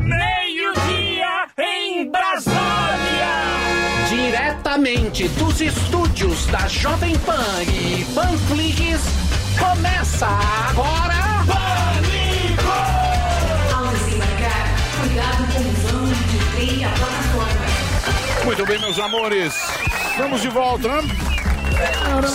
Meio-dia em Brasília! Diretamente dos estúdios da Jovem Pan e Panflix, começa agora. Pânico! Ao desembarcar, cuidado com o vão de trem e a plataforma. Muito bem, meus amores. Vamos de volta, né?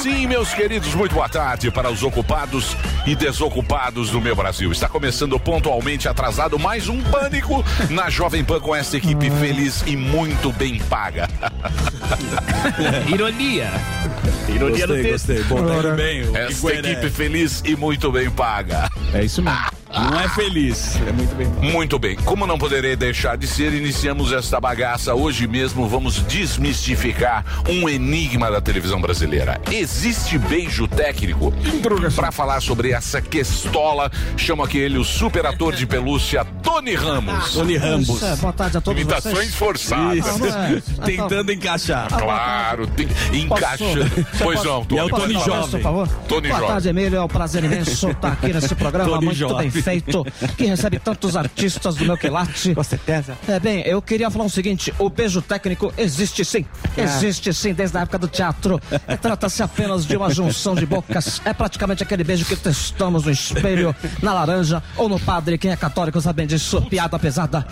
Sim, meus queridos, muito boa tarde para os ocupados e desocupados do meu Brasil. Está começando pontualmente atrasado mais um pânico na Jovem Pan com essa equipe feliz e muito bem paga. Ironia. Ironia Gostei, texto. gostei. Bom, tá bem. Essa Igueré. equipe feliz e muito bem paga. É isso mesmo. Não é feliz, é muito bem. Muito bem, como não poderei deixar de ser, iniciamos esta bagaça. Hoje mesmo vamos desmistificar um enigma da televisão brasileira. Existe beijo técnico? Para falar sobre essa questola, chamo aqui ele o super ator de pelúcia, Tony Ramos. Tony Ramos. É, boa tarde a todos Imitações vocês. forçadas. É. Tentando encaixar. Claro, tem, encaixando. Pois não, E é o Tony Posso Jovem. por favor? Tony Boa Jovem. tarde, Emílio. É um prazer imenso estar aqui nesse programa Tony muito Jovem. bem feito, que recebe tantos artistas do meu quilate. Com certeza. É bem, eu queria falar o seguinte: o beijo técnico existe sim. Existe sim desde a época do teatro. É, Trata-se apenas de uma junção de bocas. É praticamente aquele beijo que testamos no espelho, na laranja ou no padre. Quem é católico sabe disso. Piada pesada.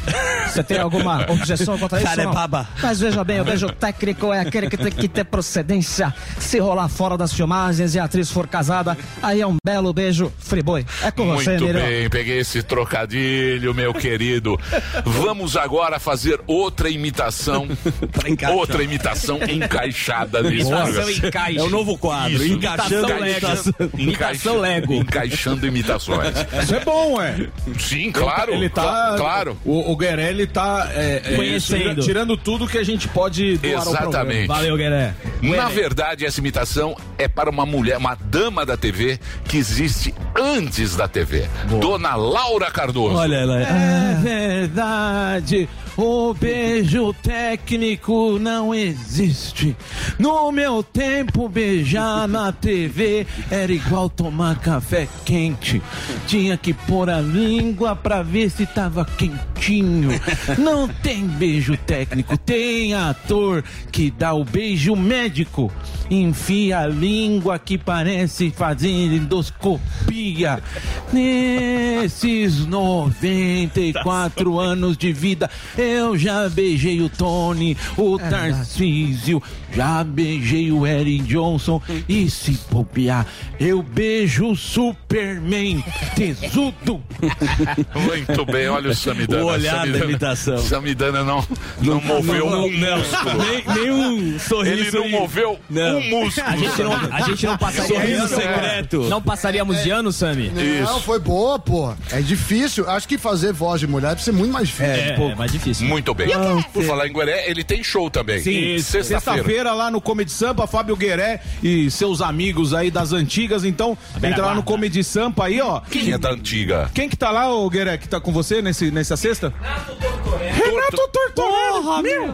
Você tem alguma objeção contra isso? É não? Mas veja bem, o beijo técnico é aquele que tem que ter procedência. Se rolar fora das filmagens e a atriz for casada, aí é um belo beijo friboi. É com você, Muito Emílio. Bem, peguei esse trocadilho, meu querido. Vamos agora fazer outra imitação. encaixar. outra imitação encaixada encaixe. É o novo quadro, Isso. encaixando Imitação Lego. Encaixando imitações. Isso é bom, ué. Sim, claro. Ele tá. cla- Claro. O, o Gueré, ele tá. é, é, Conhecendo. tira- tirando tudo que a gente pode doar. Exatamente. Valeu, Gueré. Na verdade, essa imitação é para uma mulher, uma dama da TV que existe antes da TV. Dona Laura Cardoso. Olha ela. É verdade, o beijo técnico não existe. No meu tempo, beijar na TV era igual tomar café quente. Tinha que pôr a língua pra ver se tava quentinho. Não tem beijo técnico, tem ator que dá o beijo médico. Enfia a língua que parece fazer endoscopia. Nesses 94 anos de vida, eu já beijei o Tony, o Tarcísio, já beijei o Eric Johnson. E se bobear, eu beijo o Superman, tesudo. Muito bem, olha o Samidana. O olhar da Samidana- imitação. Samidana não, não moveu não, um músculo. Nem, nem um sorriso. Ele não moveu Não. um músculo. A gente não, a gente não passaria. Sorriso secreto. Não passaríamos de ano, Sami? Não, foi boa, pô. É difícil. Acho que fazer voz de mulher deve ser muito mais difícil. É, é mais difícil. Muito bem. Por falar em Guaré, ele tem show também. Sim, Sexta-feira. sexta-feira lá no Comedy Sampa, Fábio Gueré e seus amigos aí das antigas. Então, entra lá no Comedy Sampa aí, ó. Quem é da antiga? Quem que tá lá, ô Gueré, que tá com você nesse, nessa sexta? Renato Tortorelli, meu!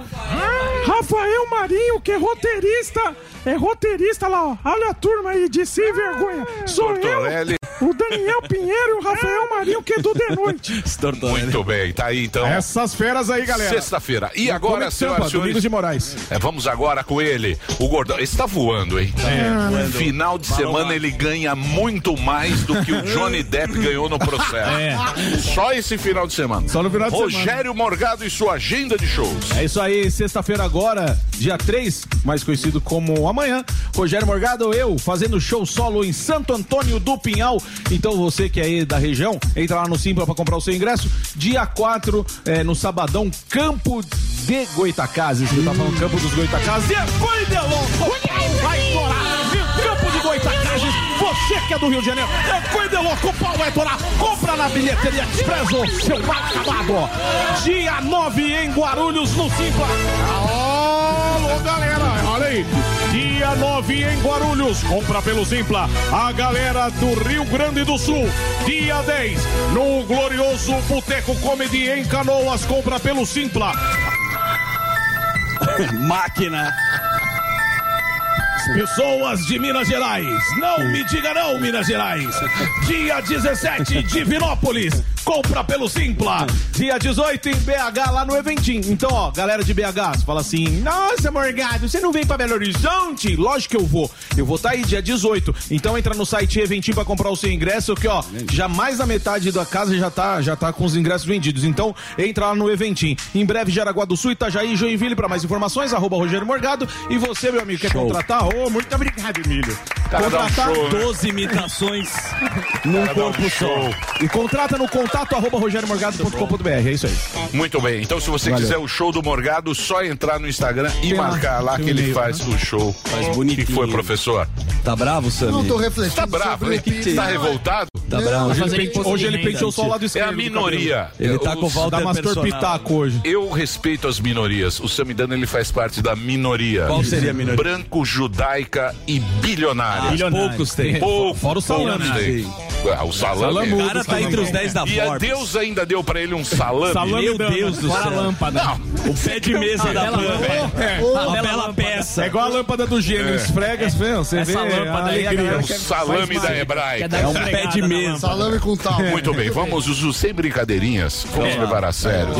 Rafael Marinho, que é roteirista, é roteirista lá, ó. Olha a turma aí de sem vergonha. Sou Tortorelli. eu, o Daniel Pinheiro e o Rafael Marinho, que é do The Noite. Muito bem, tá aí então. Essas feras aí, galera. Sexta-feira. E agora, senhoras e senhores, Domingos de Moraes. é, vamos agora com ele, o Gordão. Esse tá voando, hein? É, Final de semana ele ganha muito mais do que o Johnny Depp ganhou no processo. Só esse final de semana. Só no final de semana. Rogério Morgado e sua agenda de shows. É isso aí, sexta-feira agora, dia 3, mais conhecido como amanhã. Rogério Morgado, eu, fazendo show solo em Santo Antônio do Pinhal. Então você que é aí da região, entra lá no Simpla pra comprar o seu ingresso. Dia 4, é, no sabadão, Campo de Goitacazes. Você tá falando Campo dos Goitacazes? E foi de louco! Vai viu? Campo de Goitacazes, você que é do Rio de Janeiro, é foi de louco, o pau vai torar! Compra na bilheteria Expresso, seu acabado! Dia 9 em Guarulhos, no Simpla. Alô, galera, olha aí. Dia 9 em Guarulhos, compra pelo Simpla. A galera do Rio Grande do Sul. Dia 10, no glorioso Boteco Comedy em Canoas, compra pelo Simpla. Máquina. Pessoas de Minas Gerais, não me diga não, Minas Gerais. Dia 17, Divinópolis. Compra pelo Simpla. Dia 18 em BH, lá no Eventim. Então, ó, galera de BH, você fala assim: Nossa, Morgado, você não vem pra Belo Horizonte? Lógico que eu vou. Eu vou estar aí dia 18. Então entra no site Eventim pra comprar o seu ingresso, que ó, já mais da metade da casa já tá, já tá com os ingressos vendidos. Então entra lá no Eventim. Em breve, Jaraguá do Sul, Itajaí Joinville. Pra mais informações, arroba Rogério Morgado. E você, meu amigo, quer contratar? Ô, muito obrigado, Emílio. Cara, dá um Contratar show, né? 12 imitações num dá um corpo só. show. e contrata no contato arroba rogeriomorgado.com.br. É isso aí. Muito bem. Então, se você Valeu. quiser o show do Morgado, só entrar no Instagram e Tem marcar lá que ele faz o show. Faz O que bonitinho. foi, professor? Tá bravo, Sammy? Não tô refletindo Tá bravo, PIB. Tá Não, é- revoltado? Tá bravo. Hoje ele, imposto hoje ele penteou só o lado É esquerdo. a do minoria. Ele tá Os- com o Walter. Da Mastor personal. Pitaco hoje. Eu respeito as minorias. O Samidana ele faz parte da minoria. Qual seria a minoria? Branco, judaica e bilionária. Bilionário. Poucos tem. Pouco, Fora o salame. poucos tem. Ah, o salame. O cara tá entre os 10 da E Deus ainda deu pra ele um salame. Salame Meu Deus do fora céu. a lâmpada. Não, O pé de mesa da bela Pan. Ô, Uma bela peça. É igual a lâmpada do gênio, esfrega, você Essa vê lâmpada a aí, a alegria. o salame da hebraica. É um pé de mesa. lâmpada. Salame com tal. Muito bem, vamos, Zuzu, sem brincadeirinhas. Vamos levar a sério.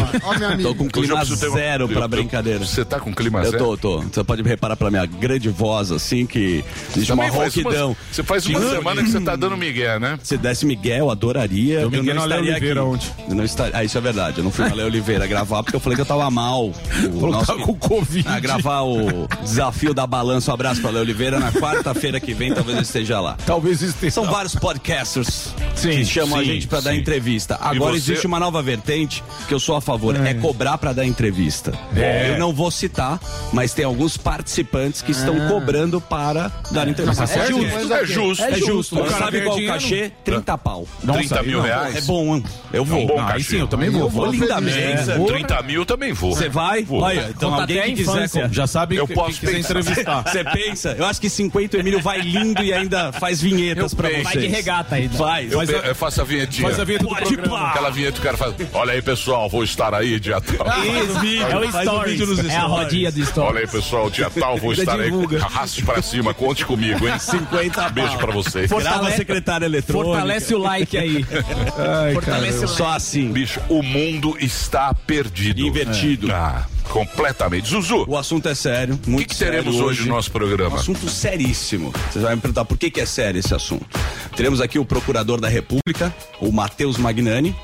Tô com eu clima zero pra eu- brincadeira. Você tá com clima Eu zero? tô, tô. Você pode reparar pela minha grande voz, assim, que existe uma rouquidão. Você faz uma semana que você tá dando migué, né? Se desse Miguel, eu adoraria. Eu, Miguel não estaria Oliveira aqui. ontem. Eu não estaria... Ah, isso é verdade. Eu não fui no Ale Oliveira gravar porque eu falei que eu tava mal. O nosso- tá com Covid. a gravar o desafio da balança. Um abraço para Ale Oliveira. Na quarta-feira que vem, talvez eu esteja lá. Talvez esteja. São vários podcasters Sim, que chamam a sim, gente pra dar sim. entrevista. Agora você- existe uma nova vertente que eu sou a favor, é, cobrar pra dar entrevista. Eu não vou citar, mas tem alguns participantes que estão cobrando para dar entrevista. É justo. Isso é justo. É justo. O Mas cara sabe qual o cachê? 30 pau. 30 mil não. reais. É bom, Eu vou. É um bom Não, aí cachê. sim, eu também vou. Eu Vou vou lindamente. É, 30 mil também vou. Você vai? Vou. Olha, então Conta alguém até a que quiser... Já sabe Eu que, posso que quiser pensar. entrevistar. Você pensa? Eu acho que 50 o Emílio vai lindo e ainda faz vinhetas Eu pra vocês. Vai de regata aí. Faz. Eu, Mas pe- eu faço a vinhetinha. Faz a vinheta do Pode programa. pá. Aquela vinheta que o cara faz. Olha aí, pessoal, vou estar aí dia tal. É o Stories. vídeo nos É a rodinha do Stories. Olha aí, pessoal, dia tal, vou estar aí. Arraste pra cima, conte comigo, hein? 50 Beijo pra vocês. Grava a secretária eletrônica. Fortalece o like aí. Fortalece like. Só assim. Bicho, o mundo está perdido. Invertido. Ah, completamente. Zuzu, O assunto é sério, o que, que teremos hoje no nosso programa? Um assunto seríssimo. Você vai me perguntar por que, que é sério esse assunto. Teremos aqui o procurador da República, o Matheus Magnani,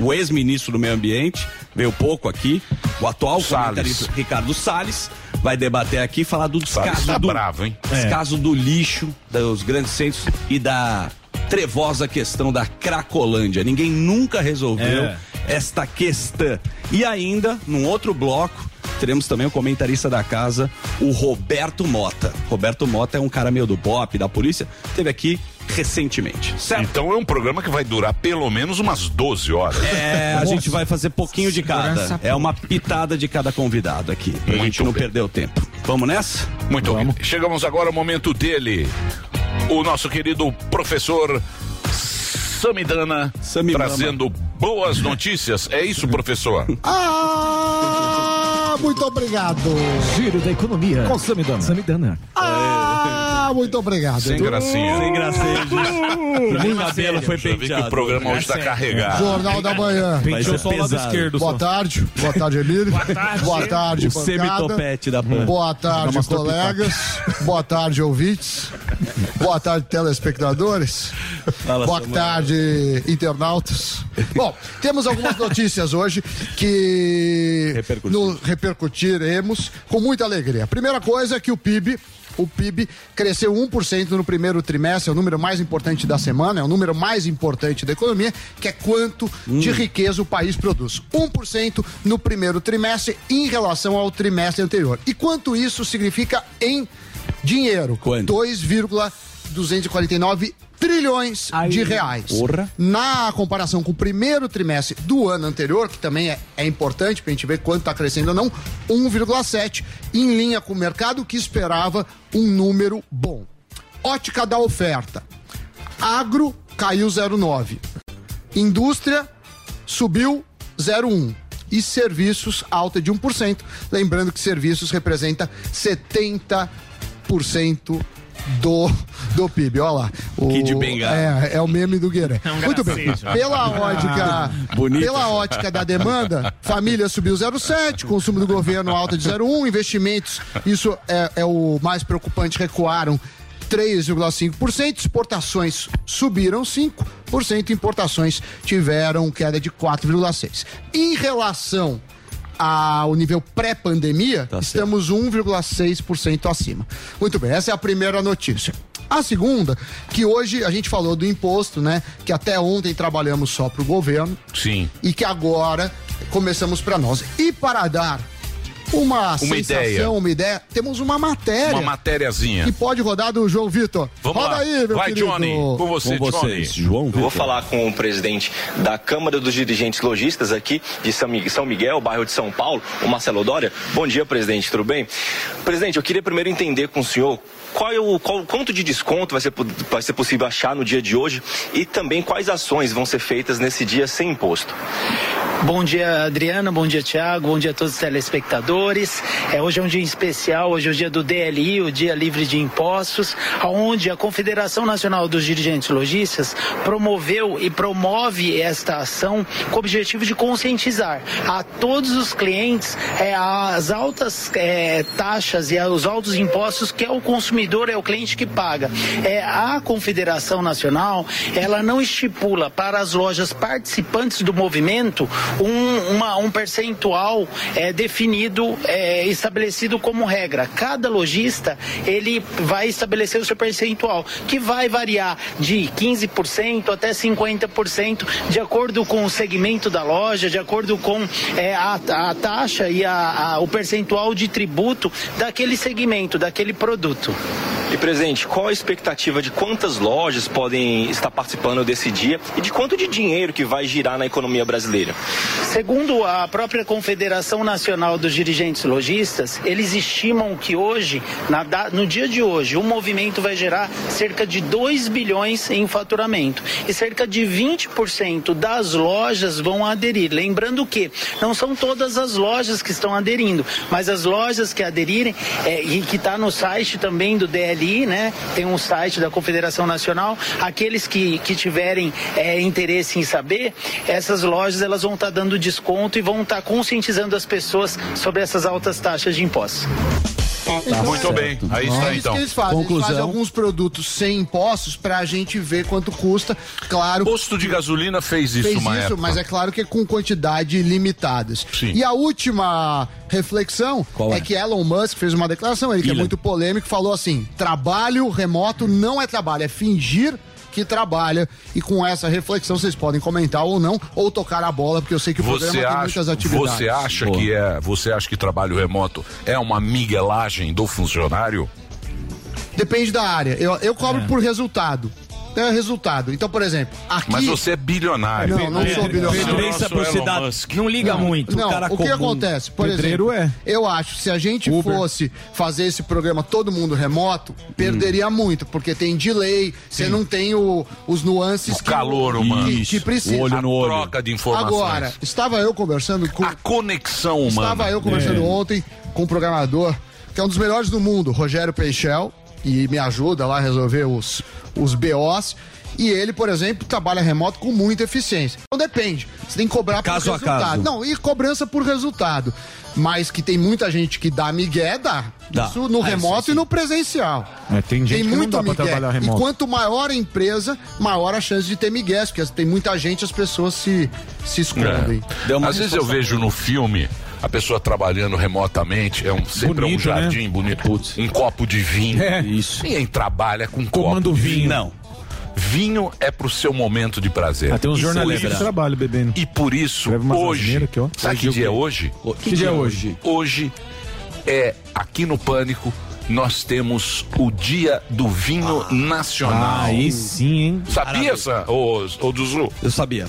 o ex-ministro do Meio Ambiente, veio pouco aqui, o atual Salles. comentarista Ricardo Salles, vai debater aqui, falar do descaso tá do, bravo, hein? descaso do lixo dos grandes centros e da trevosa questão da Cracolândia. Ninguém nunca resolveu É. esta questão. E ainda, num outro bloco, teremos também o comentarista da casa, o Roberto Mota. Roberto Mota é um cara meio do pop, da polícia, teve aqui recentemente. Certo? Então é um programa que vai durar pelo menos umas 12 horas. É, a gente vai fazer pouquinho de cada. É uma pitada de cada convidado aqui, pra Muito gente não bem. perder o tempo. Vamos nessa? Muito bem. Chegamos agora ao momento dele. O nosso querido professor Samidana Samidana. trazendo boas notícias. É isso, professor? Ah, muito obrigado. Giro da economia. Com Samidana. Samidana. Ah, muito obrigado. Sem gracinha. Sem gracejo. o cabelo foi Já vi que penteado. o programa hoje está carregado. Jornal da Manhã. Penteou só o lado pesado. esquerdo. Boa tarde. Boa tarde, Emílio. Boa tarde, O bancada. semitopete da Pan. Boa tarde, colegas. Boa tarde, ouvintes. Boa tarde, telespectadores. Fala, Boa tarde, internautas. Bom, temos algumas notícias hoje que Repercutir. no- repercutiremos com muita alegria. Primeira coisa é que o PIB. O PIB cresceu 1% no primeiro trimestre, é o número mais importante da semana, é o número mais importante da economia, que é quanto de Hum. riqueza o país produz. 1% no primeiro trimestre em relação ao trimestre anterior. E quanto isso significa em dinheiro? Quanto? 2,249 trilhões de reais. Porra. Na comparação com o primeiro trimestre do ano anterior, que também é, é importante para a gente ver quanto está crescendo ou não, 1,7, em linha com o mercado que esperava um número bom. Ótica da oferta. Agro caiu 0,9. Indústria subiu 0,1. E serviços alta de 1%. Lembrando que serviços representa 70% 1% do, do PIB. Olha lá. O, Kid Bengala. É, é o meme do Gueré. É um Muito bem. Pela ótica, Bonito. pela ótica da demanda, família subiu 0,7, consumo do governo alta de 0,1, investimentos, isso é, é o mais preocupante, recuaram 3,5%, exportações subiram 5%, importações tiveram queda de 4,6%. Em relação ao nível pré-pandemia, Tá estamos 1,6% acima. Muito bem, essa é a primeira notícia. A segunda, que hoje a gente falou do imposto, né? Que até ontem trabalhamos só para o governo Sim. e que agora começamos para nós. E para dar uma, sensação, ideia. uma ideia, temos uma matéria Uma matériazinha. que pode rodar do João Vitor. Vamos Roda lá. aí, meu Vai, querido. Johnny. Com você, Com vocês, João Eu vou Vitor. falar com o presidente da Câmara dos Dirigentes Logistas aqui de São Miguel, bairro de São Paulo, o Marcelo Dória. Bom dia, presidente, tudo bem? Presidente, eu queria primeiro entender com o senhor qual é o qual- quanto de desconto vai ser, vai ser possível achar no dia de hoje e também quais ações vão ser feitas nesse dia sem imposto. Bom dia, Adriana. Bom dia, Tiago. Bom dia a todos os telespectadores. É, hoje é um dia especial. Hoje é o dia do DLI, o Dia Livre de Impostos, onde a Confederação Nacional dos Dirigentes Logistas promoveu e promove esta ação com o objetivo de conscientizar a todos os clientes é, as altas é, taxas e os altos impostos que é o consumidor, é o cliente que paga. É, a Confederação Nacional, ela não estipula para as lojas participantes do movimento um, uma- um percentual é, definido, é, estabelecido como regra. Cada lojista, ele vai estabelecer o seu percentual, que vai variar de 15% até 50%, de acordo com o segmento da loja, de acordo com é, a, a taxa e a- a- o percentual de tributo daquele segmento, daquele produto. E, presidente, qual a expectativa de quantas lojas podem estar participando desse dia e de quanto de dinheiro que vai girar na economia brasileira? Segundo a própria Confederação Nacional dos Dirigentes Logistas, eles estimam que hoje, no dia de hoje, o movimento vai gerar cerca de 2 bilhões em faturamento. E cerca de 20% das lojas vão aderir. Lembrando que não são todas as lojas que estão aderindo, mas as lojas que aderirem, é, e que está no site também do DLI, né? Tem um site da Confederação Nacional. Aqueles que, que tiverem é, interesse em saber, essas lojas elas vão estar dando desconto e vão estar conscientizando as pessoas sobre essas altas taxas de impostos. Muito bem. Aí É está isso então. que eles fazem. Eles Conclusão. fazem alguns produtos sem impostos pra gente ver quanto custa. Claro, Posto de gasolina fez isso fez uma isso, época. mas é claro que é com quantidade limitadas. Sim. E a última reflexão é? é? que Elon Musk fez uma declaração, ele que é Elon. muito polêmico, falou assim: trabalho remoto não é trabalho, é fingir que trabalha. E com essa reflexão vocês podem comentar ou não, ou tocar a bola, porque eu sei que o Você programa tem acha, muitas atividades. você acha Boa. que é, você acha que trabalho remoto é uma miguelagem do funcionário? Depende da área. Eu, eu cobro por resultado. É resultado. Então, por exemplo, aqui. Mas você é bilionário. Não, não sou bilionário. Cidade. Não liga muito. Não, cara o que comum. acontece? Por Pedreiro exemplo, é. eu acho que se a gente Uber. fosse fazer esse programa todo mundo remoto, perderia muito, porque tem delay, você não tem o- os nuances O calor humano. que, que precisa. o olho no olho. troca de informações. Agora, estava eu conversando com a conexão humana. Estava eu conversando ontem com um programador que é um dos melhores do mundo, Rogério Peixel, e me ajuda lá a resolver os, os BOs. E ele, por exemplo, trabalha remoto com muita eficiência. Então depende. Você tem que cobrar Caso por a resultado. caso. Não, e cobrança por resultado. Mas que tem muita gente que dá migué, dá. Dá. Isso no Ah, remoto isso e no presencial. É, tem gente que não muito dá pra migué. trabalhar E remoto. quanto maior a empresa, maior a chance de ter migués, porque tem muita gente, as pessoas se, se escondem. Deu uma Às vezes eu vejo no filme a pessoa trabalhando remotamente, é um, sempre Bonito, é um né? jardim bonito, Putz. um copo de vinho. É. Isso. Ninguém trabalha com Comando copo de vinho. Não. Vinho é pro seu momento de prazer. Ah, tem uns Isso jornalistas que trabalham bebendo. E por isso, hoje, aqui, ó. sabe que dia é hoje? Que dia é hoje? Hoje é aqui no Pânico nós temos o Dia do Vinho Nacional. Aí sim, hein? Sabia, Sam? Ô, ô Duzu? Eu sabia.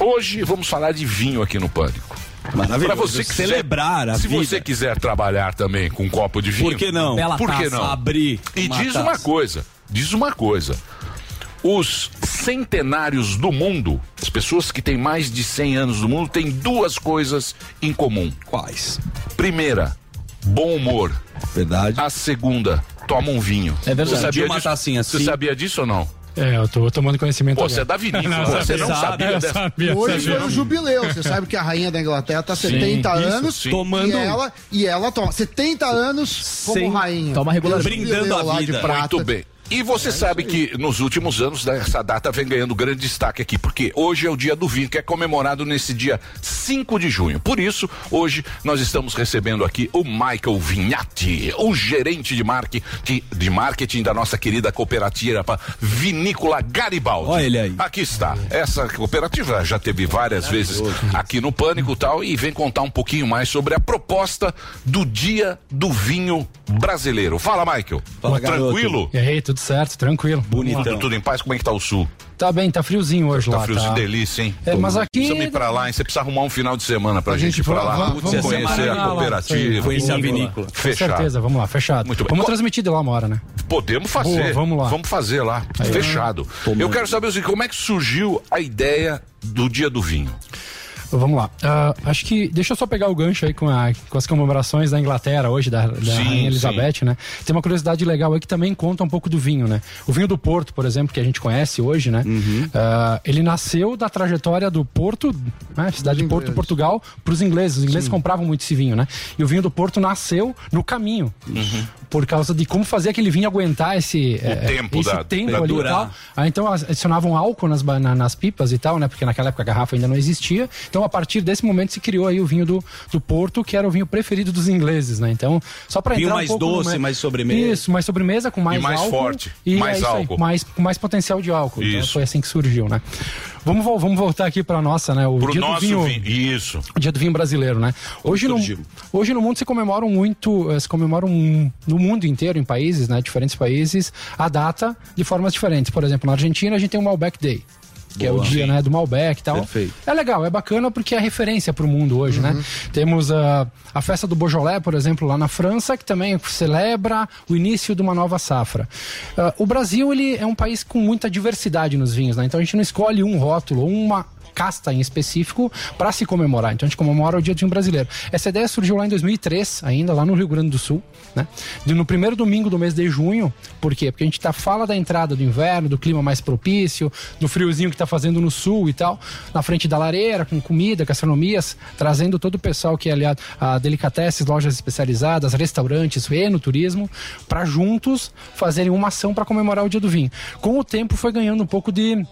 Hoje vamos falar de vinho aqui no Pânico. Maravilhoso. Pra você que celebrar a Se vida. você quiser trabalhar também com um copo de vinho. Por que não? Bela Por que taça. não? Abrir. E uma diz taça. uma coisa, diz uma coisa. Os centenários do mundo, as pessoas que têm mais de 100 anos do mundo, têm duas coisas em comum. Quais? Primeira, bom humor. Verdade. A segunda, toma um vinho. É verdade. Você sabia, disso? tacinha Você assim. sabia disso ou não? É, eu tô tomando conhecimento Pô, agora. você é da vinícola, Não, você não sabia dessa? sabia, Hoje sabia. foi o jubileu. Você sabe que a rainha da Inglaterra tá Sim, 70 isso, anos sim. e Tomando- ela e ela toma 70 anos como Sem- rainha. Toma regular- Pelo jubileu Brindando a lá de vida. prata. Muito bem. E você sabe que nos últimos anos né, essa data vem ganhando grande destaque aqui, porque hoje é o dia do vinho, que é comemorado nesse dia 5 de junho. Por isso, hoje nós estamos recebendo aqui o Michael Vignati, o gerente de marketing, de marketing da nossa querida cooperativa Vinícola Garibaldi. Olha ele aí. Aqui está. Essa cooperativa já teve várias vezes aqui no Pânico e tal, e vem contar um pouquinho mais sobre a proposta do Dia do Vinho Brasileiro. Fala, Michael. Fala. Tranquilo? E aí, tudo certo, tranquilo. Bonitão. Tudo, tudo em paz? Como é que tá o sul? Tá bem, tá friozinho hoje Tá lá. frio de tá. delícia, hein? É, mas aqui- Precisamos ir pra lá, hein? Você precisa arrumar um final de semana pra A gente, gente ir pra lá. vamos- vamos conhecer a lá, cooperativa. Conhecer a vinícola. Com Fechado. certeza, vamos lá, fechado. Muito bem. Vamos Qual- transmitir de lá uma hora, né? Podemos fazer. Boa, vamos lá. Vamos fazer lá. Fechado. Tomando. Eu quero saber o seguinte, como é que surgiu a ideia do Dia do Vinho? Vamos lá. Ah, acho que. Deixa eu só pegar o gancho aí com, a- com as comemorações da Inglaterra hoje, da, da Sim, Rainha Elizabeth, sim. né? Tem uma curiosidade legal aí que também conta um pouco do vinho, né? O vinho do Porto, por exemplo, que a gente conhece hoje, né? Uhum. Ah, ele nasceu da trajetória do Porto, né? cidade de Porto. Portugal, para os ingleses. Os ingleses compravam muito esse vinho, né? E o vinho do Porto nasceu no caminho. Por causa de como fazer aquele vinho aguentar esse, eh, tempo esse da- tempo da ali e durar. tal. Aí, então as- adicionavam álcool nas, na- nas pipas e tal, né? Porque naquela época a garrafa ainda não existia. Então a partir desse momento se criou aí o vinho do, do Porto, que era o vinho preferido dos ingleses, né? Então, só para Vinho entrar um mais pouco no doce, mais sobremesa. Isso, mais sobremesa com mais, E mais álcool. forte, E mais é isso aí, álcool. mais, com mais potencial de álcool. Então Isso. foi assim que surgiu, né? Vamos, vamos voltar aqui para nossa, né? O Pro dia nosso do vinho, vinho. Isso. o dia do vinho brasileiro, né? Hoje no, hoje no mundo se comemoram muito, eh, se comemoram no mundo inteiro, em países, né? Diferentes países, a data de formas diferentes. Por exemplo, na Argentina a gente tem o Malbec Day. Que é o Boa. dia, né, do Malbec e tal. Perfeito. É legal, é bacana porque é referência para o mundo hoje, né? Temos a a festa do Beaujolais, por exemplo, lá na França, que também celebra o início de uma nova safra. Ah, o Brasil, ele é um país com muita diversidade nos vinhos, né? Então a gente não escolhe um rótulo, uma casta em específico para se comemorar. Então a gente comemora o Dia do Vinho Brasileiro. Essa ideia surgiu lá em 2003, ainda lá no Rio Grande do Sul, né? No primeiro domingo do mês de junho. Por quê? Porque a gente tá fala da entrada do inverno, do clima mais propício, do friozinho que tá fazendo no sul e tal, na frente da lareira, com comida, gastronomias, trazendo todo o pessoal que é aliado a delicatessen, lojas especializadas, restaurantes, e no turismo, para juntos fazerem uma ação para comemorar o Dia do Vinho. Com o tempo foi ganhando um pouco de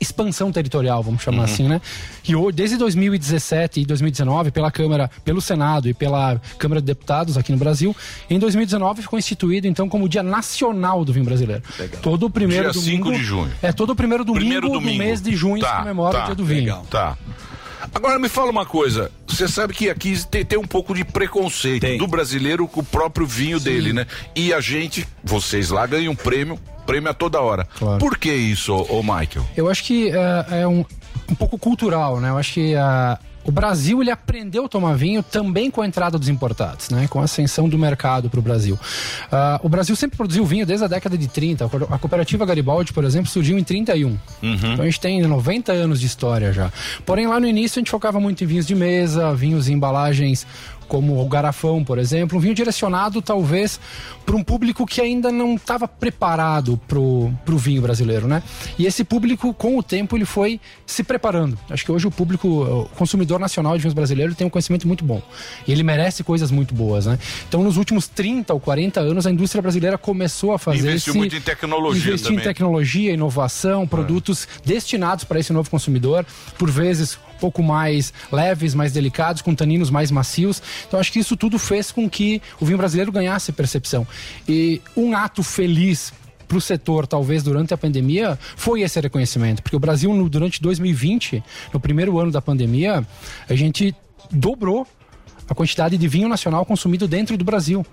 expansão territorial, vamos chamar assim, né? E ho- desde 2017 e 2019, pela Câmara, pelo Senado e pela Câmara de Deputados aqui no Brasil, em 2019 ficou instituído então como Dia Nacional do Vinho Brasileiro. Todo o primeiro Dia domingo 5 de junho. É todo o primeiro domingo, Primeiro do domingo. mês de junho Tá, se comemora tá, o Dia do Vinho. legal. Tá. Agora me fala uma coisa. Você sabe que aqui tem, tem um pouco de preconceito Tem. do brasileiro com o próprio vinho dele, né? E a gente, vocês lá ganham prêmio, prêmio a toda hora. Claro. Por que isso, ô, Michael? Eu acho que é, é um, um pouco cultural, né? Eu acho que ah, o Brasil ele aprendeu a tomar vinho também com a entrada dos importados, né? Com a ascensão do mercado para o Brasil. Ah, o Brasil sempre produziu vinho desde a década de 30. A cooperativa Garibaldi, por exemplo, surgiu em 31. Então a gente tem 90 anos de história já. Porém, lá no início a gente focava muito em vinhos de mesa, vinhos em embalagens como o garrafão, por exemplo, um vinho direcionado talvez para um público que ainda não estava preparado para o vinho brasileiro, né? E esse público, com o tempo, ele foi se preparando. Acho que hoje o público, o consumidor nacional de vinhos brasileiros tem um conhecimento muito bom. E ele merece coisas muito boas, né? Então, nos últimos 30 ou 40 anos, a indústria brasileira começou a fazer Investiu esse- muito em tecnologia investir também. em tecnologia, inovação, produtos destinados para esse novo consumidor, por vezes pouco mais leves, mais delicados, com taninos mais macios. Então acho que isso tudo fez com que o vinho brasileiro ganhasse percepção. E um ato feliz para o setor, talvez durante a pandemia, foi esse reconhecimento. Porque o Brasil, durante 2020, no primeiro ano da pandemia, a gente dobrou a quantidade de vinho nacional consumido dentro do Brasil.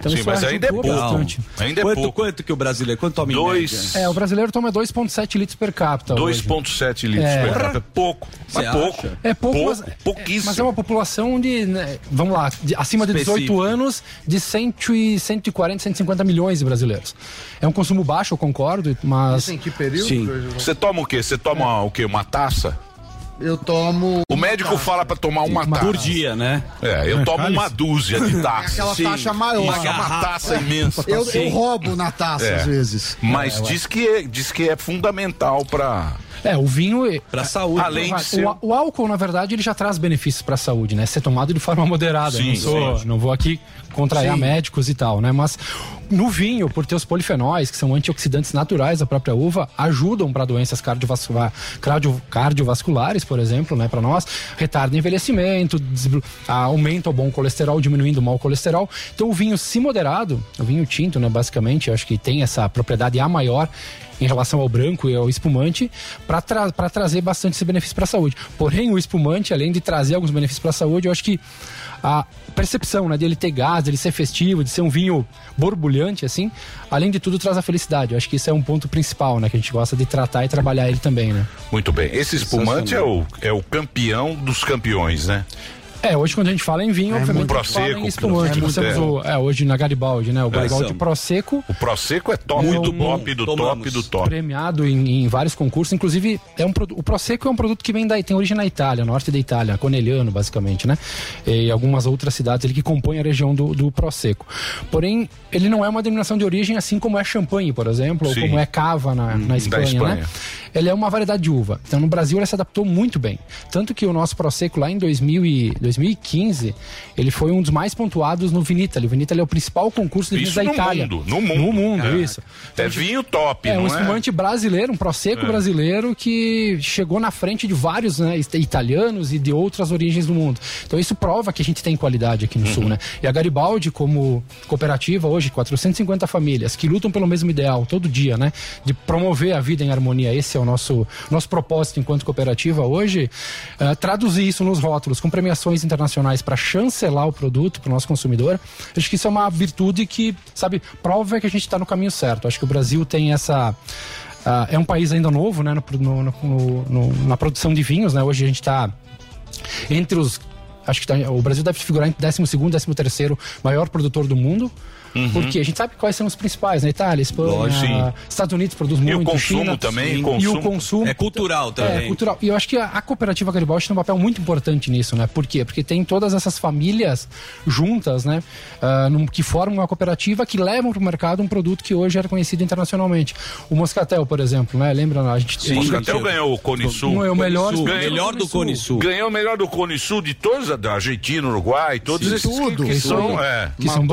Então Sim, isso mas ainda é pouco. bastante. Ainda é quanto, pouco. quanto que o brasileiro, quanto toma em Dois- média? É, o brasileiro toma 2,7 litros per capita. hoje. 2,7 litros É. per capita. É pouco. Mas Você pouco. acha? É pouco, Pouco, mas, pouquíssimo. mas é uma população de, né, vamos lá, de- acima de 18 Específico. anos, de 100 e 140, 150 milhões de brasileiros. É um consumo baixo, eu concordo, mas Em que período? Sim. Você toma o quê? Você toma o quê? Uma taça? Eu tomo. O médico fala pra tomar uma taça. Por dia, né? É, eu tomo uma dúzia de taças. Aquela Sim. taxa maior. Uma, uma taça imensa. Eu, eu roubo na taça É. às vezes. Mas É, diz, que é, diz que é fundamental pra. É, o vinho. Pra saúde. Além o, de ser. o, o álcool, na verdade, ele já traz benefícios para a saúde, né? Ser tomado de forma moderada. Sim, não, sou, sim. não vou aqui contrair Sim. médicos e tal, né? Mas no vinho, por ter os polifenóis, que são antioxidantes naturais da própria uva, ajudam para doenças cardiovasculares, cardio, cardiovasculares, por exemplo, né? Para nós, retarda envelhecimento, aumenta o bom colesterol, diminuindo o mau colesterol. Então, o vinho, se moderado, o vinho tinto, né? Basicamente, acho que tem essa propriedade A maior em relação ao branco e ao espumante para tra trazer bastante esse benefício para a saúde. Porém, o espumante, além de trazer alguns benefícios para a saúde, eu acho que a percepção, né, dele ter gás, dele ser festivo, de ser um vinho borbulhante assim, além de tudo traz a felicidade. Eu acho que isso é um ponto principal, né, que a gente gosta de tratar e trabalhar ele também, né? Muito bem. Esse espumante é o, é o campeão dos campeões, né? É, hoje quando a gente fala em vinho, É obviamente a gente fala em espumante. é Nós temos o, é, hoje na Garibaldi, né, o Garibaldi Exato. Prosecco, O Prosecco é top Muito top do Tomamos. top do top. premiado em, em vários concursos, inclusive é um o Prosecco é um produto que vem da tem origem na Itália, norte da Itália, Conegliano basicamente, né? E algumas outras cidades ele que compõem a região do, do Prosecco. Porém, ele não é uma denominação de origem assim como é champanhe, por exemplo, ou Sim. como é cava na, na da Espanha, Espanha. né? Ele é uma variedade de uva. Então no Brasil ele se adaptou muito bem, tanto que o nosso Prosecco lá em 2000 e 2015 ele foi um dos mais pontuados no Vinitaly. O Vinitaly é o principal concurso de vinhos da Itália. mundo, no mundo. No mundo, É. isso. É vinho top, É um é? espumante brasileiro, um prosecco É. brasileiro que chegou na frente de vários né, italianos e de outras origens do mundo. Então isso prova que a gente tem qualidade aqui no Uhum. Sul, né? E a Garibaldi, como cooperativa hoje, 450 famílias que lutam pelo mesmo ideal todo dia, né? De promover a vida em harmonia. Esse é o nosso, nosso propósito enquanto cooperativa hoje. eh, traduzir isso nos rótulos com premiações internacionais para chancelar o produto para o nosso consumidor. Acho que isso é uma virtude que, sabe, prova que a gente está no caminho certo. Acho que o Brasil tem essa. ah, é um país ainda novo, né, no- no- no- na produção de vinhos, né? Hoje a gente está entre os. Acho que tá- o Brasil deve figurar em 12, 13 maior produtor do mundo. Porque a gente sabe quais são os principais, né? Itália, Espanha, Lógico, sim. Estados Unidos produz E o muito, consumo China, também, sim. consumo. E o consumo. É cultural É, também. cultural. E eu acho que a, a cooperativa Garibaldi tem um papel muito importante nisso, né? Por quê? Porque tem todas essas famílias juntas, né? Ah, num- que formam uma cooperativa que levam para o mercado um produto que hoje é reconhecido internacionalmente. O Moscatel, por exemplo, né? Lembra? A gente, O Moscatel ganhou o Cone Sul. Não é o melhor, Sul, Ganhou- melhor do Cone Sul. Ganhou o melhor do Cone Sul de todos, da Argentina, Uruguai, todos esses que- tudo. que, Isso são. aí. É. que são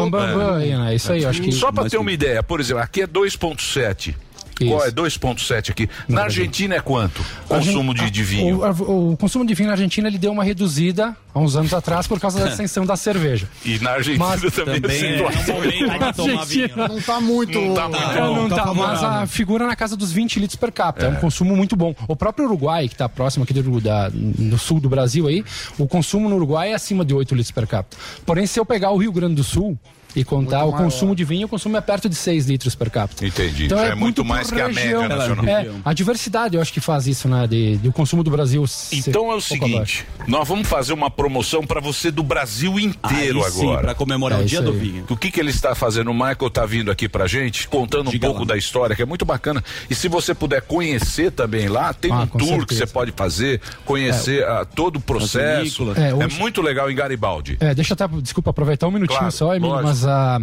aí, né? Isso aí, eu acho que. Só pra Mas ter uma ideia, por exemplo, aqui é 2,7. Isso. Qual é 2,7 aqui? Na. Argentina é quanto? Consumo de, de vinho. O, o consumo de vinho na Argentina ele deu uma reduzida há uns anos atrás por causa da ascensão da cerveja. E na Argentina Mas também, também é situação um momento pra tomar Argentina. vinho. né? Não tá muito. Não tá muito É, não tá tá, mas a figura na casa dos 20 litros per capita. É, um consumo muito bom. O próprio Uruguai, que está próximo aqui do, da, no sul do Brasil aí, o consumo no Uruguai é acima de 8 litros per capita. Porém, se eu pegar o Rio Grande do Sul e contar o consumo de vinho, o consumo é perto de 6 litros per capita. Entendi. Então Já é, é muito mais que a média região. nacional. É, a diversidade eu acho que faz isso, né? De, de o consumo do Brasil. Então é o um pouco abaixo. seguinte, nós vamos fazer uma promoção pra você do Brasil inteiro Aí agora. pra comemorar É o dia do vinho. O que, que ele está fazendo? O Michael está vindo aqui pra gente, contando um Diga pouco lá. da história, que é muito bacana. E se você puder conhecer também lá, tem Ah, um tour que certeza. você pode fazer, conhecer ah, todo o processo. É, É, hoje- muito legal em Garibaldi. É, deixa eu até, desculpa, aproveitar um minutinho Claro, só, Emílio, lógico. Mas ah,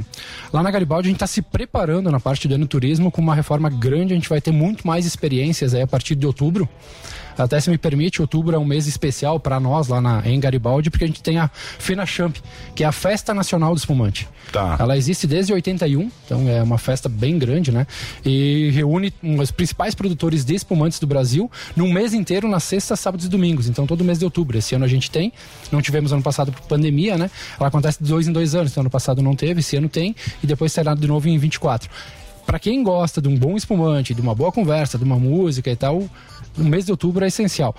lá na Garibaldi a gente está se preparando na parte do enoturismo com uma reforma grande, a gente vai ter muito mais experiências aí a partir de outubro. Até se me permite, outubro é um mês especial para nós lá na, em Garibaldi, porque a gente tem a FenaChamp, que é a Festa Nacional do Espumante. Tá. Ela existe desde 81, então é uma festa bem grande, né? E reúne os principais produtores de espumantes do Brasil num mês inteiro, nas sextas, sábados e domingos. Então, todo mês de outubro. Esse ano a gente tem, não tivemos ano passado por pandemia, né? Ela acontece de dois em dois anos. Então, ano passado não teve, esse ano tem, e depois será de novo em 24. Para quem gosta de um bom espumante, de uma boa conversa, de uma música e tal, o mês de outubro é essencial.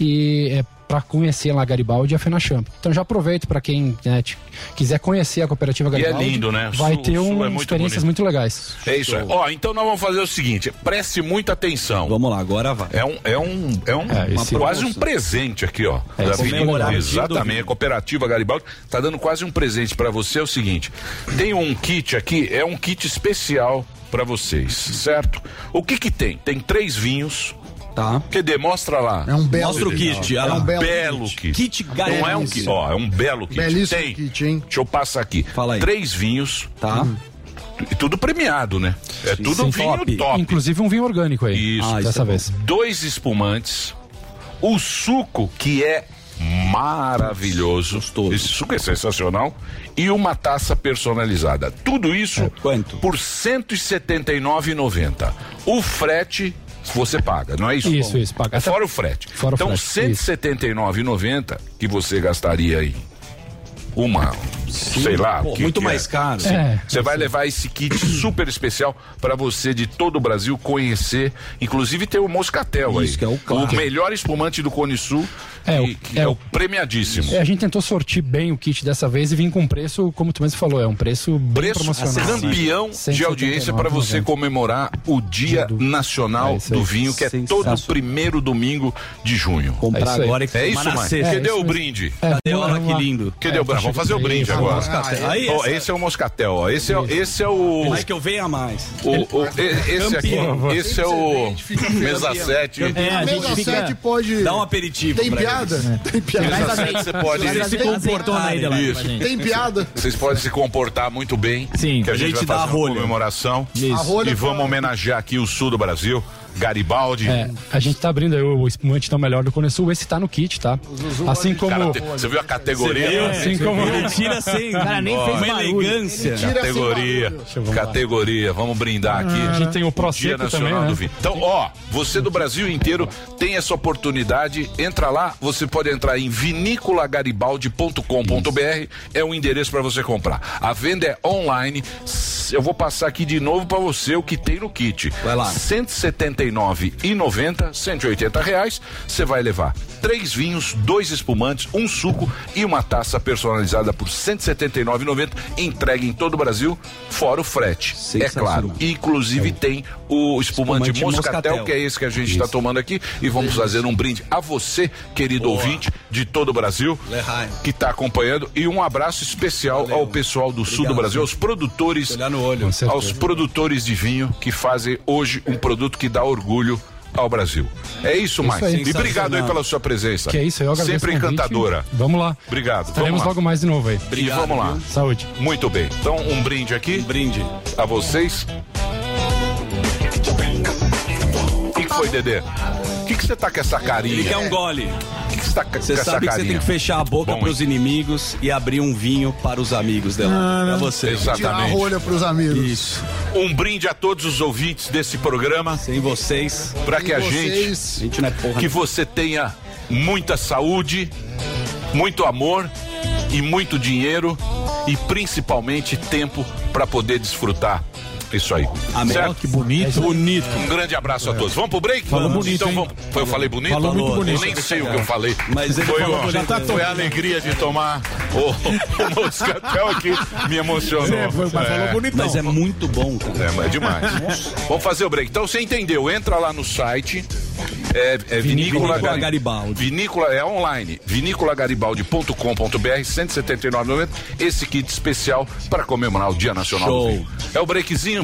E é para conhecer lá Garibaldi e a FenaChamp. Então já aproveito para quem né, te- quiser conhecer a cooperativa E é Garibaldi. lindo, né? Vai Sul- ter Sul um, é muito experiências bonito. muito legais. É isso aí. Ó, então nós vamos fazer o seguinte, preste muita atenção. Vamos lá, agora vai. É um, é um, é um É, esse- quase um presente aqui, ó. É, da é Exatamente, a cooperativa Garibaldi tá dando quase um presente pra você. É o seguinte, tem um kit aqui, é um kit especial pra vocês, certo? O que que tem? Tem três vinhos, Tá. Porque demonstra lá. É um belo Mostra o kit. É um belo belo kit. kit. Kit Não é um kit, ó, é um belo kit. Belíssimo Tem. kit, hein? Deixa eu passar aqui. Fala aí. Três vinhos. Tá. E tudo premiado, né? É tudo Sim, vinho top. top. Inclusive um vinho orgânico aí. Isso. Ah, dessa é vez. Dois espumantes. O suco, que é maravilhoso. Gostoso. Esse suco é sensacional. E uma taça personalizada. Tudo isso É, quanto? por R$ 179,90. O frete você paga, não é isso? Isso, isso, paga. É fora o frete. Fora o então, R$ frete, isso. 179,90 que você gastaria aí. Uma, sei lá. Pô, o que muito que é. mais caro. É. Você vai levar esse kit super especial para você de todo o Brasil conhecer. Inclusive tem o Moscatel aí. Isso, que é o clássico. melhor espumante do Cone Sul. É, que, o- que é é, o- o premiadíssimo. É, a gente tentou sortir bem o kit dessa vez e vir com preço, como tu mesmo falou, é um preço bem Preço promocional. campeão de audiência para você comemorar o Dia Nacional É isso aí. do Vinho, que é todo primeiro domingo de junho. Comprar É aí. agora e É isso, sexta. Cadê É o isso brinde? É, Cadê? lá. que lindo. Cadê É, o brinde? Vamos fazer o brinde Aí, agora. Moscatel. Aí, Ó, essa- esse é o Moscatel, ó. Esse é, esse é o. Mais que eu venha mais. o, o- esse aqui, esse é o mesa 7. É, a A gente mesa fica... 7 pode. Dá um aperitivo. Tem pra piada? Tem piada. Mesa 7 você pode. Você se comportando aí, Delari, Isso. Tem piada? Vocês podem se comportar muito bem. Sim. Que a gente, A gente vai dá fazer a uma rolha. comemoração. A rolha E vamos pra- homenagear aqui o sul do Brasil. Garibaldi. É, a gente tá abrindo aí o espumante tão melhor do Cone Sul. Esse tá no kit, tá? Assim como. Cara, você viu a categoria? Viu? Assim como. Ele tira sem. Cara, nem fez uma elegância. Categoria. Categoria. Vamos brindar aqui. Ah, a gente tem o Processo Nacional também, do Vinho. Então, ó, você do Brasil inteiro tem essa oportunidade. Entra lá, você pode entrar em vinícolagaribaldi.com.br. É o endereço para você comprar. A venda é online. Eu vou passar aqui de novo para você o que tem no kit. Vai lá. 170 89,90, 180 reais, você vai levar três vinhos, dois espumantes, um suco e uma taça personalizada por 179,90, entregue em todo o Brasil, fora o frete. É claro. Inclusive é. tem o espumante, espumante moscatel, moscatel, que é esse que a gente está tomando aqui e vamos fazer um brinde a você, querido Boa. ouvinte de todo o Brasil, que está acompanhando e um abraço especial Valeu. ao pessoal do Obrigado, sul do Brasil, aos produtores, no olho, aos produtores de vinho que fazem hoje um produto que dá orgulho ao Brasil. É isso, Mike. aí. E obrigado aí pela sua presença. Que é isso, eu agradeço Sempre encantadora. Vamos lá. Obrigado. Estaremos logo mais de novo aí. E vamos lá. Saúde. Muito bem. Então, um brinde aqui Brinde. a vocês. O que, que foi, Dedê? O que, que você tá com essa carinha? Ele quer um gole. Que, você tá com Você sabe que você tem que fechar a boca Bom, pros inimigos e abrir um vinho para os amigos dela. Pra você. Tirar a Exatamente. rolha pros amigos. Isso. Um brinde a todos os ouvintes desse programa Sem vocês, para que a gente a Vocês. gente não é porra. que você tenha muita saúde, muito amor e muito dinheiro e principalmente tempo para poder desfrutar isso aí. Certo? Que bonito. Bonito. Um grande abraço a todos. Vamos pro break? Falou vamos. bonito, então vamos. Foi, eu falei bonito? Falou muito Eu bonito. nem sei o que eu falei. Mas ele foi, falou ó, bonito. já tá foi a alegria de tomar o, o moscatel aqui me emocionou. É, foi- mas falou bonitão. Mas é muito bom, cara. É, mas é demais. Vamos fazer o break. Então você entendeu? Entra lá no site. É, é Vinícola, Vinícola Gari- Garibaldi. Vinícola é online. Viniculagaribaldi.com.br 179,90. Esse kit especial para comemorar o Dia Nacional Show. do Vinho. É o breakzinho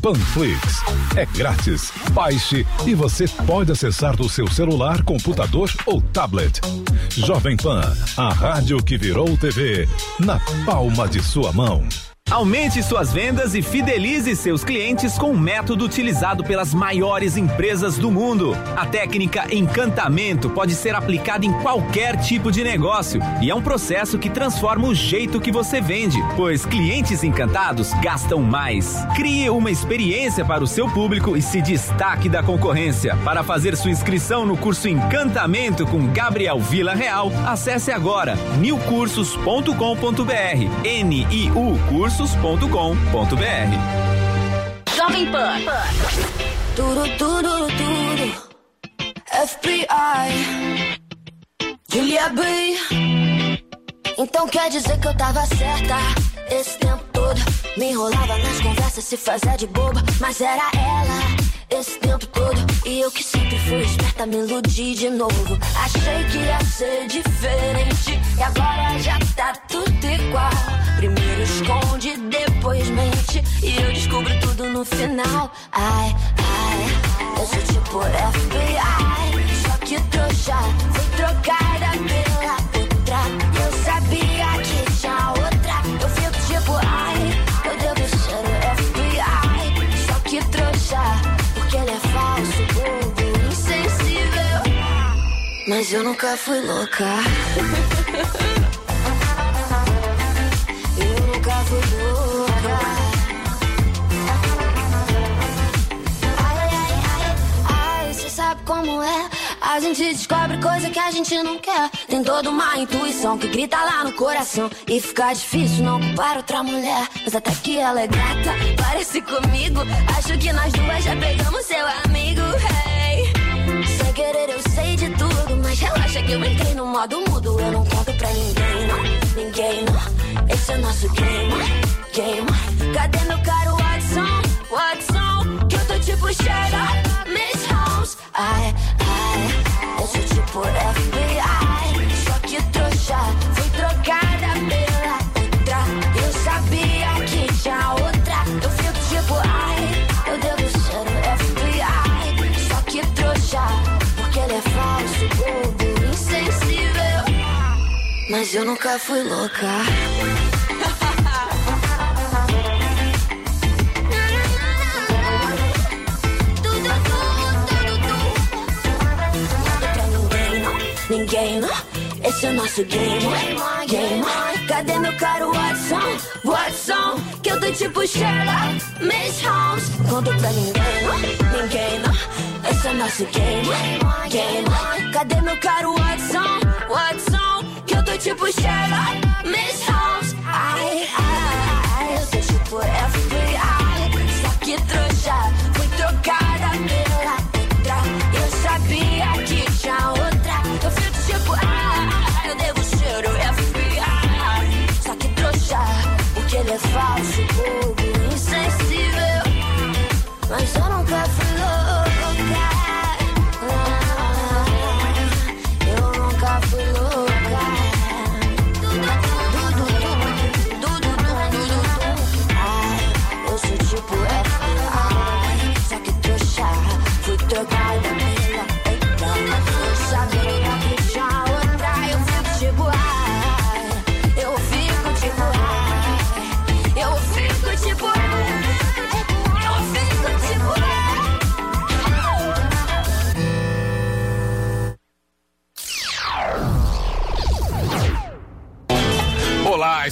Panflix. É grátis. Baixe e você pode acessar do seu celular, computador ou tablet. Jovem Pan, a rádio que virou TV, na palma de sua mão. Aumente suas vendas e fidelize seus clientes com um método utilizado pelas maiores empresas do mundo. A técnica encantamento pode ser aplicada em qualquer tipo de negócio e é um processo que transforma o jeito que você vende, pois clientes encantados gastam mais. Crie uma experiência para o seu público e se destaque da concorrência. Para fazer sua inscrição no curso Encantamento com Gabriel Vila Real, acesse agora newcursos.com.br. N-I-U Jovem Pan. Tudo, tudo, tudo. FBI, Julia B. Então quer dizer que eu tava certa esse tempo todo. Me enrolava nas conversas, se fazia de boba, mas era ela esse tempo todo. E eu que sempre fui esperta, me iludi de novo. Achei que ia ser diferente, e agora já tá tudo igual. Primeiro esconde, depois mente, e eu descubro tudo no final. Ai, ai, eu sou tipo FBI, só que trouxa, fui trocada Mas eu nunca fui louca. Eu nunca fui louca. Ai, ai, ai, ai, cê sabe como é. A gente descobre coisa que a gente não quer. Tem toda uma intuição que grita lá no coração. E fica difícil não culpar outra mulher. Mas até que ela é gata, parece comigo. Acho que nós duas já pegamos seu amigo. Hey. Sem querer eu sei de tudo, relaxa que eu entrei no modo mudo. Eu não conto pra ninguém, não, ninguém, não. Esse é nosso game, game. Cadê meu caro Watson, Watson? Que eu tô tipo Mas eu nunca fui louca. Ninguém, esse é nosso game, game. Cadê meu caro Watson, Watson? Que eu tô tipo Sherlock, Miss Holmes. Conto pra ninguém, ninguém. Esse é nosso game, game. Cadê meu caro Watson, Watson? Que eu tô tipo Sherlock, Miss Holmes. Ai, ai, ai, eu sou tipo FBI. Só que trouxa, fui trocada pela outra. Eu sabia que tinha outra. Eu fico tipo, ah, eu devo ser o FBI. Só que trouxa, porque ele é falso, bobo, insensível. Mas eu nunca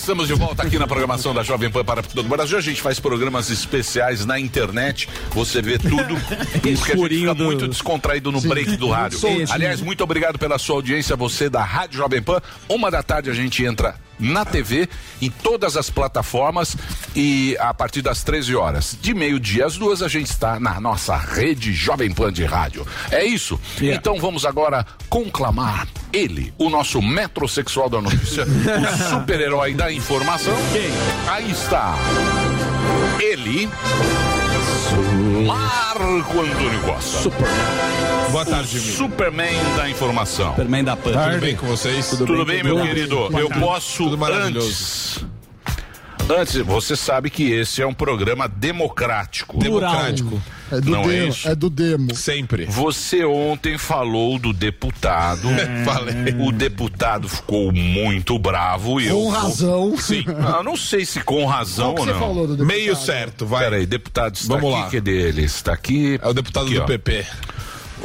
estamos de volta aqui na programação da Jovem Pan para todo o Brasil. A gente faz programas especiais na internet. Você vê tudo. porque a gente fica muito descontraído no Sim. break do rádio. Aliás, muito obrigado pela sua audiência, você da Rádio Jovem Pan. Uma da tarde a gente entra na TV, em todas as plataformas e a partir das 13 horas. De meio-dia às duas, a gente está na nossa rede Jovem Pan de rádio. É isso. Então vamos agora conclamar ele, o nosso metrosexual da notícia, o super-herói da informação. Aí está. Ele. Marco Antônio Costa. Superman. Boa tarde, Mimi. Superman da informação. Superman da Pan. Tudo bem com vocês? Tudo, bem, meu Tudo querido? Eu posso Tudo maravilhoso. antes. Antes, você sabe que esse é um programa democrático. Democrático. É do Não é demo. isso? É do demo. Sempre. Você ontem falou do deputado. Falei. O deputado ficou muito bravo. e eu Com vou- razão. Sim. Ah, não sei se com razão Qual que ou você não. falou do deputado? Meio certo, vai. Peraí, deputado está Vamos aqui. lá. Cadê ele? Está aqui. É o deputado Aqui, do ó. PP.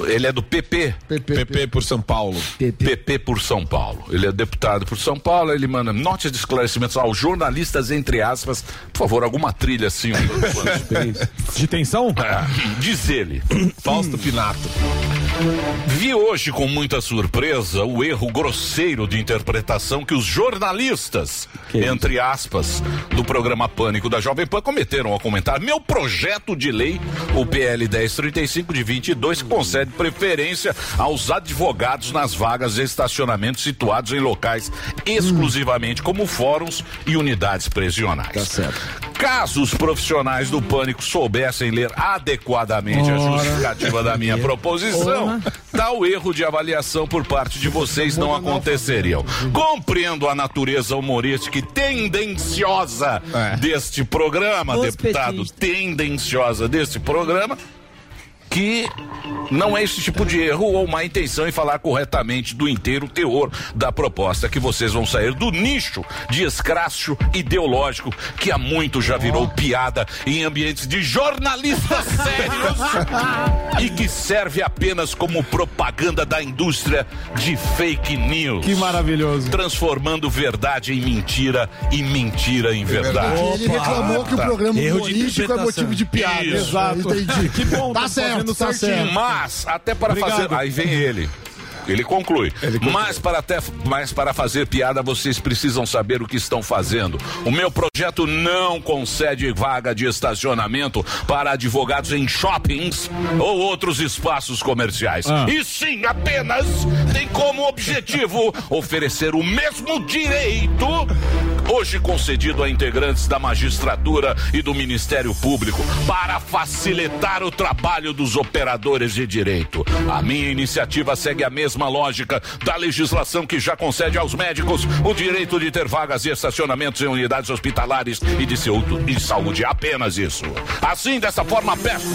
Ele é do PP. PP por São Paulo. PP por São Paulo. Ele é deputado por São Paulo, ele manda notas de esclarecimentos aos jornalistas, entre aspas. Por favor, alguma trilha assim. um- De tensão? É, diz ele. Fausto Pinato. Vi hoje com muita surpresa o erro grosseiro de interpretação que os jornalistas, entre aspas, do programa Pânico da Jovem Pan cometeram ao comentar meu projeto de lei, o PL 1035 de 22, que concede preferência aos advogados nas vagas de estacionamento situados em locais exclusivamente como fóruns e unidades prisionais. Tá certo. Caso os profissionais do pânico soubessem ler adequadamente a Ora. justificativa da minha proposição, Ora. tal erro de avaliação por parte de vocês não aconteceriam. Compreendo a natureza humorística e tendenciosa deste programa, Os deputado, tendenciosa deste programa, que não é esse tipo de erro ou má intenção em falar corretamente do inteiro teor da proposta, que vocês vão sair do nicho de escracho ideológico que há muito já virou piada em ambientes de jornalistas sérios e que serve apenas como propaganda da indústria de fake news. Que maravilhoso. Transformando verdade em mentira e mentira em verdade. Ele reclamou que o programa humorístico é motivo de piada. Isso. Exato. Entendi. Que bom, tá tá certo, tá certo. Mas, até para Obrigado. fazer. Aí vem ele. Ele conclui. Mas para, até, mas para fazer piada, vocês precisam saber o que estão fazendo. O meu projeto não concede vaga de estacionamento para advogados em shoppings ou outros espaços comerciais. Ah. E sim, apenas tem como objetivo oferecer o mesmo direito hoje concedido a integrantes da magistratura e do Ministério Público para facilitar o trabalho dos operadores de direito. A minha iniciativa segue a mesma lógica da legislação que já concede aos médicos o direito de ter vagas e estacionamentos em unidades hospitalares e de saúde, e saúde. Apenas isso. Assim, dessa forma, peço,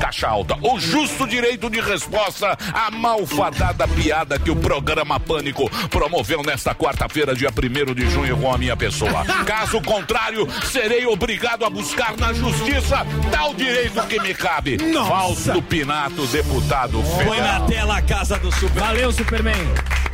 caixa alta, o justo direito de resposta à malfadada piada que o programa Pânico promoveu nesta quarta-feira, dia 1 de junho, com a minha pessoa. Caso contrário, serei obrigado a buscar na justiça tal direito que me cabe. Fausto Pinato, deputado Põe federal. na tela a casa do Super. Valeu, Superman.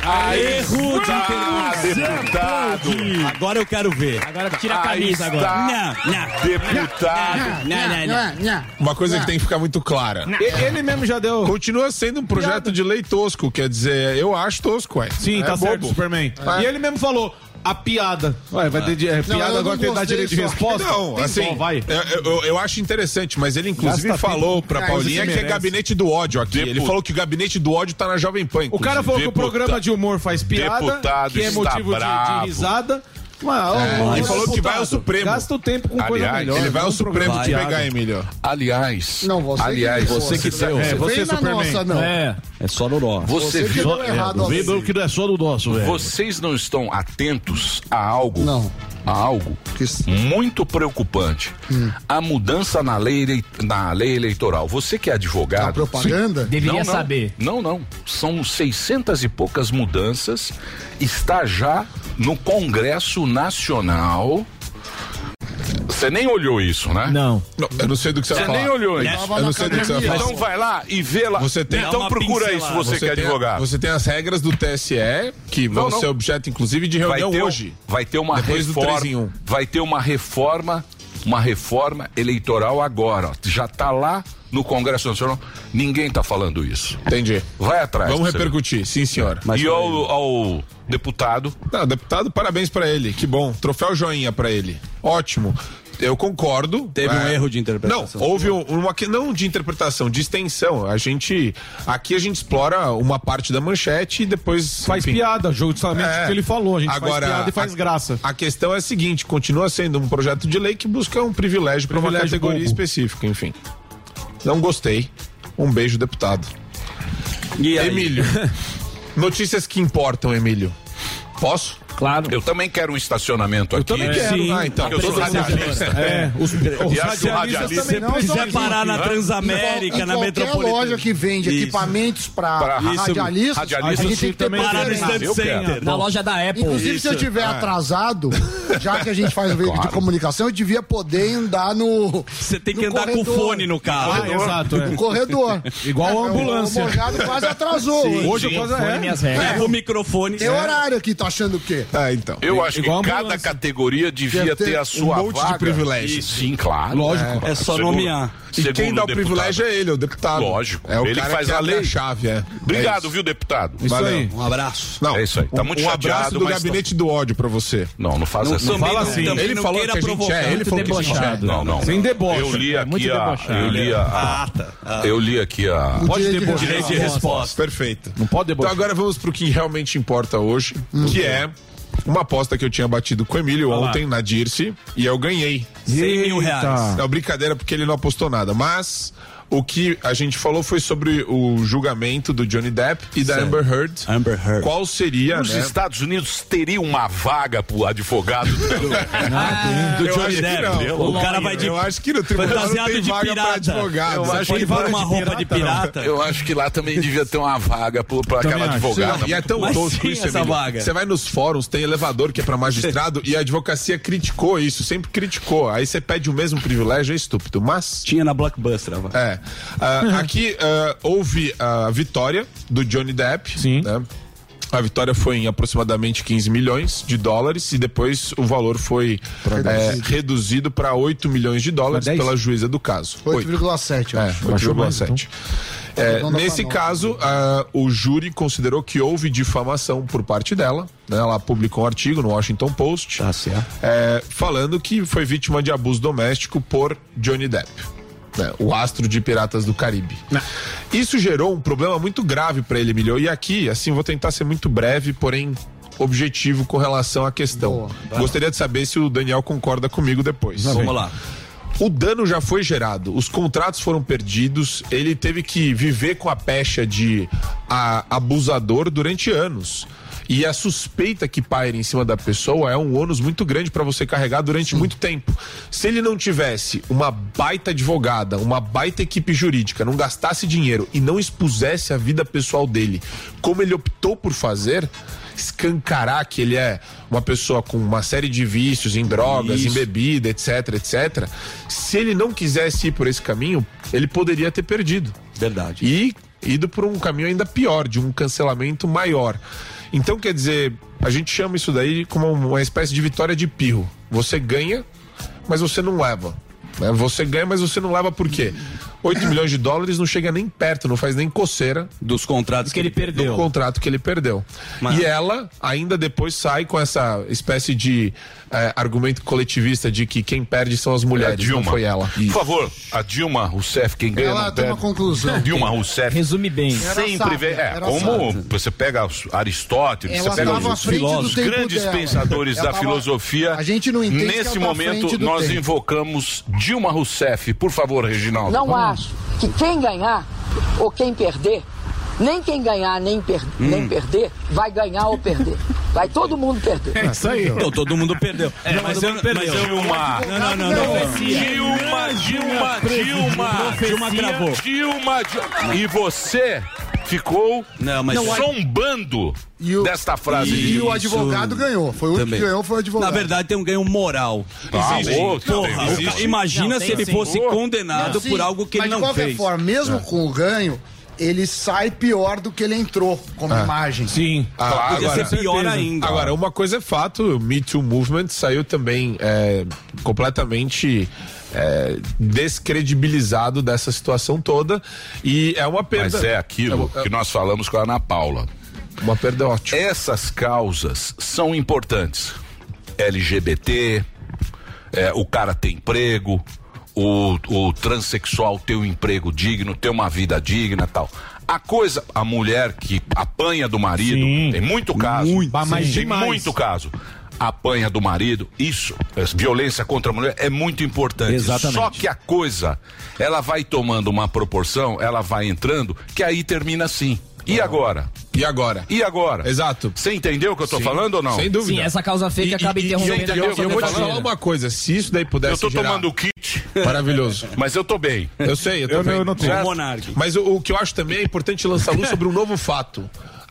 Aí Erro de está, deputado. Agora eu quero ver. Agora tira a camisa agora. Não, não. Deputado. Não, não, não. Uma coisa que tem que ficar muito clara. Ele mesmo já deu. Continua sendo um projeto de lei tosco, quer dizer, eu acho tosco, ué. Sim, É tá certo, bobo. Superman. É. E ele mesmo falou. A piada. Ué, vai ter de- é, Não, piada eu agora não tem que dar direito de resposta? Não, Tem assim, bom, vai. eu, eu- eu acho interessante, mas ele inclusive Gasta falou tempo. pra É, Paulinha você que é gabinete do ódio aqui. Ele falou que o gabinete do ódio tá na Jovem Pan. O cara falou que o inclusive. programa de humor faz piada, Deputado que é motivo de, de risada. Mas, ó, É, ele falou que vai ao Supremo. Gasta o tempo com coisa Aliás, melhor. Ele vai ao não Supremo te pegar. Emílio. Aliás, Não, você que aliás, deu. Você que deu. É, você na Superman. nossa, não. É. É só no nó. Você, Você que viu? deu errado assim. Que não é só do nosso, velho. Vocês não estão atentos a algo? Não. A algo Que- muito preocupante. A mudança na lei, na lei eleitoral. Você que é A advogado. propaganda? Deveria Não, não. saber. Não, não. São 600 e poucas mudanças. Está já no Congresso Nacional. Você nem olhou isso, né? Não. Não, eu não sei do que você vai Você falar. nem olhou isso. Eu não sei do que você vai falar. Então vai lá e vê lá. Você tem- então procura pincelada. isso, você, que é tem, advogado. Você tem as regras do TSE, que vão Não, não. ser objeto, inclusive, de vai reunião ter, um- hoje. Vai ter uma Depois do reforma. 3 em 1. Vai ter uma reforma, uma reforma eleitoral agora. ó. Já está lá no Congresso Nacional. Ninguém está falando isso. Entendi. Vai atrás. Vamos repercutir, sim, senhor. e ao, ao deputado. Não, deputado, parabéns pra ele. Que bom. Troféu joinha pra ele. Ótimo. Eu concordo. Teve um É. erro de interpretação. Não, houve um- uma que não de interpretação, de extensão. A gente aqui a gente explora uma parte da manchete e depois Faz enfim. piada, justamente É. o que ele falou. A gente Agora, faz piada e faz a- graça. A questão é a seguinte: continua sendo um projeto de lei que busca um privilégio para uma Privilégio categoria bobo. específica, enfim. Não gostei. Um beijo, deputado. E aí? Emílio. Notícias que importam, Emílio. Posso? Claro. Eu também quero um estacionamento aqui. também quero. Sim. Ah, então. Porque eu sou radialista. É, os, os o radialistas radialista- também Não, precisam só quiser parar na Em Transamérica, na em Metropolitana. loja que vende Isso. equipamentos para Pra radialistas, radialistas a gente tem que ter Parar no. Stand Eu. Center. Na loja da Apple. Inclusive, se eu Isso. tiver atrasado, já que a gente faz o veículo de comunicação, eu devia poder andar no. Você tem que andar com corredor. fone no carro. Ah, exato. é. No corredor. Igual a ambulância. O quase atrasou. hoje. Hoje quase é. Leva o microfone. Tem horário aqui, tá achando o quê? Ah, então. Eu acho Igual que cada ambulância. categoria devia ter, ter a sua um monte de vaga. privilégio. E, sim, claro. Lógico. É só Segundo- nomear. E quem dá o deputado. privilégio é ele, o deputado. Lógico. É o ele cara faz que a lei. a chave, é. Obrigado, É isso. viu, deputado? Isso Valeu. aí. Um abraço. Não, É isso aí. Tá um- muito um chateado, abraço do mas gabinete do ódio pra você. Não, não faz Não, essa também fala não- assim. Ele não falou que a gente provocar. é. Ele falou que a gente é. Não, não. Sem deboche. Eu li É aqui a. Eu li a. Eu li aqui a. Pode Direito de debochar. resposta. Direito de resposta. Perfeito. Não pode Então agora vamos pro que realmente importa hoje, que é uma aposta que eu tinha batido com o Emílio Olha lá. ontem na Dirce e eu ganhei. 100 mil reais. Não, brincadeira porque ele não apostou nada, mas o que a gente falou foi sobre o julgamento do Johnny Depp e da Certo. Amber Heard. Amber Heard. Qual seria, Os né? Estados Unidos teriam uma vaga pro advogado do, do acho que não. O cara vai de- Eu acho que no tribunal não tem de vaga pra pirata. advogado. Eu acho que vai uma roupa de pirata. Eu acho que lá também devia ter uma vaga pro, pra aquela advogada. E é tão tosco isso, essa vaga. Você vai nos fóruns, tem elevador que é pra magistrado e a advocacia criticou isso, sempre criticou. Aí você pede o mesmo privilégio, é estúpido. Mas. Tinha na Blockbuster, a vaga. É. Ah, aqui ah, houve a vitória do Johnny Depp. Sim. A vitória foi em aproximadamente 15 milhões de dólares e depois o valor foi é, reduzido para 8 milhões de dólares Pra 10? pela juíza do caso. 8,7, eu É, acho. 8,7. É, nesse caso, o júri considerou que houve difamação por parte dela. né? Ela publicou um artigo no Washington Post é, falando que foi vítima de abuso doméstico por Johnny Depp. Né? O astro de Piratas do Caribe. Isso gerou um problema muito grave para ele, Emilio. E aqui, assim, vou tentar ser muito breve, porém objetivo com relação à questão. Gostaria de saber se o Daniel concorda comigo depois. Vamos lá. O dano já foi gerado, os contratos foram perdidos, ele teve que viver com a pecha de a- abusador durante anos. E a suspeita que paira em cima da pessoa é um ônus muito grande para você carregar durante muito tempo. Se ele não tivesse uma baita advogada, uma baita equipe jurídica, não gastasse dinheiro e não expusesse a vida pessoal dele, como ele optou por fazer, escancarar que ele é uma pessoa com uma série de vícios em drogas, em Isso. bebida, etc, etc. Se ele não quisesse ir por esse caminho, ele poderia ter perdido. Verdade. E ido por um caminho ainda pior, de um cancelamento maior. Então, quer dizer, a gente chama isso daí como uma espécie de vitória de pirro. Você ganha, mas você não leva. né? Você ganha, mas você não leva por quê? 8 milhões de dólares não chega nem perto, não faz nem coceira dos contratos que ele perdeu. do contrato que ele perdeu. Mas- E ela ainda depois sai com essa espécie de eh, argumento coletivista de que quem perde são as mulheres, É, Dilma. não foi ela. Por favor, a Dilma Rousseff, quem ganha Ela não tem uma conclusão. Dilma Rousseff. Resume bem. Sempre vem. É, como sábia. você pega Aristóteles, Ela você pega os, filósofos, grandes dela. pensadores Ela da tava- filosofia. A gente não entende Nesse tá à momento, nós tempo. invocamos Dilma Rousseff. Por favor, Reginaldo. Não acho que quem ganhar ou quem perder, nem quem ganhar nem, per- nem perder, vai ganhar ou perder. Vai todo mundo perder. É isso aí. Então, todo mundo perdeu. É, mas, eu, mas eu. Dilma. Não, não, não. não. Dilma, Dilma, Dilma. Dilma gravou. Dilma, Dilma. E você ficou Não, mas- zombando desta frase. E, de- o advogado ganhou. Foi o único que ganhou, foi o advogado. Na verdade, tem um ganho moral. Ah, Existe. Porra, o existe. imagina Não, se tem ele sim. fosse Não, condenado por algo que mas ele não de qualquer fez. forma, mesmo com o ganho, ele sai pior do que ele entrou como imagem. Sim. Ah, Podia agora, ser pior ainda. Agora, uma coisa é fato, o Me Too Movement saiu também é, completamente é, descredibilizado dessa situação toda e é uma perda. Mas é aquilo É- que nós falamos com a Ana Paula. Uma perda ótima. Essas causas são importantes. LGBT, é, o cara ter emprego, o, o transexual ter um emprego digno, ter uma vida digna tal. A coisa, a mulher que apanha do marido, Sim. tem muito caso. Muito, mas tem demais. muito caso. Apanha do marido, isso, violência contra a mulher é muito importante. Exatamente. Só que a coisa, ela vai tomando uma proporção, ela vai entrando, que aí termina assim. E agora? E agora? E agora? Exato. Você entendeu o que eu tô Sim, falando ou não? Sem dúvida. Sim, essa causa fake acaba interrompendo causa Eu vou te falar uma coisa, se isso daí pudesse Eu tô gerar- tomando o kit. Maravilhoso. Mas eu tô bem. Eu sei, eu tô Eu não- bem. eu não tô. Certo? Monark. Mas o, o que eu acho também é importante lançar luz sobre um novo fato.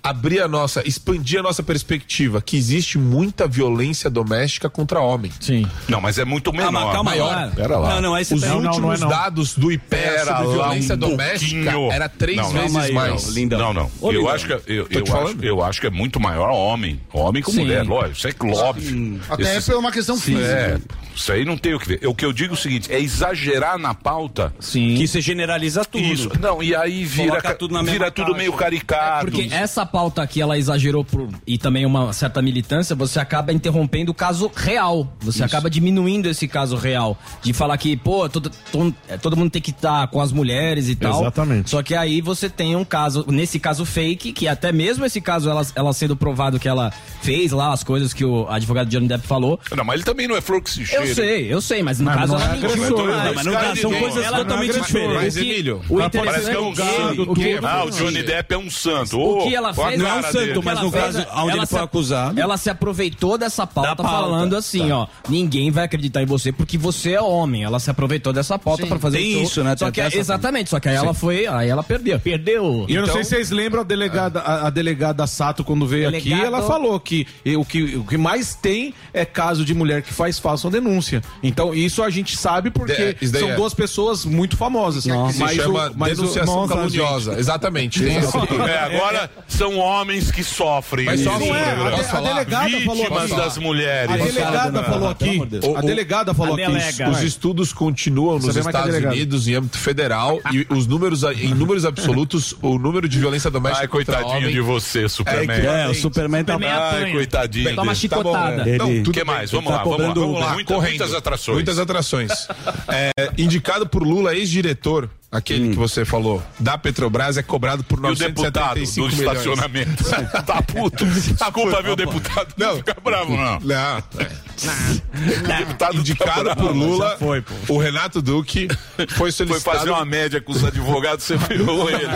Abrir a nossa, expandir a nossa perspectiva, que existe muita violência doméstica contra homem. Sim. Não, mas é muito menor. mas calma maior. Pera lá. Não, não, aí você Os tá- Não, não, últimos não é não. dados do IPEA Pera sobre violência um doméstica pouquinho. era três Não, vezes aí, mais. não. Não, não. Ô, eu lindão. acho que eu, Tô eu te acho, eu acho que é muito maior homem, homem com Sim. mulher, lógico. Isso é óbvio. Até Esses- por uma questão Sim, física. É, isso aí não tem o que ver. O que eu digo é o seguinte, é exagerar na pauta. Sim. Que você generaliza tudo. Isso. Não, e aí vira, Coloca tudo na mesma vira tudo meio caricato. Porque essa pauta aqui, ela exagerou por, e também uma certa militância, você acaba interrompendo o caso real. Você acaba diminuindo esse caso real. De falar que, pô, todo, todo, é, todo mundo tem que estar com as mulheres e tal. Exatamente. Só que aí você tem um caso, nesse caso fake, que até mesmo esse caso, ela, ela sendo provado que ela fez lá as coisas que o advogado Johnny Depp falou. Não, mas ele também não é flor que se cheira. Eu sei, eu sei, mas no Mas caso não ela é mentiu. não, mas não não dá- são coisas Ela totalmente é diferentes. Mas, O que- Emílio, o parece que é um é que- gado, o que- Ah, o Johnny Depp é um santo. O que ela fez não é um santo, mas no caso onde ele foi acusado. Ela se aproveitou dessa pauta, pauta. falando assim, Tá. ó, ninguém vai acreditar em você porque você é homem. Ela se aproveitou dessa pauta pra fazer o show. isso, né? Só que, exatamente, só que aí ela Sim. foi, aí ela perdeu. Perdeu. E eu não sei se vocês lembram a delegada, a, a delegada Sato, quando veio aqui, Delegado- ela falou que o, que o que mais tem é caso de mulher que faz falsa denúncia. Então, isso a gente sabe porque É, daí são é. duas pessoas muito famosas. Se chama denunciação caluniosa. Exatamente. Tem esse- É, agora são homens que sofrem. Mas não é, a, delegada falou Vítimas aqui. das mulheres. A delegada falou aqui. O- A o- delegada falou os- aqui. Os estudos continuam nos Estados. Unidos em âmbito federal e os números em números absolutos o número de violência doméstica Ai, coitadinho de você, Superman. É, o Superman tá Ai, coitadinho. Toma chicotada. Tá é. Tudo que mais? Vamos tá lá, vamos lá. muitas atrações. Muitas atrações. É, indicado por Lula, ex-diretor, aquele que você falou, da Petrobras, é cobrado por E o deputado 975 do milhões. estacionamento. tá puto. Desculpa, viu, deputado? Não fica bravo, não. Não. O deputado Indicado tá por. Lula, foi, o Renato Duque foi Foi solicitado... fazer uma média com os advogados, você ferrou ele.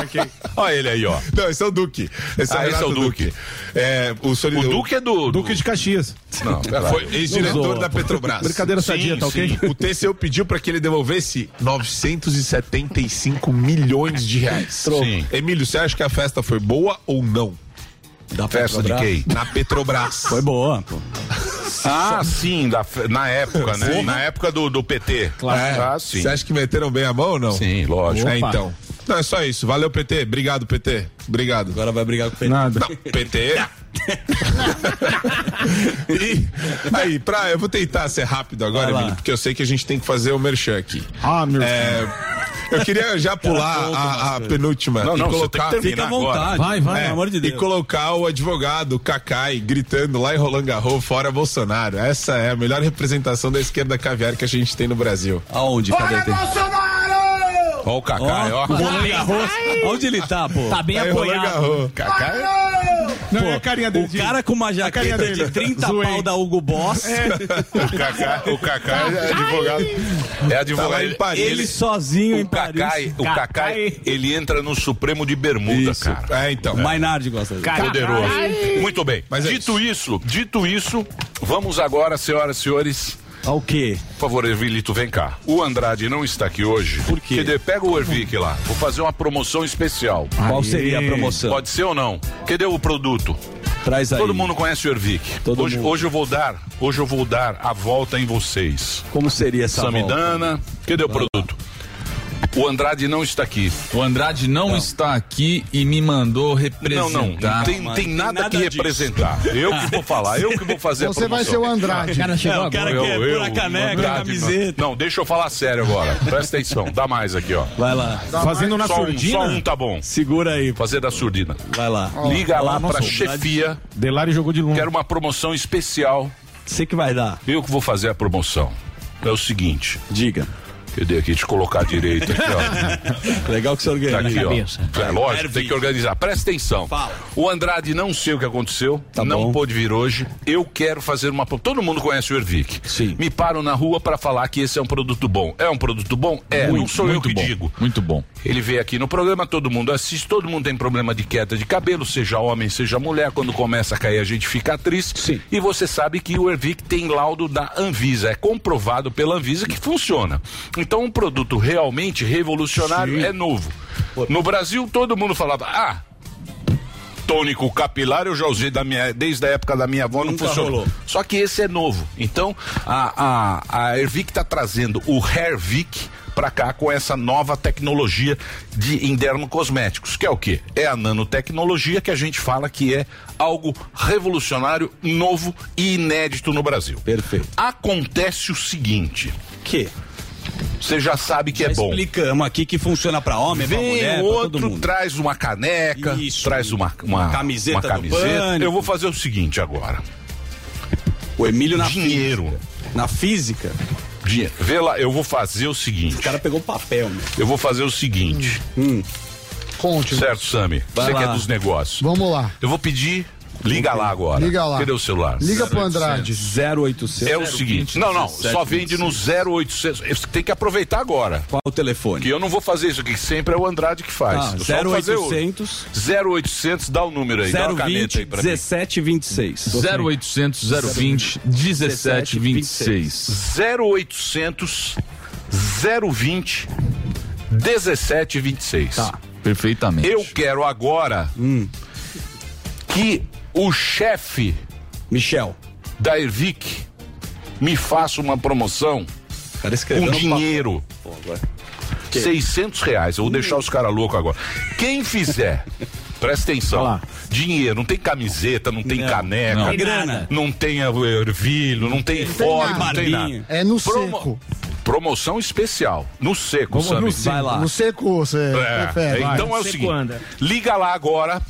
Olha ele aí, ó. Não, esse é o Duque. Esse Ah, é o, esse é o Duque. É, o, soli- O Duque é do. Duque de Caxias. Não. Foi ex-diretor da Petrobras. Brincadeira sadia, tá ok? O TCU pediu para que ele devolvesse 975 milhões de reais. Sim. Emílio, você acha que a festa foi boa ou não? Da Festa de quem? Na Petrobras. Foi boa, pô. Ah, sim, da na época, né? Sim. Na época do, do PT. É. Ah, sim. Você acha que meteram bem a mão ou não? Sim, lógico. É, Opa. então. Não, é só isso. Valeu, PT. Obrigado, PT. Obrigado. Agora vai brigar com o PT. Nada. Não, PT. e aí, pra, eu vou tentar ser rápido agora. Emílio, porque eu sei que a gente tem que fazer o merchan aqui. Ah, meu É, eu queria já pular a, a penúltima Não, e não, você colocar. tem que Fica à vontade. Vai, vai, É, pelo amor de E Deus. colocar o advogado Cacai gritando lá em Roland Garros, fora Bolsonaro. Essa é a melhor representação da esquerda caviar que a gente tem no Brasil. Aonde? Cadê? Tem? Ó o Cacai, ó. Roland Garros. Onde ele tá, pô? Tá bem Tá Roland apoiado. Cacai? Não, é a carinha dele. O cara com uma carinha jaqueta dele. de 30 Zoei. pau da Hugo Boss. O Cacai, o Cacai é advogado. É Tá advogado. lá em Paris. Ele sozinho em o Cacai, Paris. o Cacai, ele entra no Supremo de Bermuda, Isso. cara. É, então. O Mainardi gosta dele. Poderoso. Muito bem. Mas é dito isso, dito isso, vamos agora, senhoras e senhores. Ao quê? Por favor, Ervilito, vem cá. O Andrade não está aqui hoje. Por quê? Pega o Ervic lá. Vou fazer uma promoção especial. Qual seria a promoção? Pode ser ou não? Cadê o produto? Traz aí. Todo mundo conhece o Ervic. Todo Hoje, mundo. hoje eu vou dar, hoje eu vou dar a volta em vocês. Como seria essa volta? Samidana, cadê o produto? O Andrade não está aqui. O Andrade não, está aqui e me mandou representar. Não, não, não tem, tem tem nada, nada que disso. representar. Eu que vou falar, eu que vou fazer Você a vai ser o Andrade. O cara chegou É, o agora. cara Eu- quer eu- pôr a caneca, Andrade, camiseta. Não, deixa eu falar sério agora. Presta atenção, dá mais aqui, ó. Vai lá. Fazendo na Só um, surdina. só um tá bom. Segura aí. Fazer da surdina. Vai lá. Liga lá nossa, pra o chefia. Delari jogou de longe. Quero uma promoção especial. Você que vai dar. Eu que vou fazer a promoção. É o seguinte. Diga. Cadê aqui? Te colocar direito aqui, ó. Legal que você Tá organiza. aqui, cabeça. ó. É lógico, tem que organizar. Presta atenção. Fala. O Andrade não sei o que aconteceu, Tá não bom. pôde vir hoje. Eu quero fazer uma. Todo mundo conhece o Ervic. Sim. Me param na rua para falar que esse é um produto bom. É um produto bom? É. não sou eu muito que bom, digo. Muito bom. Ele veio aqui no programa, todo mundo assiste, todo mundo tem problema de queda de cabelo, seja homem, seja mulher. Quando começa a cair, a gente fica triste. Sim. E você sabe que o Ervic tem laudo da Anvisa, é comprovado pela Anvisa que funciona. Então, um produto realmente revolucionário é novo. No Brasil, todo mundo falava: ah, tônico capilar eu já usei da minha, desde a época da minha avó, não funcionou. rolou. Só que esse é novo. Então, a, a, a Ervic está trazendo o Hairvic para cá com essa nova tecnologia de em dermocosméticos, que é o quê? É a nanotecnologia que a gente fala que é algo revolucionário, novo e inédito no Brasil. Perfeito. Acontece o seguinte, que você já sabe que Já é bom. explicamos aqui que funciona pra homem, pra Vem mulher, pra todo outro, mundo. traz uma caneca, traz uma, uma, camiseta uma camiseta. Eu vou fazer o seguinte agora. O Emílio na Dinheiro. física. Na física? Dinheiro. Vê lá, eu vou fazer o seguinte. O cara pegou papel, meu. Eu vou fazer o seguinte. Conte. Certo, Sami? Você que é lá. dos negócios. Vamos lá. Eu vou pedir. Liga lá agora. Liga lá. Cadê o celular? Liga pro Andrade. 0800. É o seguinte. Não, não. Só vende no 0800. Você tem que aproveitar agora. Qual o telefone? Que eu não vou fazer isso aqui. Sempre é o Andrade que faz. Ah, Eu só vou fazer hoje. 0800. 0800, dá o número aí. dá uma caneta 020 aí pra mim. 1726. 0800 020 1726. 0800 020 1726. Tá, perfeitamente. Eu quero agora Hum. que o chefe Michel da Ervic me faça uma promoção com escreveu no dinheiro. Pô, agora. 600 reais. Eu vou deixar os caras loucos agora. Quem fizer, presta atenção. Dinheiro, não tem camiseta, não tem Não, caneca, não. Tem grana. não tem ervilho, não tem foto, não tem nada. É no seco. Promoção especial, no seco, Vamos Sammy. no seco. Vai lá. No seco você É, prefere. Então Vai. é o Seco seguinte, anda. liga lá agora,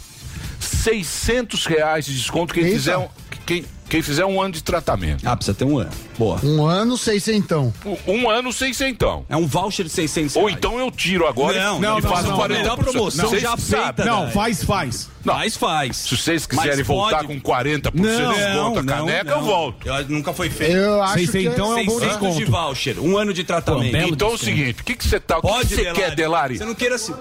600 reais de desconto quem Eita. fizer, um, quem, quem fizer um ano de tratamento. Ah, precisa ter um ano. Boa. Um ano, seiscentão. Um ano, seiscentão. É um voucher de 600 Ou então eu tiro agora Não, e, não, e não, faço não, 40 melhor promoção Vocês já que feita? Não, faz, faz. Não. Faz, faz. Se vocês quiserem voltar com 40% de Não, desconto a não, caneca, não. eu volto. Eu- nunca foi feito. Eu acho que- Seiscentão é um bom 600 desconto. de voucher, um ano de tratamento. então é o seguinte, o que que você tá, o que Pode, que você quer, Delari? Você não queira se...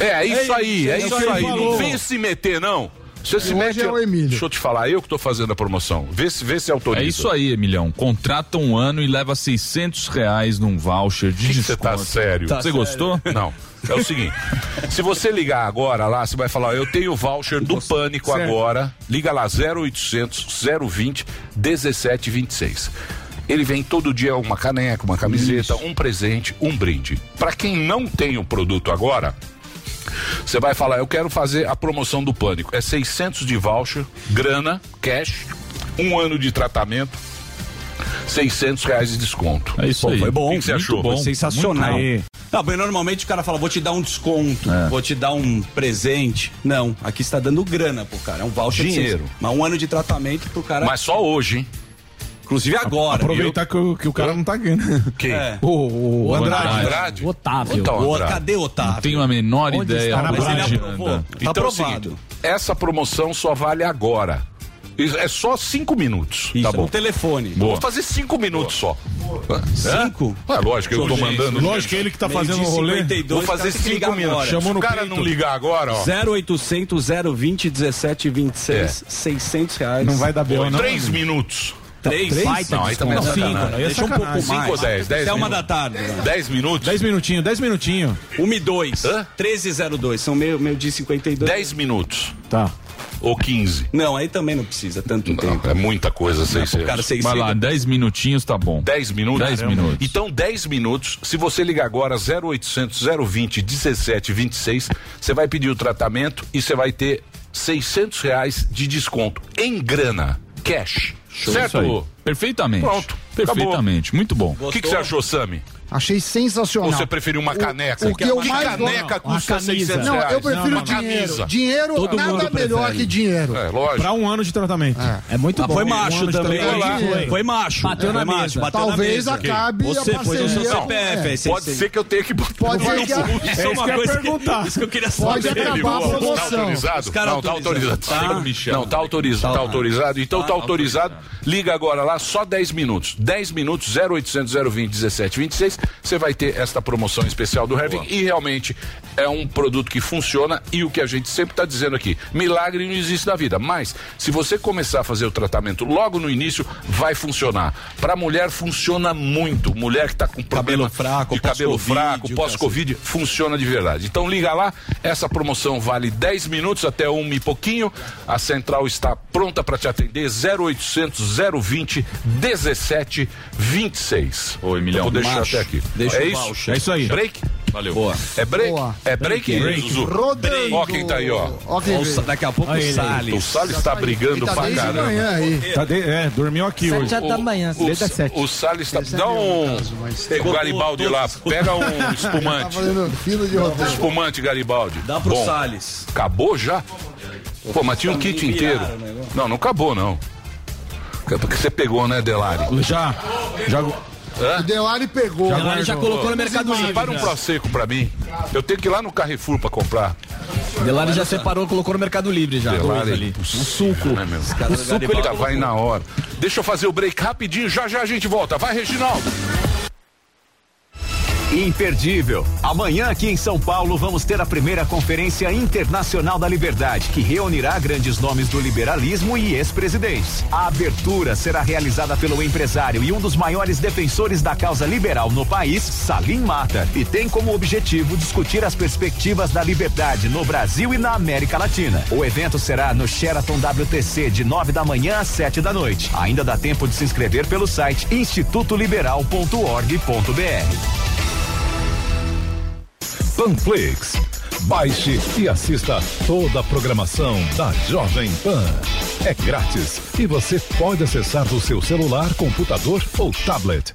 É, é isso aí, é É isso isso que aí. Não vem se meter, não. Você se mete. é o Emílio. Deixa eu te falar, eu que tô fazendo a promoção. Vê se, vê se autoriza. É isso aí, Emilhão. Contrata um ano e leva 600 reais num voucher de Que desconto. você tá sério? Você gostou? Não. É o seguinte, se você ligar agora lá, você vai falar, eu tenho o voucher do Pânico Certo. agora, liga lá 0800 020 1726. Ele vem todo dia uma caneca, uma camiseta, um presente, um brinde. Para quem não tem o produto agora, você vai falar, eu quero fazer a promoção do Pânico. É 600 de voucher, grana, cash, um ano de tratamento, 600 reais de desconto. É isso Pô, aí. foi bom, O que você muito achou? bom, Muito sensacional. bom. Não, mas normalmente o cara fala, vou te dar um desconto, É. vou te dar um presente. Não, aqui está dando grana pro cara, é um voucher de Dinheiro. 600. Mas um ano de tratamento pro cara, Mas só hoje, hein? Inclusive agora. Aproveitar que, o- que o cara não tá ganhando. Quem? É. O, o, O Andrade. Andrade. Andrade? Otávio. Então, O- Andrade. cadê o Otávio? Não tenho a menor Onde ideia está? Onde Brás? ele aprovou. Tá Então é aprovado. seguinte, essa promoção só vale agora. É só cinco minutos. Isso, tá é bom. no telefone. Vou fazer cinco minutos só. Cinco? É? É lógico, eu tô mandando. Lógico que ele que tá Meio-dia fazendo o rolê. 52, Vou fazer que cinco ligar minutos. agora. Chamou Se no o cara peito. não ligar agora, ó. 0800 020 1726, 600 reais. Não vai dar B.O. não. Três minutos. Três? Três? Não, aí também é Não, cinco, sacanagem. né? É Deixa um pouco mais. Cinco ou dez? Dez Até uma minutos. da tarde. Dez minutos? Dez minutinhos, dez minutinhos. 1 e 2. Hã? 1302. São meio, meio dia 52. Dez minutos. Tá. Ou quinze. Não, aí também não precisa tanto tempo. Não, é muita coisa, Pro cara 600. 600. Vai lá, 10 minutinhos tá bom. 10 minutos? 10 minutos. Então, 10 minutos. Se você ligar agora 0800 020 1726, você vai pedir o tratamento e você vai ter 600 reais de desconto em grana, cash. Isso certo? Perfeitamente. Pronto. Perfeitamente. Muito bom. O que, que você achou, Sami? Achei sensacional. Ou você preferiu uma caneca? o que eu que mais caneca gosto- custa 600 Não, reais? eu prefiro Uma dinheiro. camisa. Dinheiro, Todo nada melhor prefere. que dinheiro. É, lógico. Pra um ano de tratamento. É muito Ah, bom. foi Um macho de também. Foi, foi macho. Bateu foi na macho, mesa. bateu Talvez na mesa. acabe Você a pôs o seu parceria. CPF. É. Pode ser que eu tenha que botar Pode no ser que a-. Isso é uma que eu coisa que, perguntar. isso que eu queria Pode saber. acabar a Tá promoção. Não, tá autorizado. Tá. Não, tá autorizado. Tá autorizado? Então tá autorizado. Liga agora lá, só 10 minutos. 10 minutos, 0800 020 1726. Reais, você vai ter esta promoção especial do Hervik e realmente é um produto que funciona e o que a gente sempre está dizendo aqui, milagre não existe na vida, mas se você começar a fazer o tratamento logo no início, vai funcionar. Para mulher funciona muito, mulher que está com problema fraco, de cabelo pós-Covid, fraco, pós-Covid, funciona de verdade. Então liga lá, essa promoção vale 10 minutos até uma e pouquinho. A central está pronta para te atender 0800 020 1726. Ô, Emilhão, Eu vou deixar macho. até aqui. Deixa é o isso? É isso aí. Break? Valeu. Boa. É break? Boa. É break, Break. Zuzu? Rodando. Ó quem tá aí, ó. Ó quem daqui a pouco Olha o aí. Salles. O Salles está brigando Ele tá pra caramba. manhã aí. Tá de- é, dormiu aqui hoje. Sete da manhã, O, desde as sete. o Salles tá. Dá um. caso, mas- O Garibaldi lá, pega um Tá espumante. fazendo fila de roteiro. Espumante Garibaldi. Dá pro Bom, Salles. Acabou já? Pô, mas tinha um kit inteiro. Não, não acabou, não. Porque você pegou, né, Delari? Já. Já. O Delari pegou. Delari já colocou no Mercado Livre. Separa um Prosecco pra mim. Eu tenho que ir lá no Carrefour pra comprar. Delari já separou, colocou no Mercado Livre já. Delari, ali. o suco. Né, meu? O suco ele vai na hora. Deixa eu fazer o break rapidinho, já já a gente volta. Vai, Reginaldo. Imperdível. Amanhã aqui em São Paulo vamos ter a primeira Conferência Internacional da Liberdade, que reunirá grandes nomes do liberalismo e ex-presidentes. A abertura será realizada pelo empresário e um dos maiores defensores da causa liberal no país, Salim Mata, e tem como objetivo discutir as perspectivas da liberdade no Brasil e na América Latina. O evento será no Sheraton WTC de 9 da manhã às 7 da noite. Ainda dá tempo de se inscrever pelo site institutoliberal.org.br. Panflix. Baixe e assista toda a programação da Jovem Pan. É grátis e você pode acessar do seu celular, computador ou tablet.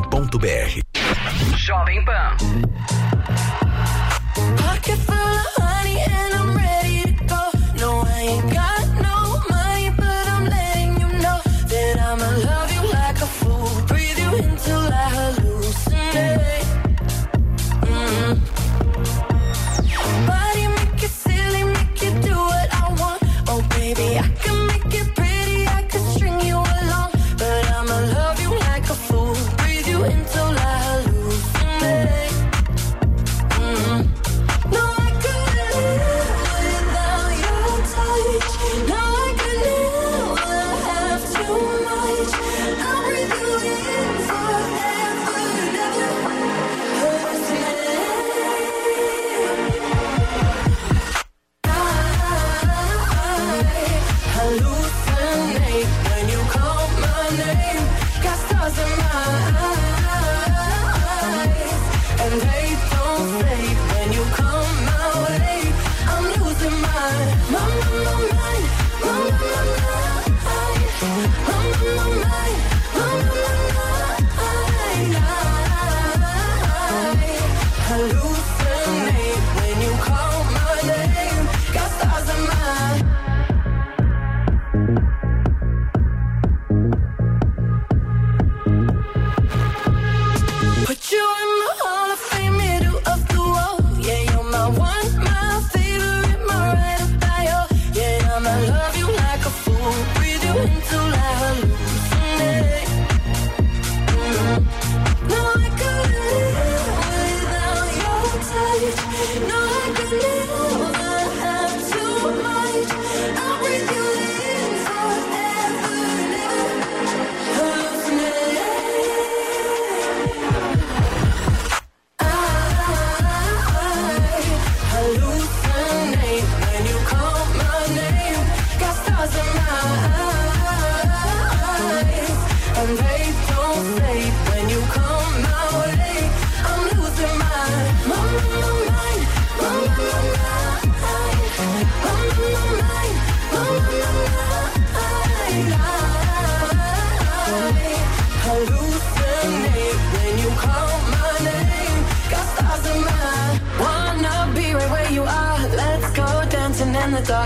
gocil.com.br Jovem Pan.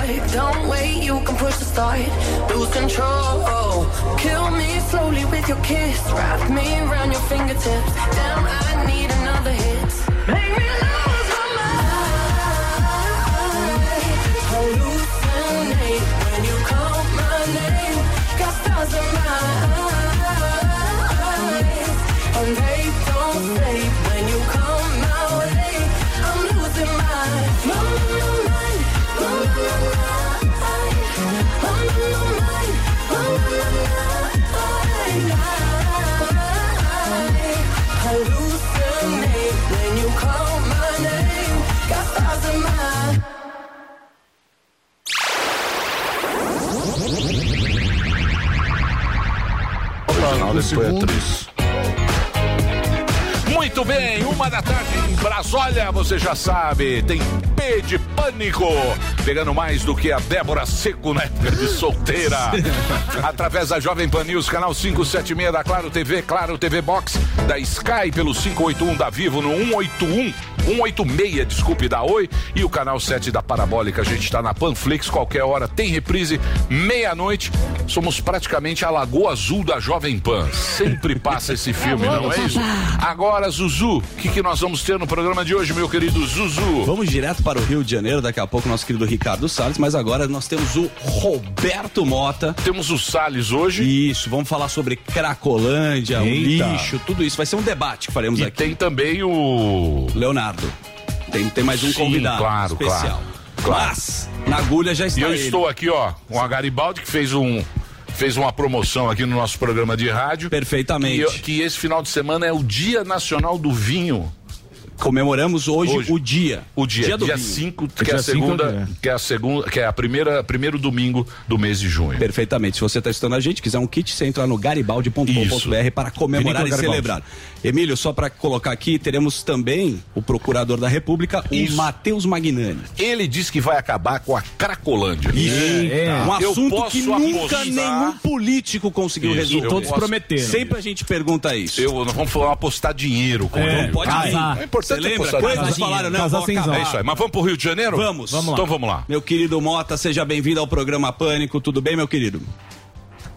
Dark. Don't wait, you can push the start. Lose control. Kill me slowly with your kiss. Wrap me around your fingertips. Damn, I need another hit. É. Muito bem, uma da tarde em Brasólia, você já sabe, tem P de pânico, pegando mais do que a Débora Seco na época de solteira. Através da Jovem Pan News, canal 576 da Claro TV, Claro TV Box, da Sky pelo 581 da Vivo no 181. 186, desculpe, da Oi e o canal 7 da Parabólica. A gente está na Panflix, qualquer hora tem reprise, meia-noite. Somos praticamente a Lagoa Azul da Jovem Pan. Sempre passa esse filme, não é isso? Agora, Zuzu, o que, que nós vamos ter no programa de hoje, meu querido Zuzu? Vamos direto para o Rio de Janeiro, daqui a pouco nosso querido Ricardo Salles, mas agora nós temos o Roberto Mota. Temos o Salles hoje. Isso, vamos falar sobre Cracolândia, o Eita. lixo, tudo isso. Vai ser um debate que faremos E aqui. tem também o. Leonardo. Tem, tem mais um Sim, convidado claro, especial. claro, claro. Mas, na agulha já está E eu ele. estou aqui, ó, com a Garibaldi, que fez um. Fez uma promoção aqui no nosso programa de rádio. Perfeitamente. Que, que esse final de semana é o Dia Nacional do Vinho. Comemoramos hoje, o dia. O dia, Dia do dia vinho. 5, É que é a cinco, segunda, né? que é a segunda, que é a primeira, primeiro domingo do mês de junho. Perfeitamente. Se você está estudando a gente, quiser um kit, você entra no garibaldi.com.br para comemorar Vinícola e Garibaldi. celebrar. Emílio, só para colocar aqui, teremos também o procurador da República, o Matheus Magnani. Ele disse que vai acabar com a Cracolândia. Isso. Um Eu assunto posso que nunca apostar- nenhum político conseguiu Isso, resolver. eu posso- Sempre a gente pergunta isso. Eu, nós vamos falar apostar dinheiro com É, ele. pode Ah, casar. É importante Você lembra? Quando dinheiro. eles falaram, não, Casar sem. É isso aí. Mas vamos pro Rio de Janeiro? Vamos. Então vamos lá. Meu querido Mota, seja bem-vindo ao programa Pânico. Tudo bem, meu querido?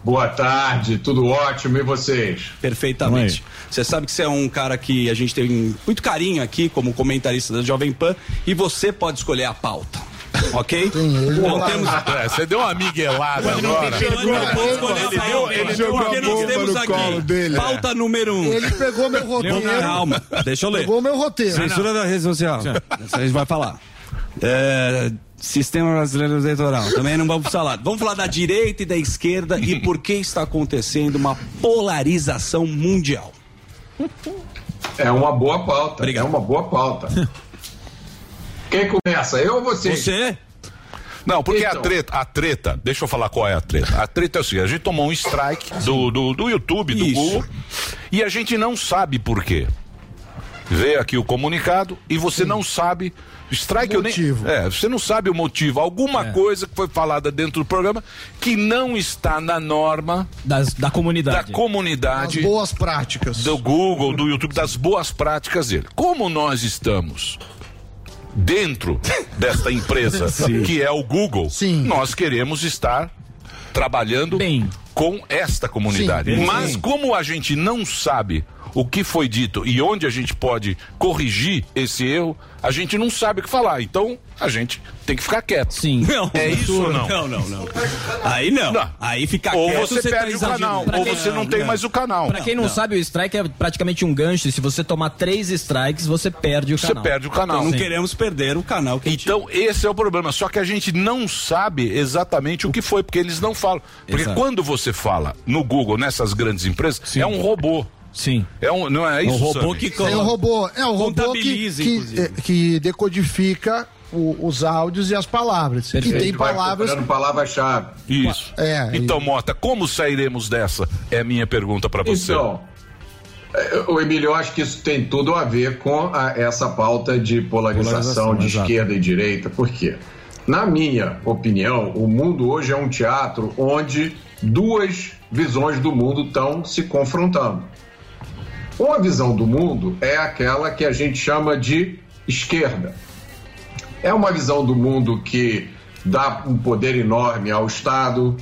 Boa tarde, tudo ótimo e vocês? Perfeitamente. Você sabe que você é um cara que a gente tem muito carinho aqui como comentarista da Jovem Pan e você pode escolher a pauta. Ok? Então temos. É, você deu uma miguelada agora. ele deu, ele deu porque nós temos aqui pauta número um. Ele pegou meu roteiro. Calma, deixa eu ler. Pegou meu roteiro. Censura da rede social. Isso a gente vai falar. É, Sistema brasileiro eleitoral. Também não vamos falar. Vamos falar da direita e da esquerda e por que está acontecendo uma polarização mundial. É uma boa pauta. É uma boa pauta. Quem começa? Eu ou você? Você? Não, porque Então. a treta, a treta, deixa eu falar qual é a treta. A treta é o seguinte, a gente tomou um strike do, do, do YouTube, do Google, e a gente não sabe por quê. Veio aqui o comunicado e você não sabe. Strike eu nem. É, você não sabe o motivo. Alguma coisa que foi falada dentro do programa que não está na norma da comunidade. Da comunidade. As boas práticas. Do Google, do YouTube, das boas práticas dele. Como nós estamos dentro desta empresa Sim. que é o Google, nós queremos estar trabalhando com esta comunidade. Sim, Mas sim. como a gente não sabe o que foi dito e onde a gente pode corrigir esse erro, a gente não sabe o que falar. Então, a gente tem que ficar quieto. Sim. Não, é isso ou não? Não, não, não. Aí não. Aí fica Ou quieto, você tá perde o canal, ou você não tem mais o canal. Pra quem não, sabe, o strike é praticamente um gancho. E se você tomar três strikes, você perde o Você canal. perde o canal. Não queremos perder o canal que Então, esse é o problema. Só que a gente não sabe exatamente o que foi, porque eles não falam. Porque Exato. quando você fala no Google, nessas grandes empresas, é um robô. Sim. É um, não é isso? robô Sammy? É um robô, é um robô que, que, eh, que decodifica o- os áudios e as palavras. E tem Vai palavras. palavra-chave. Isso. É, então, Mota, como sairemos dessa? É a minha pergunta pra você. Então, eh, o Emílio, eu acho que isso tem tudo a ver com a- essa pauta de polarização, Polarização, de exato. esquerda e direita. Por quê? Na minha opinião, o mundo hoje é um teatro onde duas visões do mundo estão se confrontando. Uma visão do mundo é aquela que a gente chama de esquerda. É uma visão do mundo que dá um poder enorme ao Estado,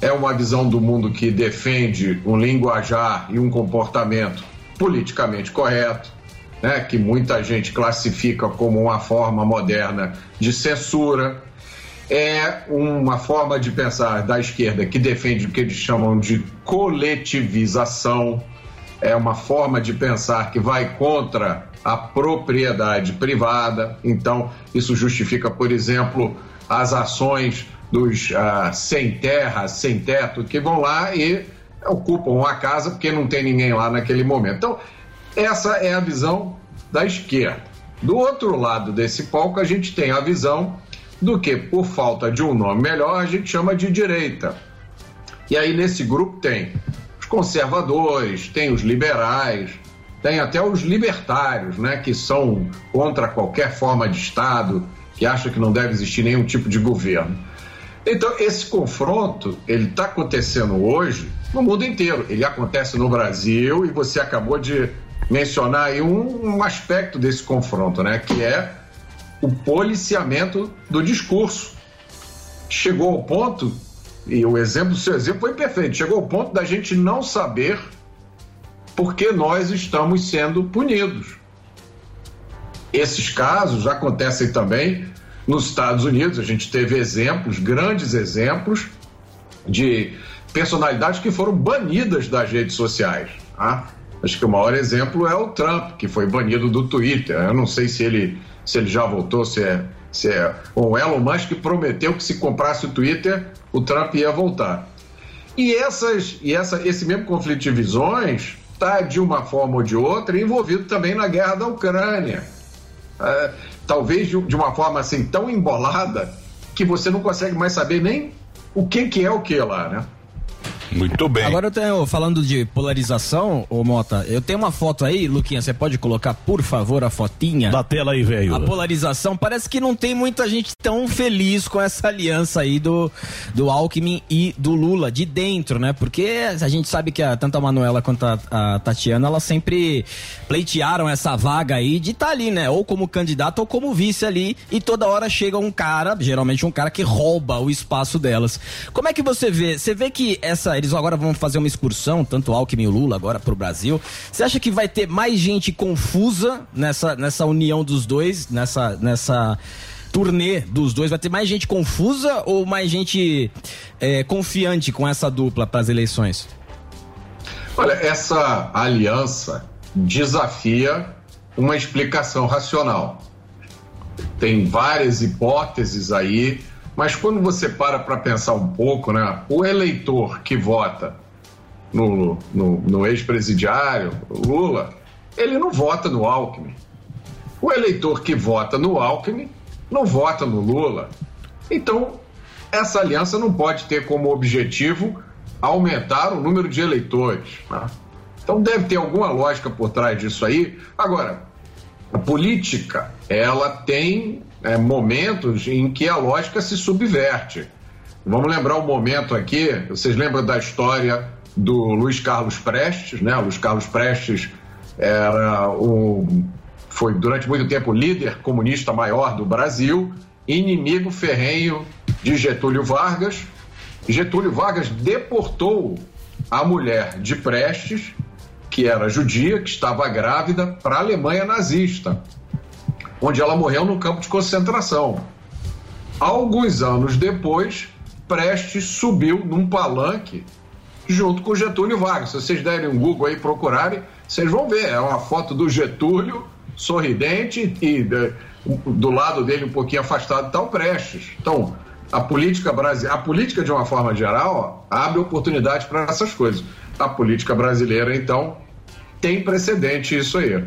é uma visão do mundo que defende um linguajar e um comportamento politicamente correto, né, que muita gente classifica como uma forma moderna de censura. É uma forma de pensar da esquerda que defende o que eles chamam de coletivização, é uma forma de pensar que vai contra a propriedade privada. Então, isso justifica, por exemplo, as ações dos ah, sem terra, sem teto, que vão lá e ocupam uma casa porque não tem ninguém lá naquele momento. Então, essa é a visão da esquerda. Do outro lado desse palco, a gente tem a visão do que, por falta de um nome melhor, a gente chama de direita. E aí, nesse grupo, tem conservadores, tem os liberais, tem até os libertários, né, que são contra qualquer forma de Estado, que acham que não deve existir nenhum tipo de governo. Então, esse confronto, ele está acontecendo hoje no mundo inteiro. Ele acontece no Brasil e você acabou de mencionar aí um, um aspecto desse confronto, né? Que é o policiamento do discurso. Chegou ao ponto, e o exemplo, o seu exemplo foi perfeito, chegou ao ponto da gente não saber por que nós estamos sendo punidos. Esses casos acontecem também nos Estados Unidos. A gente teve exemplos, grandes exemplos, de personalidades que foram banidas das redes sociais. Tá? Acho que o maior exemplo é o Trump, que foi banido do Twitter. Eu não sei se ele, se ele já voltou, se é. O Elon Musk prometeu que se comprasse o Twitter, o Trump ia voltar. E, essas, e essa, esse mesmo conflito de visões está, de uma forma ou de outra, envolvido também na guerra da Ucrânia. É, talvez de, de uma forma assim tão embolada que você não consegue mais saber nem o que, que é o que lá, né? Muito bem. Agora eu tenho, falando de polarização, ô Mota, eu tenho uma foto aí, Luquinha, você pode colocar, por favor, a fotinha? Da tela aí, velho. A polarização, parece que não tem muita gente tão feliz com essa aliança aí do, do Alckmin e do Lula, de dentro, né? Porque a gente sabe que a, tanto a Manuela quanto a, a Tatiana, elas sempre pleitearam essa vaga aí de estar tá ali, né? Ou como candidato ou como vice ali, e toda hora chega um cara, geralmente um cara que rouba o espaço delas. Como é que você vê? Você vê que essa eles agora vão fazer uma excursão, tanto Alckmin e o Lula agora pro Brasil. Você acha que vai ter mais gente confusa nessa, nessa união dos dois, nessa, nessa turnê dos dois? Vai ter mais gente confusa ou mais gente é, confiante com essa dupla para as eleições? Olha, essa aliança desafia uma explicação racional. Tem várias hipóteses aí mas quando você para para pensar um pouco, né, o eleitor que vota no, no, no ex-presidiário, Lula, ele não vota no Alckmin. O eleitor que vota no Alckmin não vota no Lula. Então, essa aliança não pode ter como objetivo aumentar o número de eleitores. Né? Então, deve ter alguma lógica por trás disso aí. Agora, a política, ela tem é, momentos em que a lógica se subverte. Vamos lembrar um momento aqui, vocês lembram da história do Luiz Carlos Prestes, né? O Luiz Carlos Prestes era o, foi durante muito tempo o líder comunista maior do Brasil, inimigo ferrenho de Getúlio Vargas. Getúlio Vargas deportou a mulher de Prestes, que era judia, que estava grávida, para a Alemanha nazista onde ela morreu no campo de concentração. Alguns anos depois, Prestes subiu num palanque junto com Getúlio Vargas. Se vocês derem um Google aí procurarem, vocês vão ver. É uma foto do Getúlio sorridente e de, do lado dele um pouquinho afastado está o Prestes. Então, a política brasileira, a política de uma forma geral, ó, abre oportunidades para essas coisas. A política brasileira, então, tem precedente isso aí.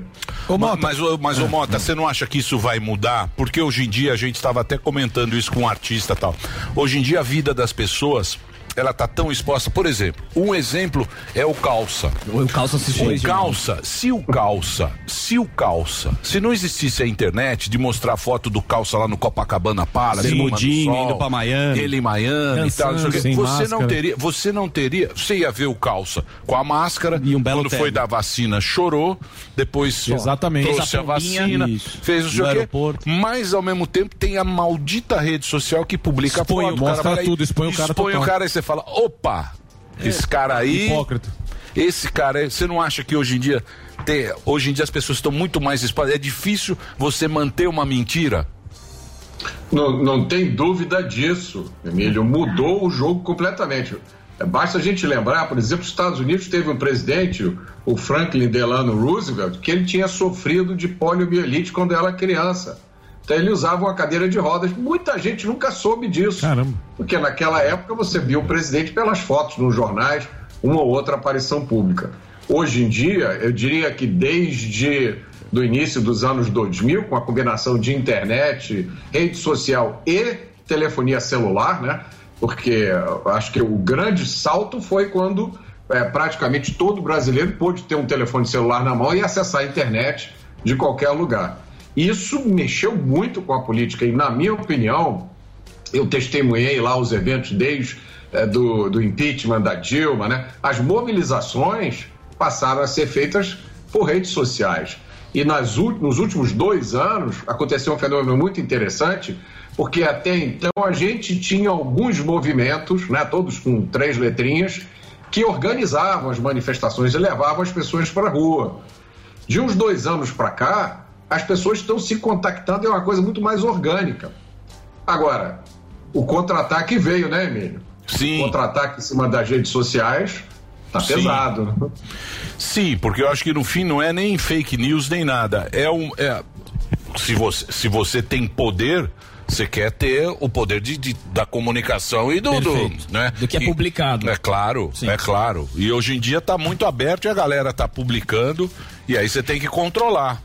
Ô, Mota. Mas, mas ô, Mota, você não acha que isso vai mudar? Porque hoje em dia, a gente estava até comentando isso com um artista e tal. Hoje em dia, a vida das pessoas ela tá tão exposta. Por exemplo, um exemplo é o calça. O calça se O calça, se o calça, se o calça, se não existisse a internet de mostrar foto do calça lá no Copacabana Palace, sol, indo pra Miami. ele em Miami e tal, não o você não máscara. teria, você não teria, você ia ver o calça com a máscara E um belo quando foi terno. da vacina, chorou, depois Exatamente. trouxe Fez a, a vacina, Isso. fez o o quê, mas ao mesmo tempo tem a maldita rede social que publica Expõe, foto, mostra e tudo, expõe o cara expõe o cara e você fala, opa, esse cara aí Hipócrita. esse cara, aí, você não acha que hoje em dia tem, hoje em dia as pessoas estão muito mais expostas? É difícil você manter uma mentira? Não, não tem dúvida disso, Emílio. Mudou o jogo completamente. É, Basta a gente lembrar, por exemplo, os Estados Unidos teve um presidente, o Franklin Delano Roosevelt, que ele tinha sofrido de poliomielite quando era criança. Então ele usava uma cadeira de rodas. Muita gente nunca soube disso. Caramba. Porque naquela época você via o presidente pelas fotos nos jornais, uma ou outra aparição pública. Hoje em dia, eu diria que desde do início dos anos 2000, com a combinação de internet, rede social e telefonia celular, né? Porque acho que o grande salto foi quando é, praticamente todo brasileiro pôde ter um telefone celular na mão e acessar a internet de qualquer lugar. Isso mexeu muito com a política e, na minha opinião, eu testemunhei lá os eventos desde eh, do, do impeachment da Dilma, né? As mobilizações passaram a ser feitas por redes sociais. E nas, nos últimos dois anos aconteceu um fenômeno muito interessante, porque até então a gente tinha alguns movimentos, né, todos com três letrinhas, que organizavam as manifestações e levavam as pessoas para a rua. De uns dois anos para cá, as pessoas estão se contactando, é uma coisa muito mais orgânica. Agora, o contra-ataque veio, né, Emílio? Sim. O contra-ataque em cima das redes sociais tá Sim. pesado. né? Sim, porque eu acho que no fim não é nem fake news nem nada. É um. É, se, você, se você tem poder. Você quer ter o poder de, de- da comunicação e do, do, né? Do que é E- publicado. É claro, é claro. E hoje em dia tá muito aberto e a galera tá publicando e aí você tem que controlar.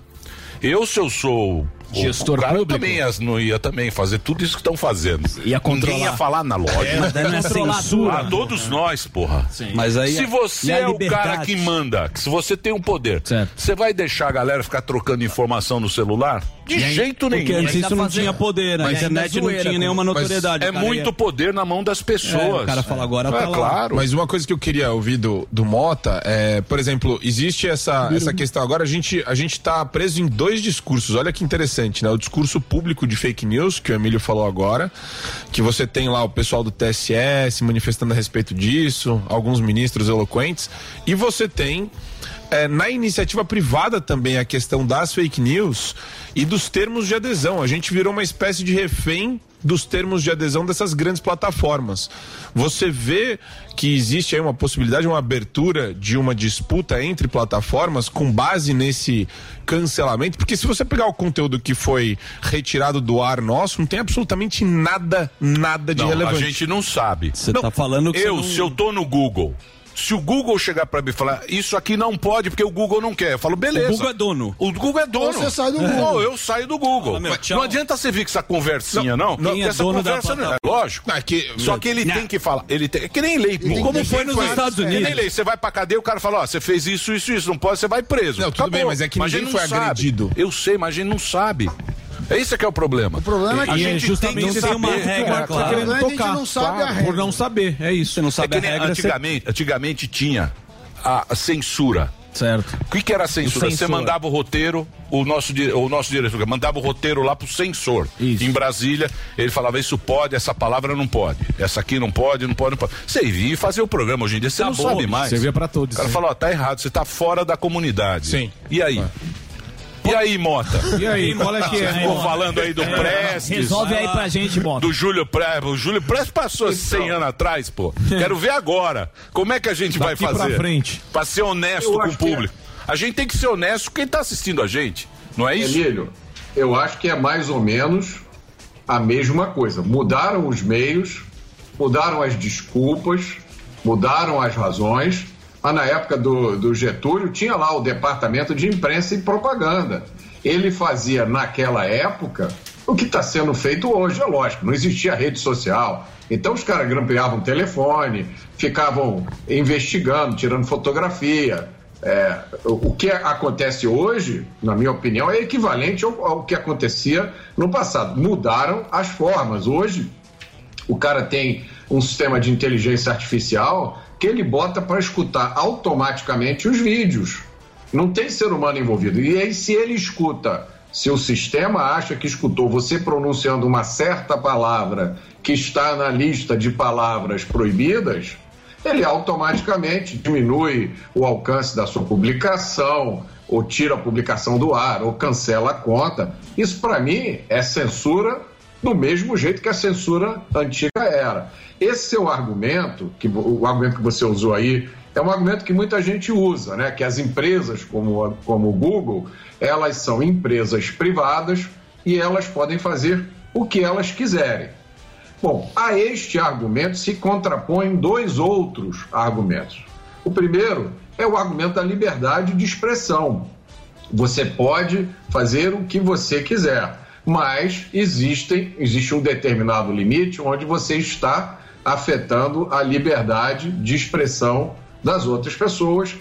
Eu, se eu sou Gestor o cara, eu público. também ia, não ia também fazer tudo isso que estão fazendo. Ia controlar. Ninguém ia falar na loja. É, não é censura. Ah, todos nós, porra. Mas aí se a- você a é o cara que manda, que se você tem um poder, você vai deixar a galera ficar trocando informação no celular? De aí- jeito nenhum. porque antes isso não tinha poder, a internet não tinha nenhuma notoriedade. É muito ia- poder na mão das pessoas. É, o cara fala agora, é, tá lá. claro. Mas uma coisa que eu queria ouvir do, do Mota é, por exemplo, existe essa, essa questão. Agora a gente, a gente tá preso em dois discursos. Olha que interessante, né? O discurso público de fake news, que o Emílio falou agora, que você tem lá o pessoal do TSE se manifestando a respeito disso, alguns ministros eloquentes, e você tem. é, na iniciativa privada também a questão das fake news e dos termos de adesão. A gente virou uma espécie de refém dos termos de adesão dessas grandes plataformas. Você vê que existe aí uma possibilidade, uma abertura de uma disputa entre plataformas com base nesse cancelamento, porque se você pegar o conteúdo que foi retirado do ar nosso, não tem absolutamente nada, nada de Não, relevante. A gente não sabe. Você Não, tá falando que Eu, não- se eu tô no Google, se o Google chegar pra mim e falar, isso aqui não pode porque o Google não quer, eu falo, beleza. O Google é dono. O Google é dono. Você sai do Google. Ou eu saio do Google. Fala, meu, não adianta você vir com essa conversinha, não. Quem porque é essa dono da conversa não é. Lógico. Não, é que- Só que ele Não. tem que falar. Ele tem, é que nem lei, tem Como foi nos Foi- Estados é, É que nem Unidos? lei. Você vai pra cadeia, o cara fala, ó, você fez isso, isso, isso, não pode, você vai preso. Não, tudo bem, mas é que Mas ninguém foi não sabe. agredido. Eu sei, mas a gente não sabe. É isso que é o problema. O problema é que a E gente é tem justamente que esse saber. uma regra, que claro. tá querendo A gente tocar. não sabe a Claro, regra. Por não saber, é isso. Você não É sabe que a regra. você- antigamente, antigamente tinha a a censura. Certo. O que, que era a censura? Você mandava o roteiro, o nosso, o nosso diretor mandava o roteiro lá pro censor. Isso. Em Brasília, ele falava: Isso pode, essa palavra não pode. Essa aqui não pode, não pode, não pode. Você via e fazia o programa hoje em dia, você não Acabou. sabe mais. Servia pra todos, O cara sim. falou: ó, tá errado, você tá fora da comunidade. Sim. E aí? E aí, Mota? E aí, qual é que é? ficou falando aí do Prestes. Resolve aí pra gente, Mota. Do Júlio Prestes. O Júlio Prestes passou 100 anos atrás, pô. Quero ver agora. Como é que a gente vai Daqui pra fazer? frente. Pra ser honesto Eu com o é. público. A gente tem que ser honesto com quem tá assistindo a gente. Não é isso? Emílio, eu acho que é mais ou menos a mesma coisa. Mudaram os meios, mudaram as desculpas, mudaram as razões. Mas na época do, do Getúlio tinha lá o departamento de imprensa e propaganda. Ele fazia naquela época o que está sendo feito hoje. É lógico, não existia rede social. Então os caras grampeavam telefone, ficavam investigando, tirando fotografia. É, o que acontece hoje, na minha opinião, é equivalente ao, ao que acontecia no passado. Mudaram as formas. Hoje, o cara tem um sistema de inteligência artificial que ele bota para escutar automaticamente os vídeos. Não tem ser humano envolvido. E aí, se ele escuta, se o sistema acha que escutou você pronunciando uma certa palavra que está na lista de palavras proibidas, ele automaticamente diminui o alcance da sua publicação, ou tira a publicação do ar, ou cancela a conta. Isso, para mim, é censura do mesmo jeito que a censura antiga era. Esse seu argumento, que o argumento que você usou aí, é um argumento que muita gente usa, né? Que as empresas como, como o Google, elas são empresas privadas e elas podem fazer o que elas quiserem. Bom, a este argumento se contrapõem dois outros argumentos. O primeiro é o argumento da liberdade de expressão. Você pode fazer o que você quiser mas existem, existe um determinado limite onde você está afetando a liberdade de expressão das outras pessoas,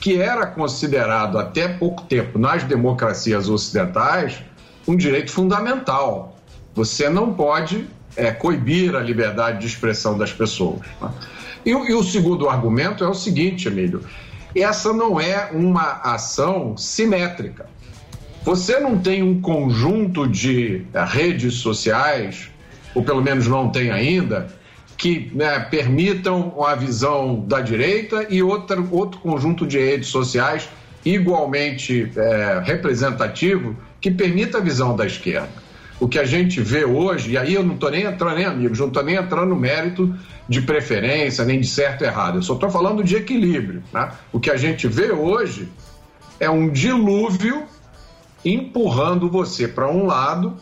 que era considerado até pouco tempo nas democracias ocidentais um direito fundamental. Você não pode é, coibir a liberdade de expressão das pessoas. tá? E, e o segundo argumento é o seguinte, Emílio: essa não é uma ação simétrica. Você não tem um conjunto de eh, redes sociais, ou pelo menos não tem ainda, que né, permitam a visão da direita e outra, outro conjunto de redes sociais igualmente eh, representativo que permita a visão da esquerda. O que a gente vê hoje, e aí eu não estou nem entrando, nem amigos, não estou nem entrando no mérito de preferência, nem de certo e errado, eu só estou falando de equilíbrio. Né? O que a gente vê hoje é um dilúvio empurrando você para um lado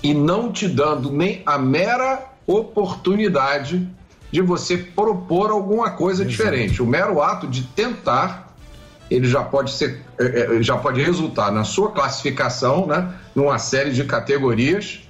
e não te dando nem a mera oportunidade de você propor alguma coisa diferente. O mero ato de tentar, ele já pode ser, eh, eh, já pode resultar na sua classificação, né, numa série de categorias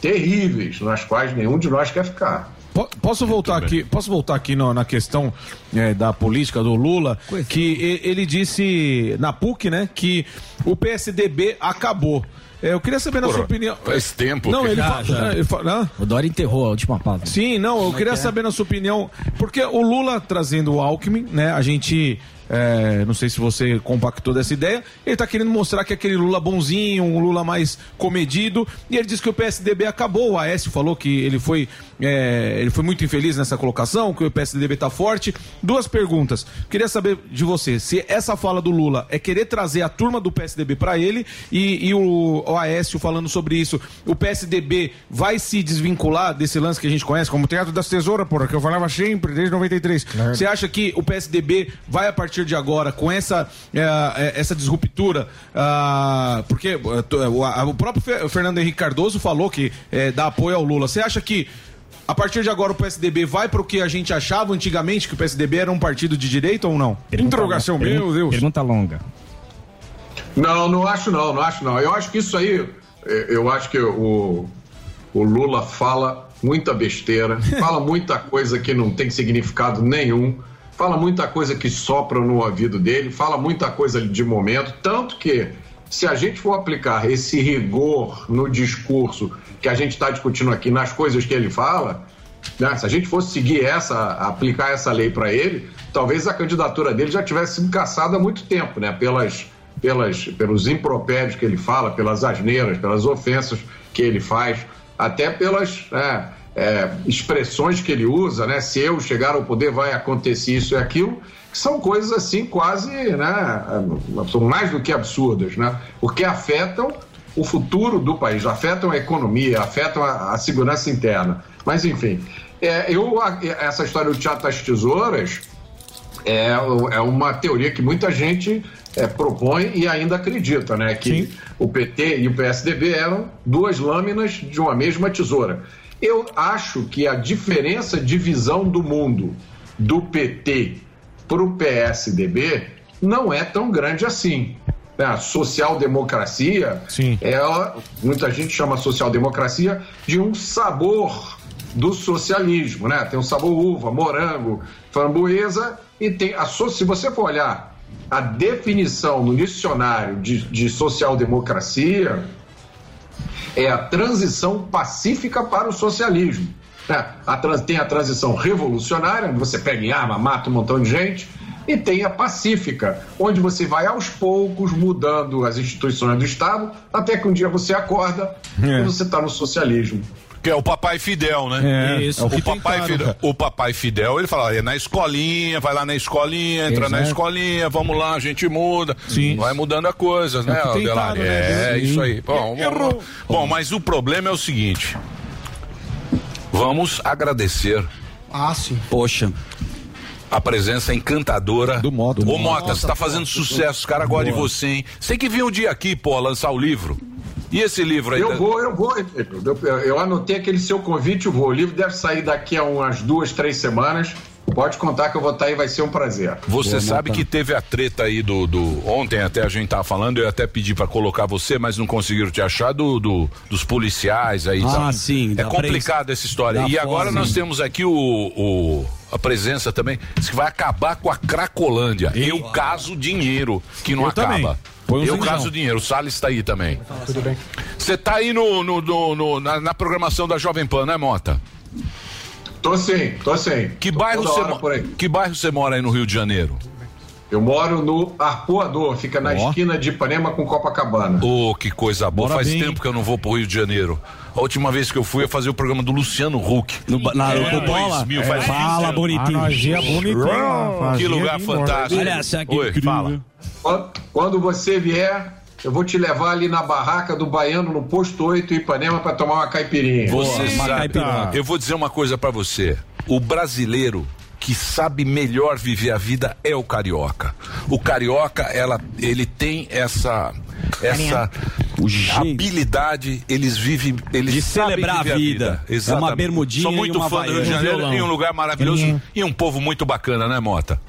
terríveis, nas quais nenhum de nós quer ficar. Po- Posso voltar aqui, posso voltar aqui no- na questão eh, da política do Lula, que e- ele disse na PUC, né, que o PSDB acabou. Eh, Eu queria saber na Porra, sua opinião. faz tempo Não, que- ele Já, fala. já. ele fala-? O Dória enterrou a última pauta. Sim, não, eu Como é queria que é? saber na sua opinião, porque o Lula trazendo o Alckmin, né, a gente, é, não sei se você compactou dessa ideia, ele tá querendo mostrar que é aquele Lula bonzinho, um Lula mais comedido, e ele disse que o PSDB acabou, o Aécio falou que ele foi, é, ele foi muito infeliz nessa colocação, que o PSDB tá forte. Duas perguntas, queria saber de você, se essa fala do Lula é querer trazer a turma do PSDB para ele, e, e o, o Aécio falando sobre isso, o PSDB vai se desvincular desse lance que a gente conhece como Teatro das Tesouras, porra, que eu falava sempre desde 93. Você acha que o PSDB vai a partir de agora com essa, eh, eh, essa disruptura? ah, porque eh, to- o, próprio Fe- Fernando Henrique Cardoso falou que eh, dá apoio ao Lula. Você acha que a partir de agora o PSDB vai para o que a gente achava antigamente, que o PSDB era um partido de direita ou não? Interrogação, meu Deus. Pergunta longa. Não, não acho não, não acho não. Eu acho que isso aí, eh, eu acho que o, o Lula fala muita besteira, fala muita coisa que não tem significado nenhum, fala muita coisa que sopra no ouvido dele, fala muita coisa de momento, tanto que se a gente for aplicar esse rigor no discurso que a gente está discutindo aqui, nas coisas que ele fala, né, se a gente fosse seguir essa, aplicar essa lei para ele, talvez a candidatura dele já tivesse sido caçada há muito tempo, né? Pelas, pelas, pelos impropérios que ele fala, pelas asneiras, pelas ofensas que ele faz, até pelas é, é, expressões que ele usa, né? Se eu chegar ao poder vai acontecer isso e aquilo, que são coisas assim quase, né? São mais do que absurdas, né? Porque afetam o futuro do país, afetam a economia, afetam a, a segurança interna. Mas enfim, é, eu a- essa história do teatro das tesouras é, é uma teoria que muita gente é, propõe e ainda acredita, né? Que o PT e o PSDB eram duas lâminas de uma mesma tesoura. Eu acho que a diferença de visão do mundo do PT para o PSDB não é tão grande assim. né, a social-democracia, ela, muita gente chama social-democracia de um sabor do socialismo, né? Tem o sabor uva, morango, framboesa e tem a se você for olhar a definição no dicionário de, de social-democracia é a transição pacífica para o socialismo. Né? A trans- tem a transição revolucionária, onde você pega em arma, mata um montão de gente, e tem a pacífica, onde você vai aos poucos mudando as instituições do Estado, até que um dia você acorda e você está no socialismo. Que é o papai Fidel, né? É, Isso. é o papai Fidel, cara. o papai Fidel, ele fala, é na escolinha, vai lá na escolinha, entra na Exato. escolinha, vamos lá, a gente muda. Sim. Vai mudando a coisa, É né, cara, né? É, Sim. isso aí. Bom, bom, mas o problema é o seguinte. Vamos agradecer Ah, sim. Poxa. a presença encantadora do modo. Ô, Mota, você tá fazendo sucesso, os caras gostam de você, hein? Você que vir um dia aqui, pô, lançar o livro. E esse livro aí? Eu vou, eu vou. Eu, eu- eu anotei aquele seu convite, eu vou. O livro deve sair daqui a umas duas, três semanas. Pode contar que eu vou estar aí, vai ser um prazer. Você sabe que teve a treta aí do, do- Ontem até a gente tava falando, eu até pedi pra colocar você, mas não conseguiram te achar do, do- dos policiais aí. e Ah, tal. sim, É prensa. essa história. Da e agora nós temos aqui o, o- a presença também, diz que vai acabar com a Cracolândia. Eu caso dinheiro, que não Eu acaba. também. Um Eu caso dinheiro. O Salles tá aí também. Tudo bem. Você tá aí no, no- no- no- na, na programação da Jovem Pan, né, Mota? Tô sim, tô sim. Que Tô bairro você mo- por aí. Que bairro você mora aí no Rio de Janeiro? Eu moro no Arpoador, fica na Ó. esquina de Ipanema com Copacabana. Ô, que coisa boa. Bora Faz bem. tempo que eu não vou pro Rio de Janeiro. A última vez que eu fui, eu fazia o programa do Luciano Huck. No, na, É, no Bola? 2000, É, faz fala 20 bonitinho. Nós ia bonitinho lá, Que lugar fantástico. Olha essa Oi, incrível. fala. Quando- Quando você vier, eu vou te levar ali na barraca do Baiano, no posto 8 Ipanema, para tomar uma caipirinha. Você sabe, eu vou dizer uma coisa pra você. O brasileiro que sabe melhor viver a vida é o carioca. O carioca, ela, ele tem essa essa habilidade, eles vivem, eles De sabem celebrar a viver vida. É uma bermudinha Sou e muito uma fã do Rio de. Janeiro Violão. e um lugar maravilhoso e um povo muito bacana, né, Mota?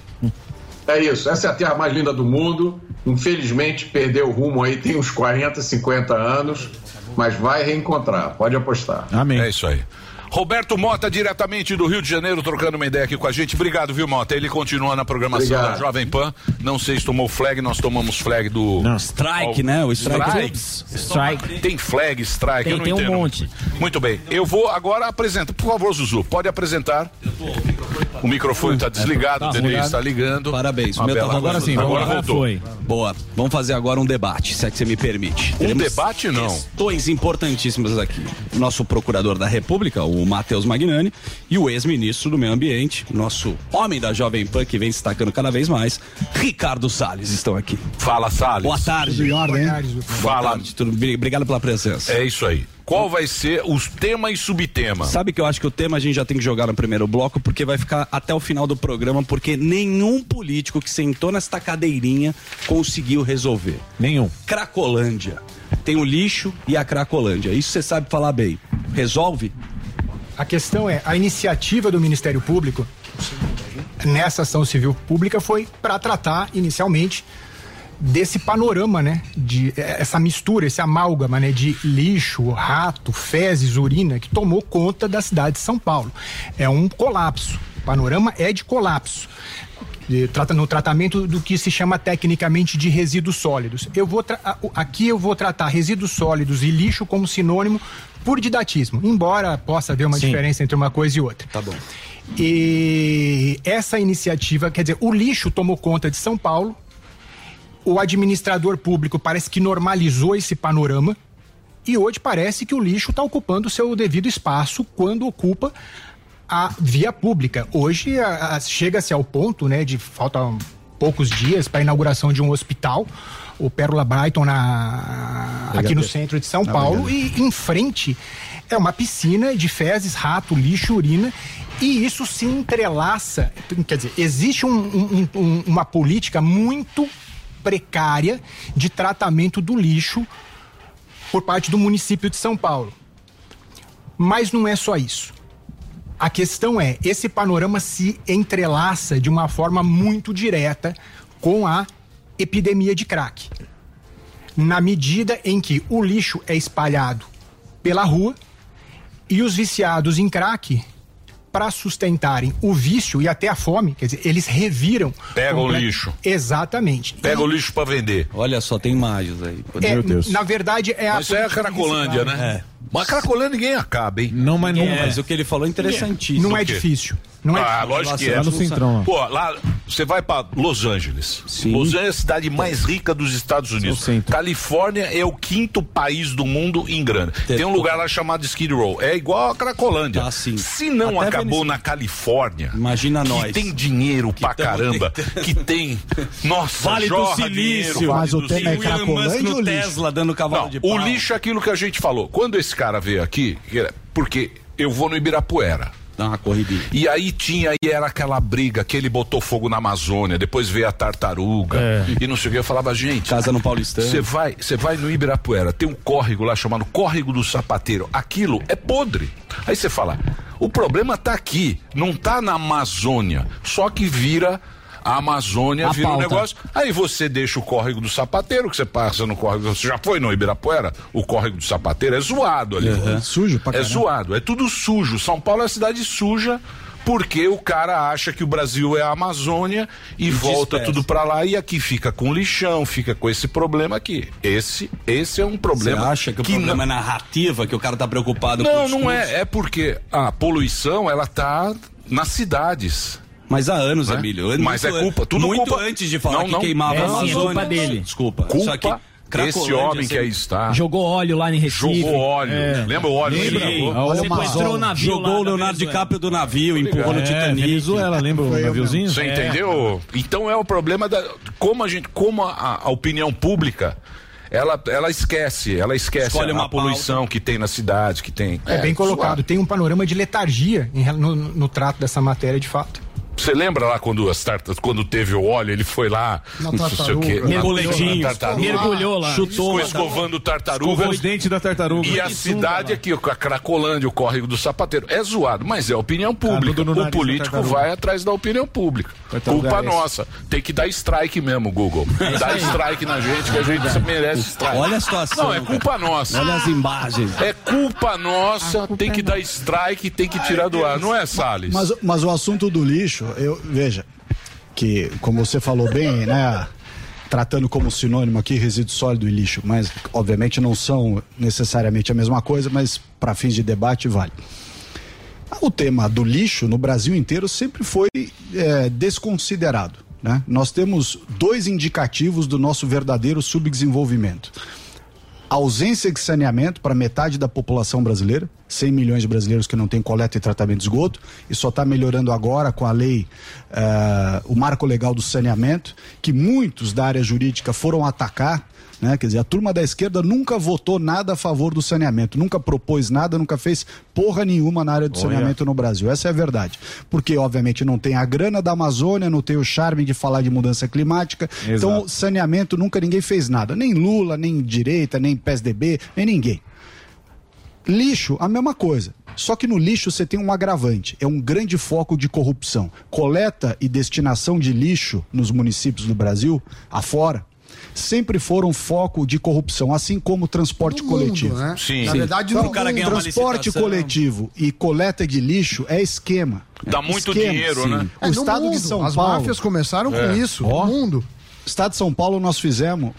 É isso, essa é a terra mais linda do mundo. Infelizmente, perdeu o rumo aí, tem uns 40, 50 anos, mas vai reencontrar, pode apostar. Amém. É isso aí. Roberto Mota, diretamente do Rio de Janeiro, trocando uma ideia aqui com a gente. Obrigado, viu, Mota? Ele continua na programação Obrigado. da Jovem Pan. Não sei se tomou flag, nós tomamos flag do. Não, strike, né? O strike. Strike. Tem flag, strike, Tem- eu não tem um entendo. monte. Muito bem. Eu vou agora apresentar. Por favor, Zuzu, pode apresentar. O microfone está desligado, Tá o Denise está ligando. Parabéns. Uma bela tá coisa. rolando. Agora voltou. Boa. Vamos fazer agora um debate, se é que você me permite. Um debate, não. Questões importantíssimas aqui. O nosso procurador da República, o Matheus Magnani, e o ex-ministro do Meio Ambiente, nosso homem da Jovem Pan, que vem se destacando cada vez mais, Ricardo Salles, estão aqui. Fala, Salles. Boa tarde. Boa Fala. tarde. Bem? Obrigado pela presença. É isso aí. Qual vai ser os tema e subtema? Sabe que eu acho que o tema a gente já tem que jogar no primeiro bloco, porque vai ficar até o final do programa, porque nenhum político que sentou nesta cadeirinha conseguiu resolver. Nenhum. Cracolândia. Tem o lixo e a Cracolândia. Isso você sabe falar bem. Resolve? A questão é, a iniciativa do Ministério Público nessa ação civil pública foi para tratar inicialmente desse panorama, né, de eh, essa mistura, esse amálgama, né, de lixo, rato, fezes, urina que tomou conta da cidade de São Paulo. É um colapso. Panorama é de colapso. No tratamento do que se chama tecnicamente de resíduos sólidos. Eu vou aqui eu vou tratar resíduos sólidos e lixo como sinônimo por didatismo, embora possa haver uma Sim. diferença entre uma coisa e outra. Tá bom. E essa iniciativa, quer dizer, o lixo tomou conta de São Paulo. O administrador público parece que normalizou esse panorama. E hoje parece que o lixo está ocupando o seu devido espaço quando ocupa a via pública. Hoje chega-se ao ponto, né, de faltam poucos dias para a inauguração de um hospital, o Pérola Brighton na aqui no centro de São Paulo e em frente é uma piscina de fezes, rato, lixo, urina e isso se entrelaça, quer dizer, existe um- um- um- uma política muito precária de tratamento do lixo por parte do município de São Paulo. Mas não é só isso. A questão é, esse panorama se entrelaça de uma forma muito direta com a epidemia de crack. na medida em que o lixo é espalhado pela rua e os viciados em crack, para sustentarem o vício e até a fome, quer dizer, eles reviram. Pega o lixo. Exatamente. Pega o lixo pra vender. Olha só, tem imagens aí. É, na verdade, é a. Mas isso é a Cracolândia, né? Mas a Cracolândia ninguém acaba, hein? Não, mas não. Mas o que ele falou é interessantíssimo. Não é O difícil. Não é ah, difícil. lógico que é. Lá no Centrão, lá. Pô, lá você vai pra Los Angeles. Los Angeles é a cidade mais rica dos Estados Unidos. Califórnia é o quinto país do mundo em grana. Tem um lugar lá chamado Skid Row. É igual a Cracolândia. Se não Até acabou Venezuela. na Califórnia, Imagina que nós. tem dinheiro pra tamo caramba, que tem, nossa, Vale do jorra Silício. dinheiro, Mas vale o do tema é. Cracolândia? Tesla dando cavalo Não, de O pau. lixo é aquilo que a gente falou. Quando esse cara veio aqui, porque eu vou no Ibirapuera. Dá uma corridinha. E aí tinha, e era aquela briga que ele botou fogo na Amazônia, depois veio a tartaruga É. e não sei o que. Eu falava, gente. Casa no Paulistano. Você vai, você vai no Ibirapuera, tem um córrego lá chamado Córrego do Sapateiro. Aquilo é podre. Aí você fala, o problema tá aqui, não tá na Amazônia. Só que vira. A Amazônia A vira um pauta. negócio. Aí você deixa o córrego do sapateiro, que você passa no córrego. Você já foi no Ibirapuera? O córrego do sapateiro é zoado ali. Uhum. Sujo pra É caramba. zoado, é tudo sujo. São Paulo é uma cidade suja. Porque o cara acha que o Brasil é a Amazônia e, volta dispersa. tudo pra lá e aqui fica com lixão, fica com esse problema aqui. Esse, esse é um problema. Você acha que o problema é narrativa, que o cara tá preocupado com Não, o não discurso? é. É porque a poluição, ela tá nas cidades. Mas há anos, Né? Emílio. Mas muito é culpa, tudo muito culpa- antes de falar Não, que não. queimava É, a é Amazônia. culpa dele. Desculpa. Culpa Só que esse homem que aí está. Jogou óleo lá em Recife. Jogou óleo. É. Lembra o óleo que Lembra? Sequestrou o navio Jogou o Leonardo. DiCaprio do navio, empurrou no É, Titanic. Venezuela, lembra o Foi eu naviozinho? Você É. entendeu? Então é o problema da como a gente, como a, a opinião pública ela, ela esquece, ela esquece Escolhe a, uma a poluição que tem na cidade, que tem. É, bem colocado. zoado. Tem um panorama de letargia no, no trato dessa matéria, de fato. Você lembra lá quando as tartas, quando teve o óleo, ele foi lá, Na não sei o quê, tartaruga, Mergulhou lá. chutou, ficou escovando tartaruga, Escovou os dentes da tartaruga. E a cidade aqui, a Cracolândia, o córrego do sapateiro, é zoado, mas é opinião pública. O político vai atrás da opinião pública. Culpa é nossa. Tem que dar strike mesmo, Google. É Dá strike na gente que a gente merece strike. Olha a situação, Não, é culpa nossa. Olha as imagens. É culpa nossa, tem que dar strike, tem que tirar do ar, não é, Salles? Mas, mas o assunto do lixo, eu veja, que como você falou bem, né? Tratando como sinônimo aqui resíduo sólido e lixo, mas obviamente não são necessariamente a mesma coisa, mas para fins de debate vale. O tema do lixo no Brasil inteiro sempre foi é, desconsiderado. Né? Nós temos dois indicativos do nosso verdadeiro subdesenvolvimento ausência de saneamento para metade da população brasileira, 100 milhões de brasileiros que não têm coleta e tratamento de esgoto, e só está melhorando agora com a lei, eh, o marco legal do saneamento, que muitos da área jurídica foram atacar. Né? Quer dizer, a turma da esquerda nunca votou nada a favor do saneamento, nunca propôs nada, nunca fez porra nenhuma na área do Olha. saneamento no Brasil. Essa é a verdade. Porque, obviamente, não tem a grana da Amazônia, não tem o charme de falar de mudança climática. Então, saneamento nunca ninguém fez nada. Nem Lula, nem direita, nem PSDB, nem ninguém. Lixo, a mesma coisa. Só que no lixo você tem um agravante, é um grande foco de corrupção. Coleta e destinação de lixo nos municípios do Brasil, afora, sempre foram foco de corrupção, assim como o transporte mundo, coletivo. né? Sim. Na verdade, então, no mundo. transporte coletivo e coleta de lixo é esquema. Dá muito Esquema, dinheiro, sim. né? O É, no estado mundo. de São As Paulo. máfias começaram com É. isso, Ó. no mundo. Estado de São Paulo nós fizemos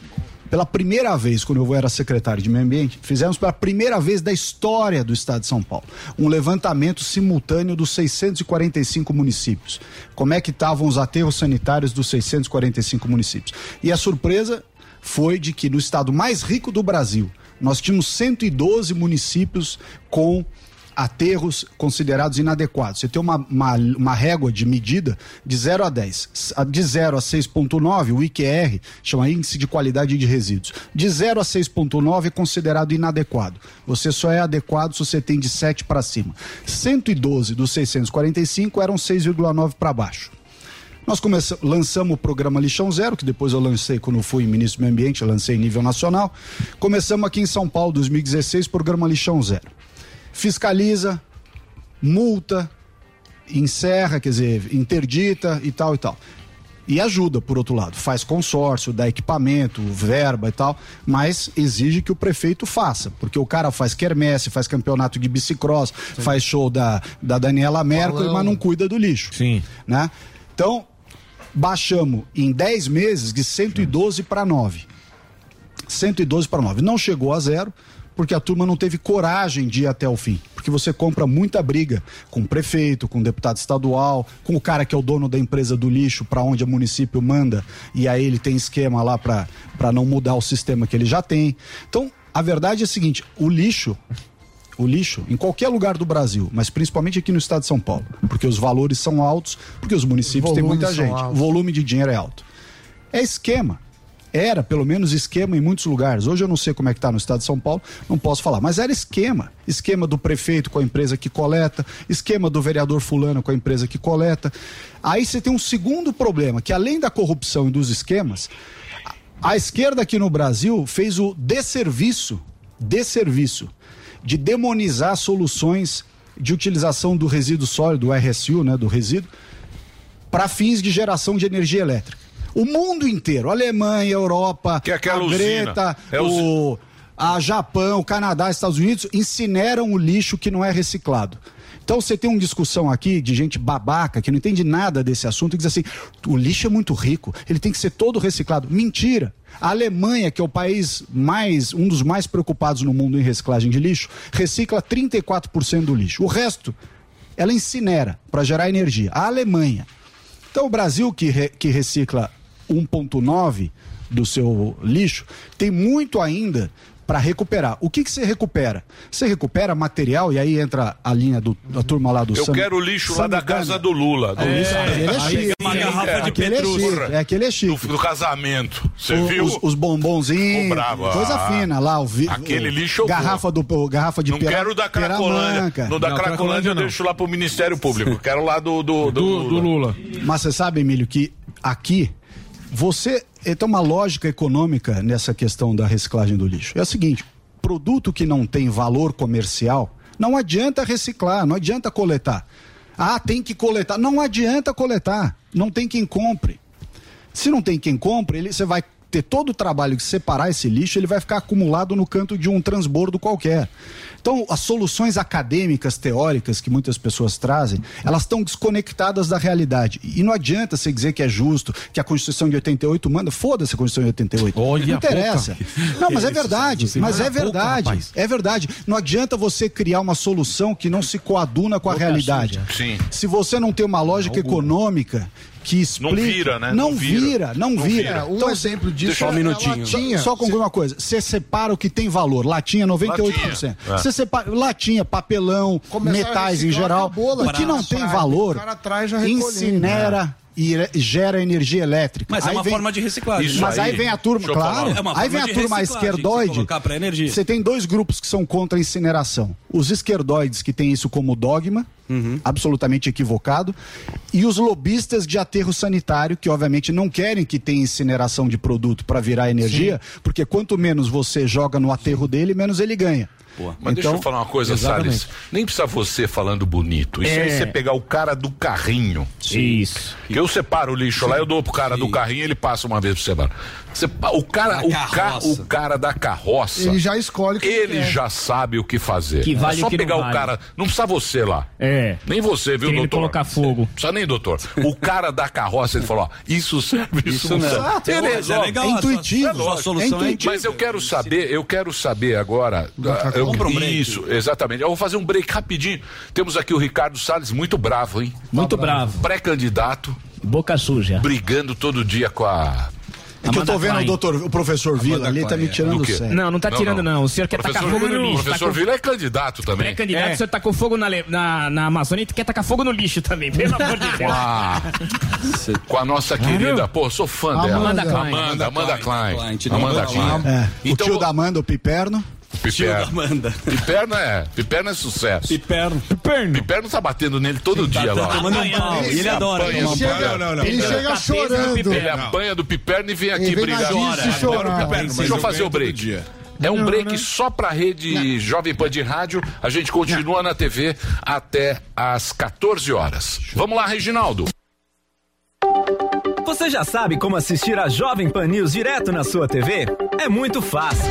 pela primeira vez, quando eu era secretário de Meio Ambiente, fizemos pela primeira vez da história do Estado de São Paulo um levantamento simultâneo dos 645 municípios. Como é que estavam os aterros sanitários dos 645 municípios? E a surpresa foi de que no estado mais rico do Brasil, nós tínhamos 112 municípios com aterros considerados inadequados. Você tem uma, uma, uma régua de medida de 0 a 10. S- De 0 a 6,9, o IQR chama Índice de Qualidade de Resíduos. De 0 a 6,9 é considerado inadequado. Você só é adequado se você tem de 7 para cima. 112 dos 645 eram 6,9 para baixo. Nós começamos, lançamos o programa Lixão Zero, que depois eu lancei quando fui ministro do Meio Ambiente, lancei em nível nacional. Começamos aqui em São Paulo, 2016, programa Lixão Zero. Fiscaliza, multa, encerra, quer dizer, interdita e tal e tal. E ajuda, por outro lado. Faz consórcio, dá equipamento, verba e tal, mas exige que o prefeito faça. Porque o cara faz quermesse, faz campeonato de bicicross, faz show da, da Daniela Mercury, mas não cuida do lixo. Sim. Né? Então, baixamos em 10 meses de 112 para 9. 112 para 9. Não chegou a zero, porque a turma não teve coragem de ir até o fim. Porque você compra muita briga com o prefeito, com o deputado estadual, com o cara que é o dono da empresa do lixo, para onde o município manda, e aí ele tem esquema lá para não mudar o sistema que ele já tem. Então, a verdade é a seguinte: o lixo. O lixo, em qualquer lugar do Brasil, mas principalmente aqui no estado de São Paulo, porque os valores são altos, porque os municípios têm Volumes muita gente, o altos. volume de dinheiro é alto. É esquema. Era, pelo menos, esquema em muitos lugares. Hoje eu não sei como é que está no estado de São Paulo, não posso falar. Mas era esquema. Esquema do prefeito com a empresa que coleta, esquema do vereador fulano com a empresa que coleta. Aí você tem um segundo problema, que além da corrupção e dos esquemas, a esquerda aqui no Brasil fez o desserviço, desserviço, de demonizar soluções de utilização do resíduo sólido, o RSU, né, do resíduo, para fins de geração de energia elétrica. O mundo inteiro, Alemanha, Europa, Que é a. Greta, É o, a Japão, o Canadá, Estados Unidos incineram o lixo que não é reciclado. Então você tem uma discussão aqui de gente babaca que não entende nada desse assunto e diz assim: o lixo é muito rico, ele tem que ser todo reciclado. Mentira! A Alemanha, que é o país mais, um dos mais preocupados no mundo em reciclagem de lixo, recicla 34% do lixo. O resto, ela incinera para gerar energia. A Alemanha. Então o Brasil, que, re- que recicla 1,9 do seu lixo, tem muito ainda para recuperar. O que, que você recupera? Você recupera material, e aí entra a linha do, da turma lá do Eu Sam- quero o lixo lá da Samidana. casa do Lula. Do É, Lula. aquele é Aí chique. uma garrafa de Aquele é Petrus. chique, é aquele é chique. Do, do casamento. Você viu? Os, os bombonzinhos, bravo. coisa Ah. fina lá. O vi, Aquele o- lixo eu garrafa, do, o garrafa de Não pera- quero da Cracolândia. No da Cracolândia eu deixo lá pro Ministério Público. Quero lá do, do, do, Lula. Mas você sabe, Emílio, que aqui você tem uma lógica econômica nessa questão da reciclagem do lixo. É o seguinte: produto que não tem valor comercial, não adianta reciclar, não adianta coletar. Ah, tem que coletar. Não adianta coletar. Não tem quem compre. Se não tem quem compre, ele, você vai ter todo o trabalho de separar esse lixo, ele vai ficar acumulado no canto de um transbordo qualquer. Então, as soluções acadêmicas, teóricas que muitas pessoas trazem, elas estão desconectadas da realidade. E não adianta você dizer que é justo, que a Constituição de 88 manda, foda-se a Constituição de 88. Olha não a boca. interessa. Não, mas é verdade. você Mas é boca, verdade. É verdade. Não adianta você criar uma solução que não se coaduna com a realidade. Se você não tem uma lógica econômica que explica. vira, né? Não, Não vira, vira. não Não vira. vira. Um exemplo disso Só um é minutinho. latinha. Só, só concluir uma coisa. Você separa o que tem valor. Latinha, 98%. Latinha. É. Você separa latinha, papelão, Começar metais em geral. O que não tem O valor, cara traz já recolhendo. incinera e gera energia elétrica. Mas é Aí uma forma de reciclagem. Isso Mas aí, aí. vem a turma, claro. É uma aí forma vem a turma esquerdoide. você tem dois grupos que são contra a incineração. Os esquerdoides que têm isso como dogma, Uhum. absolutamente equivocado, e os lobistas de aterro sanitário, que obviamente não querem que tenha incineração de produto para virar energia, porque quanto menos você joga no aterro dele, menos ele ganha. Mas deixa eu falar uma coisa, Então, exatamente. Salles. Nem precisa você falando bonito. Isso aí É. você pegar o cara do carrinho. Isso. Que eu separo o lixo lá, eu dou pro cara do carrinho ele passa uma vez por semana. Você o cara, Da o, ca, carroça. o cara da carroça. Ele já escolhe o que Ele quer. já sabe o que fazer. Que vale é só pegar o vale. cara. Não precisa você lá. É. Nem você, viu, Querendo doutor? colocar fogo. Não precisa nem, doutor. O cara da carroça, ele falou: ó, isso serve, isso, Isso não serve. Ele mas é legal, a sua- intuitivo, a sua lógico. solução é intuitiva. Mas eu quero saber, eu quero saber agora. ah, eu- um break. isso, exatamente. Eu vou fazer um break rapidinho. Temos aqui o Ricardo Salles, muito bravo, hein? Muito bravo. Pré-candidato, Boca suja. brigando todo dia com a. É que eu tô Amanda vendo o, Klein. doutor, o professor Vila ali, tá me tirando Do sério. Não, não tá tirando, não. O senhor quer tacar Professor, fogo no lixo. professor tá com... Vila é candidato também. Pré-candidato, o senhor tacou fogo na, na, na Amazônia e quer tacar fogo no lixo também, pelo amor de Deus. Ah, com a nossa querida, pô, sou fã dela. Amanda Klein. Amanda, Amanda Klein. Klein, te dá Amanda Klein. É, Então, o tio da Amanda, o Piperno. Piperno. Amanda. Piperno é, Piperno é sucesso. Piperno. Piperno tá batendo nele todo dia lá. tomando um pau. E ele adora tomar um pau. Piperno. Ele Ele chega do chorando. Piperno. Ele apanha do Piperno e vem aqui Ele vem brigar. disso e chorar. Deixa eu fazer o break. É um break só pra rede Jovem Pan de rádio. A gente continua na TV até às 14 horas. Vamos lá, Reginaldo. Você já sabe como assistir a Jovem Pan News direto na sua TV? É muito fácil.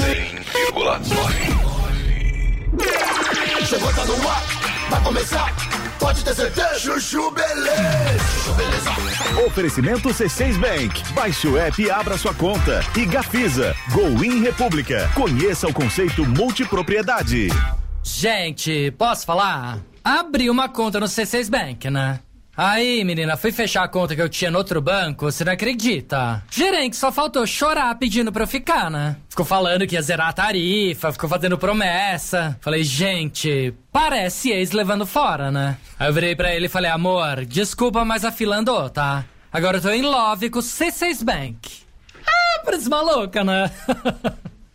100,9. Chegou, tá no ar, vai começar. Pode ter certeza. Chuchu Beleza. Chuchu Beleza. Oferecimento C6 Bank. Baixe o app e abra sua conta. E Gafisa. Go In República. Conheça o conceito multipropriedade. Gente, posso falar? Abri uma conta no C6 Bank, né? Aí, menina, fui fechar a conta que eu tinha no outro banco, você não acredita? Gerente só faltou chorar pedindo pra eu ficar, né? Ficou falando que ia zerar a tarifa, ficou fazendo promessa. Falei, gente, parece ex levando fora, né? Aí eu virei pra ele e falei, amor, desculpa, mas a fila andou, tá? Agora eu tô em love com o C6 Bank. Ah, parece maluca, né?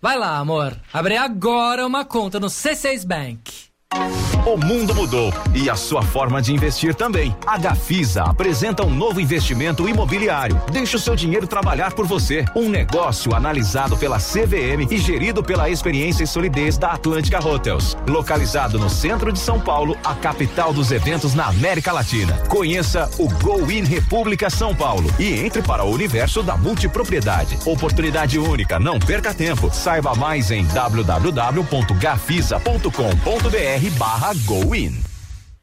Vai lá, amor. Abre agora uma conta no C6 Bank. O mundo mudou e a sua forma de investir também. A Gafisa apresenta um novo investimento imobiliário. Deixe o seu dinheiro trabalhar por você. Um negócio analisado pela CVM e gerido pela experiência e solidez da Atlântica Hotels. Localizado no centro de São Paulo, a capital dos eventos na América Latina. Conheça o Go In República São Paulo e entre para o universo da multipropriedade. Oportunidade única, não perca tempo. Saiba mais em www.gafisa.com.br barra Go In.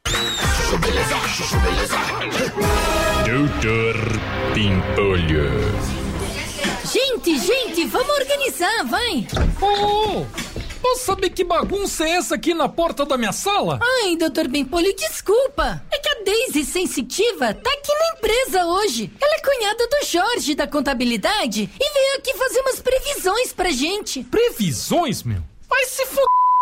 Chuchu Beleza. Chuchu Beleza. Doutor Pimpolho. Gente, gente, vamos organizar, vai! Oh, posso saber que bagunça é essa aqui na porta da minha sala? Ai, doutor Bempolho, desculpa. É que a Daisy Sensitiva tá aqui na empresa hoje. Ela é cunhada do Jorge da contabilidade e veio aqui fazer umas previsões pra gente. Previsões, meu? Vai se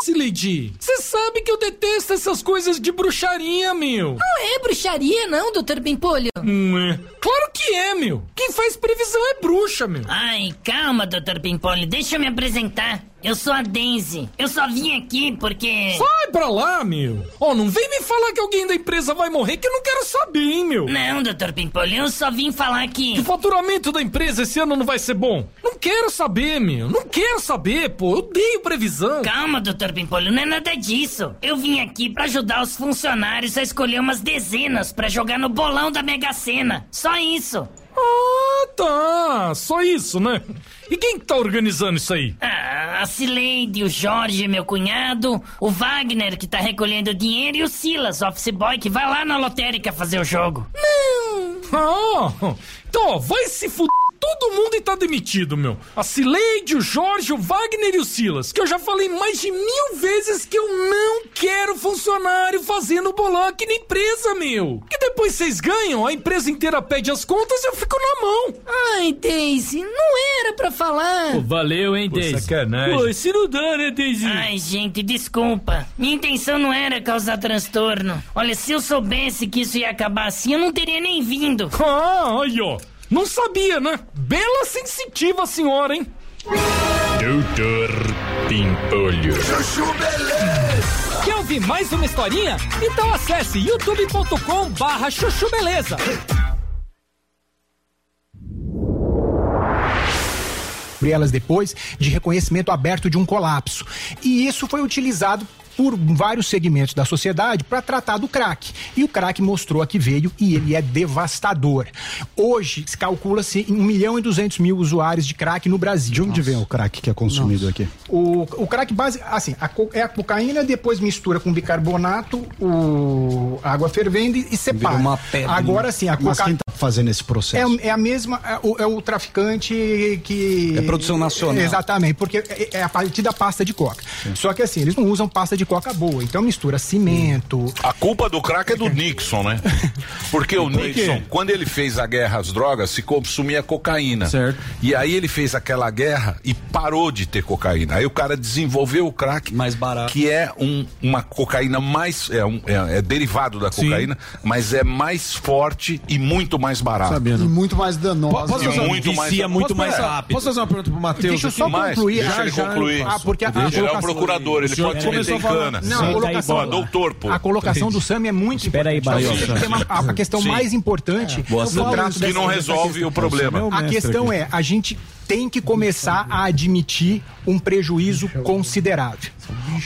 f... Lady. Você sabe que eu detesto essas coisas de bruxaria, meu. Não é bruxaria, não, doutor Bempolho. Não é. Claro que é, meu. Quem faz previsão é bruxa, meu. Ai, calma, doutor Pimpolho, deixa eu me apresentar. Eu sou a Daisy. Eu só vim aqui porque. Sai pra lá, meu. Oh, não vem me falar que alguém da empresa vai morrer que eu não quero saber, hein, meu. Não, doutor Pimpolho, eu só vim falar que. Que o faturamento da empresa esse ano não vai ser bom. Não quero saber, meu. Não quero saber, pô. Eu odeio previsão. Calma, doutor Pimpolho, não é nada disso. Eu vim aqui pra ajudar os funcionários a escolher umas dezenas pra jogar no bolão da Mega Sena. Só isso. Ah, tá. Só isso, né? E quem que tá organizando isso aí? Ah, a Cileide, o Jorge, meu cunhado, o Wagner, que tá recolhendo dinheiro, e o Silas, office boy, que vai lá na lotérica fazer o jogo. Não! Ah, então, ó, vai se fuder todo mundo e tá demitido, meu. A Cileide, o Jorge, o Wagner e o Silas. Que eu já falei mais de mil vezes que eu não quero funcionário fazendo bolão aqui na empresa, meu. Que depois vocês ganham, a empresa inteira pede as contas e eu fico na mão. Ai, Daisy, não era pra falar. Pô, valeu, hein, Pô, Daisy. sacanagem. Pô, se não dá, né, Daisy? Ai, gente, desculpa. Minha intenção não era causar transtorno. Olha, se eu soubesse que isso ia acabar assim, eu não teria nem vindo. Ah, aí, ó. Não sabia, né? Bela sensitiva a senhora, hein? Doutor Pimpolho. Chuchu Beleza. Quer ouvir mais uma historinha? Então acesse youtube.com barra chuchu beleza. elas depois de reconhecimento aberto de um colapso. E isso foi utilizado por vários segmentos da sociedade para tratar do crack. E o crack mostrou a que veio e ele é devastador. Hoje, se calcula-se em 1 milhão e 200 mil usuários de crack no Brasil. De onde vem o crack que é consumido aqui? O, o crack base, assim, a é a cocaína, depois mistura com bicarbonato, o, a água fervendo e, separa. uma pedra. Agora sim, a Mas cocaína. quem tá fazendo esse processo? É, é a mesma, é o, é o traficante que. É produção nacional. Exatamente, porque é, é a partir da pasta de coca. Só que assim, eles não usam pasta de coca boa, então mistura cimento. A culpa do crack é do Nixon, né? Porque o Por? Nixon, quando ele fez a guerra às drogas, se consumia cocaína. Certo. E aí ele fez aquela guerra e parou de ter cocaína. Aí o cara desenvolveu o crack. Mais barato. Que é um- uma cocaína mais. É, um- é- é derivado da Sim. cocaína, mas é mais forte e muito mais barato. E muito mais danosa. Posso fazer muito vicia muito mais rápido. Posso fazer uma pergunta pro Matheus? Deixa eu só concluir. Deixa ele concluir. Ah, porque a, a ele é um colocação- procurador, ele O pode começou a falar- Não, a colocação, pô. A colocação do Sam é muito Espera aí, importante. Bahia. Que ter uma- a, a questão Sim. mais importante Boa do trato Que não resolve questão. o problema. A questão é, a gente tem que começar a admitir um prejuízo considerável.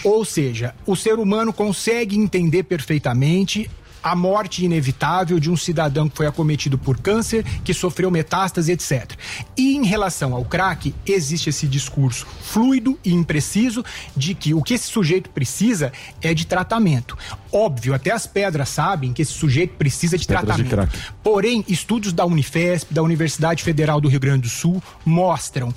Ou seja, o ser humano consegue entender perfeitamente a morte inevitável de um cidadão que foi acometido por câncer, que sofreu metástase, etc. E em relação ao crack, existe esse discurso fluido e impreciso de que o que esse sujeito precisa é de tratamento. Óbvio, até as pedras sabem que esse sujeito precisa de Pedras de tratamento. crack. Porém, estudos da Unifesp, da Universidade Federal do Rio Grande do Sul, mostram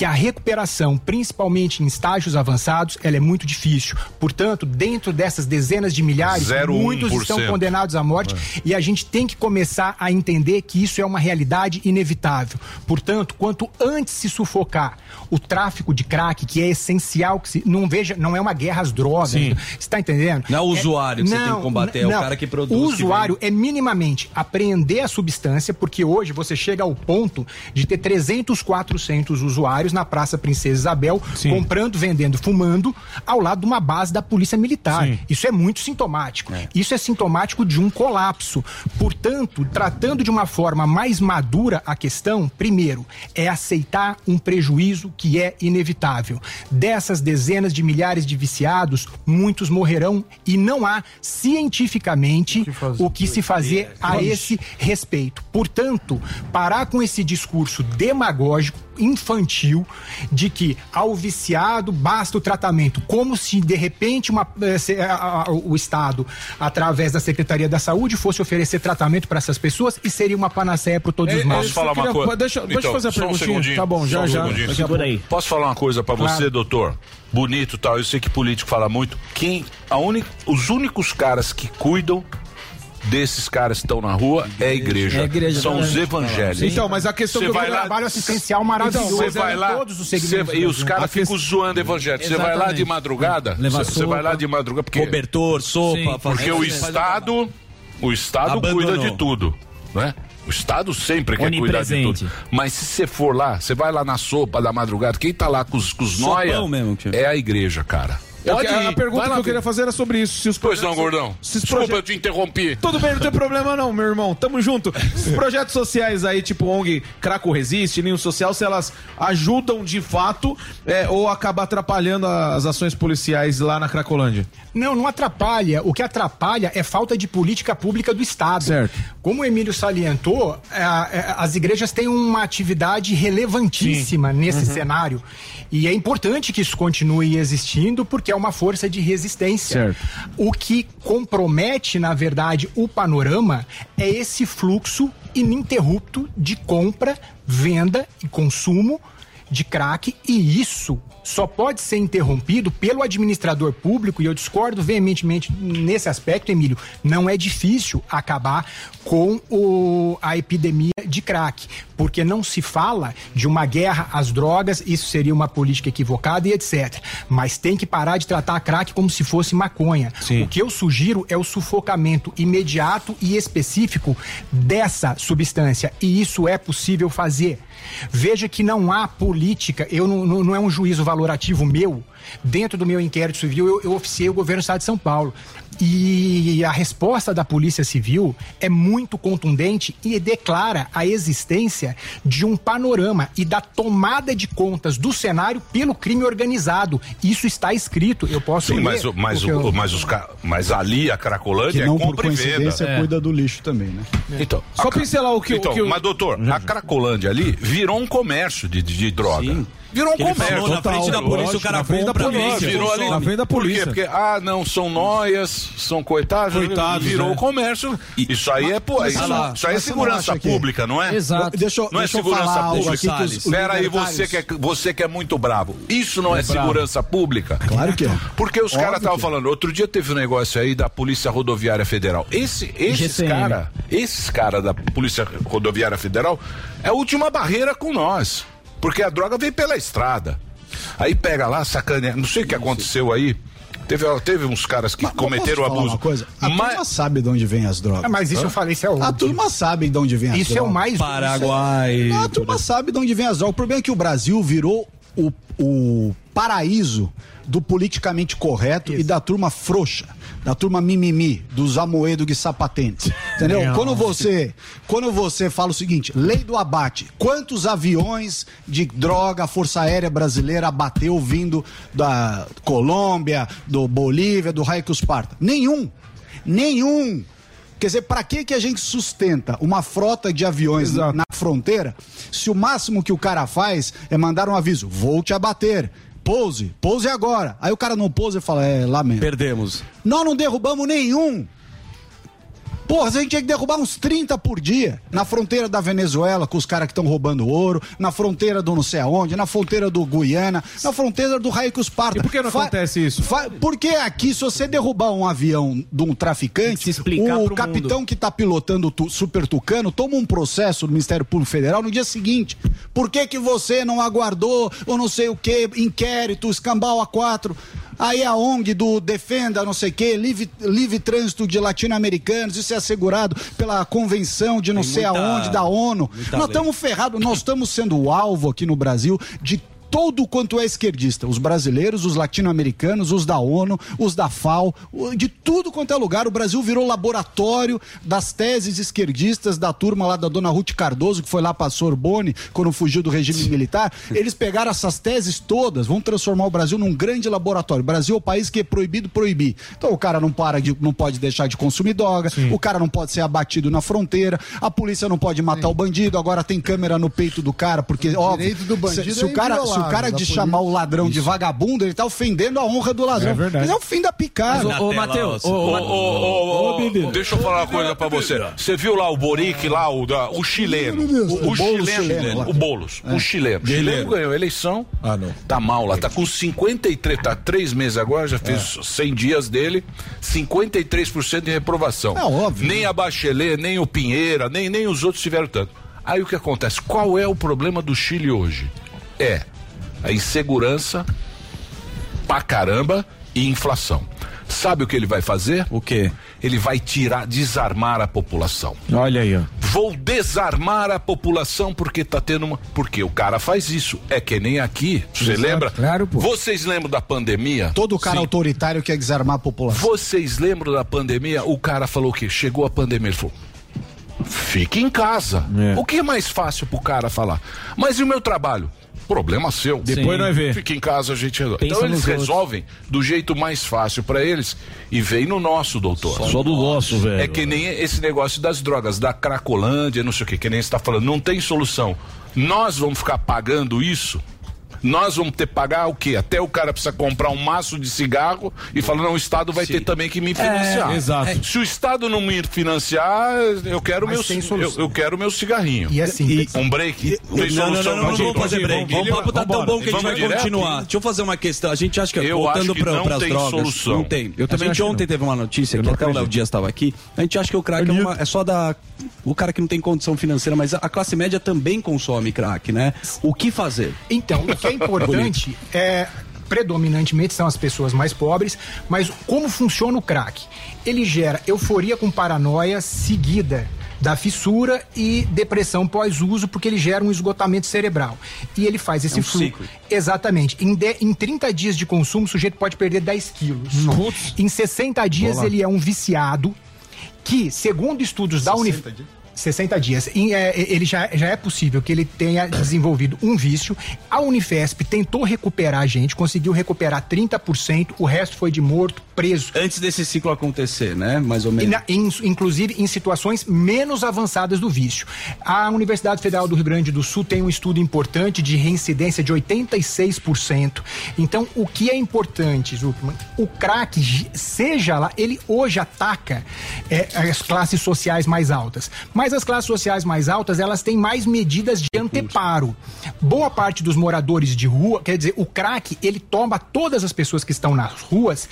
que a recuperação, principalmente em estágios avançados, ela é muito difícil. Portanto, dentro dessas dezenas de milhares, 0,1%. muitos estão condenados à morte e a gente tem que começar a entender que isso é uma realidade inevitável. Portanto, quanto antes se sufocar o tráfico de crack, que é essencial que se não veja, não é uma guerra às drogas. Sim. Você está entendendo? Não é o usuário que você tem que combater, é o não. cara que produz, O usuário é minimamente apreender a substância, porque hoje você chega ao ponto de ter 300, 400 usuários na Praça Princesa Isabel, comprando, vendendo, fumando, ao lado de uma base da Polícia Militar. Isso é muito sintomático. Isso é sintomático de um colapso. Portanto, tratando de uma forma mais madura a questão, primeiro, é aceitar um prejuízo que é inevitável. Dessas dezenas de milhares de viciados, muitos morrerão e não há cientificamente o que se fazer a esse respeito. Portanto, parar com esse discurso demagógico, infantil, de que ao viciado basta o tratamento, como se de repente uma, eh, se- a- a- o Estado, através da Secretaria da Saúde, fosse oferecer tratamento para essas pessoas e seria uma panaceia para todos os males. Posso falar uma coisa? Deixa, deixa eu Então, fazer a só um tá bom, já, um já. pouco. Posso falar uma coisa pra você, Claro. doutor? Bonito e tal, eu sei que político fala muito. Quem, a única, os únicos caras que cuidam desses caras que estão na rua é a igreja. É a igreja, São os evangélicos. Então, mas a questão Você que vai lá, trabalho assistencial maravilhoso, Então, você vai né? lá, Todos os segmentos você- e do os caras ficam zoando evangélico. Você vai lá de madrugada, você vai lá de madrugada porque cobertor, sopa, Sim, porque o Estado, o Estado Abandonou. cuida de tudo, né? O Estado sempre quer cuidar de tudo. Mas se você for lá, você vai lá na sopa da madrugada, quem tá lá com os, com os noia mesmo, é a igreja, cara. Eu Pode a pergunta vai que lá eu queria fazer era sobre isso. Se os Pois não, gordão. se os Desculpa, eu te interrompi. Tudo bem, não tem problema não, meu irmão. Tamo junto. Os projetos sociais aí, tipo ONG Craco Resiste, Ninho Social, se elas ajudam de fato é, ou acaba atrapalhando as ações policiais lá na Cracolândia? Não, não atrapalha. O que atrapalha é falta de política pública do Estado. Certo. Como o Emílio salientou, é, é, as igrejas têm uma atividade relevantíssima nesse Uhum. cenário. E é importante que isso continue existindo, porque é uma força de resistência. O que compromete, na verdade, o panorama é esse fluxo ininterrupto de compra, venda e consumo de crack e isso só pode ser interrompido pelo administrador público e eu discordo veementemente nesse aspecto, Emílio. Não é difícil acabar com o- a epidemia de crack, porque não se fala de uma guerra às drogas, isso seria uma política equivocada e etc. Mas tem que parar de tratar a crack como se fosse maconha. O que eu sugiro é o sufocamento imediato e específico dessa substância e isso é possível fazer. Veja que não há política, eu não, não, não é um juízo valorativo meu, dentro do meu inquérito civil, eu, eu oficiei o governo do estado de São Paulo. E a resposta da Polícia Civil é muito contundente e declara a existência de um panorama e da tomada de contas do cenário pelo crime organizado. Isso está escrito. Eu posso Sim, ler mas, o- mas, o que o- eu- mas, os, mas ali a Cracolândia Que não é por compra e venda. coincidência cuida do lixo também, né? Então, Só a pincelar o que- o Então, que o- mas doutor, a Cracolândia ali virou um comércio de, de, de droga. Virou um comércio. falou na frente da polícia, o cara na frente da compra, polícia. vende, Virou ali. Na frente da Por quê? polícia. Porque, ah, não, são noias, são coitados. Coitados, virou né? comércio. Isso aí é, pô, isso, não- isso aí é não segurança pública, não é? Exato. Deixa eu, Não é deixa eu segurança pública. Espera aí, você que, é, você que é muito bravo. Isso não é, bravo. segurança pública? Claro que é. Porque os caras estavam é. falando, outro dia teve um negócio aí da Polícia Rodoviária Federal. Esse, esses GCM. caras, esses caras da Polícia Rodoviária Federal é a última barreira com nós. Porque a droga vem pela estrada. Aí pega lá, sacaneia. Não sei o que aconteceu aí. Teve, teve uns caras que Mas- cometeram posso te falar abuso. Uma coisa? A Mas- turma sabe de onde vem as drogas. Ah, mas isso eu falei, isso é A óbvio. turma sabe de onde vem as Isso é drogas. o mais. Paraguai. A turma sabe de onde vem as drogas. O problema é que o Brasil virou o, o paraíso do politicamente correto e da turma frouxa, da turma mimimi, dos amoedo de sapatentes. Entendeu? Não. Quando você, quando você fala o seguinte, lei do abate, quantos aviões de droga a Força Aérea Brasileira abateu vindo da Colômbia, do Bolívia, do Raio que os parta? Nenhum. Nenhum. Quer dizer, para que que a gente sustenta uma frota de aviões Exato. na fronteira se o máximo que o cara faz é mandar um aviso, vou te abater, pouse, pouse agora. Aí o cara não pousa e fala, é, lamento. Perdemos. Nós não derrubamos nenhum. Porra, a gente tinha que derrubar uns 30 por dia. Na fronteira da Venezuela, com os caras que estão roubando ouro, na fronteira do não sei aonde, na fronteira do Guiana, na fronteira do Raio que os parta. E por que não acontece isso? fa- porque aqui, se você derrubar um avião de um traficante, o capitão que tá pilotando o tu- Super Tucano toma um processo do Ministério Público Federal no dia seguinte. Por que que você não aguardou, ou não sei o que, inquérito, escambau a quatro? Aí a ONG do Defenda, não sei o quê, livre, livre trânsito de latino-americanos, isso é assegurado pela convenção de não Tem sei muita- aonde, da ONU. Nós estamos ferrados, nós estamos sendo o alvo aqui no Brasil de todo quanto é esquerdista. Os brasileiros, os latino-americanos, os da ONU, os da FAO, o- de tudo quanto é lugar. O Brasil virou laboratório das teses esquerdistas da turma lá da dona Ruth Cardoso, que foi lá para Sorbonne quando fugiu do regime militar. Eles pegaram essas teses todas, vão transformar o Brasil num grande laboratório. O Brasil é o país que é proibido proibir. Então o cara não para de, não pode deixar de consumir droga, o cara não pode ser abatido na fronteira, a polícia não pode matar o bandido, agora tem câmera no peito do cara, porque óbvio, direito do bandido se, se o é cara, se o cara de polícia. chamar o ladrão de vagabundo, ele tá ofendendo a honra do ladrão. É verdade. Mas é o fim da picada. Mas, ô, Matheus, ó, ô, Ô, ô, ô, ô, ô, deixa eu falar uma coisa pra você. Você viu lá o Boric, lá, o, da- o chileno. O, o Boulos chileno, lá. o Boulos. O chileno. O chileno ganhou a eleição. Ah, não. Tá mal lá, tá com 53, tá três meses agora, já fez 100 dias dele, 53% de reprovação. É óbvio, Nem a Bachelet, nem o Pinheira, nem, nem os outros tiveram tanto. Aí o que acontece? Qual é o problema do Chile hoje? É a insegurança pra caramba e inflação. Sabe o que ele vai fazer? O quê? Ele vai tirar, desarmar a população. Olha aí, ó. Vou desarmar a população porque tá tendo uma. Porque o cara faz isso. É que nem aqui. Você lembra? claro, pô. Vocês lembram da pandemia? Todo cara Sim. autoritário quer desarmar a população. Vocês lembram da pandemia? O cara falou o quê? Chegou a pandemia, ele falou. Fique em casa. É. O que é mais fácil pro cara falar? Mas e o meu trabalho? Problema seu. Depois nós vê. Fique em casa, a gente resolve. Pensa então eles nos outros. resolvem do jeito mais fácil pra eles e vem no nosso, doutor. Só do nosso, velho. É que nem esse negócio das drogas, da Cracolândia, não sei o que, que nem você tá falando, não tem solução. Nós vamos ficar pagando isso? Nós vamos ter que pagar o quê? Até o cara precisa comprar um maço de cigarro e falar, não, o Estado vai ter também que me financiar. É, exato. Se o Estado não me financiar, eu quero, Mas meu, eu, solução. eu quero meu cigarrinho. E assim, Um break? Tem Não, não, não, solução, não, não, vamos fazer break. vamos- O papo tá tão bom que a gente Vamos vai direto? continuar. Deixa eu fazer uma questão. A gente acha que, Eu voltando acho que pra, não pras tem drogas, solução. não tem. Eu a também gente acho que ontem não. teve uma notícia Eu que até o Léo. Dias estava aqui. A gente acha que o crack é, uma- é só da o cara que não tem condição financeira, mas a, a classe média também consome crack, né? O que fazer? Então, o que é importante é predominantemente são as pessoas mais pobres, mas como funciona o crack? Ele gera euforia com paranoia seguida da fissura e depressão pós-uso, porque ele gera um esgotamento cerebral. E ele faz esse É um fluxo. ciclo. Exatamente. Em, de- em 30 dias de consumo, o sujeito pode perder 10 quilos. Em 60 dias, Vou lá. ele é um viciado que, segundo estudos da Unif... 60 dias. Em, é, ele já, já é possível que ele tenha desenvolvido um vício. A Unifesp tentou recuperar a gente, conseguiu recuperar 30%, o resto foi de morto, preso. Antes desse ciclo acontecer, né? Mais ou menos. na- em- inclusive em situações menos avançadas do vício. A Universidade Federal do Rio Grande do Sul tem um estudo importante de reincidência de 86%. Então, o que é importante, Zuckerman? O crack, seja lá, ele hoje ataca é, as classes sociais mais altas. Mas as classes sociais mais altas, elas têm mais medidas de anteparo. Boa parte dos moradores de rua, quer dizer, o crack, ele toma todas as pessoas que estão nas ruas.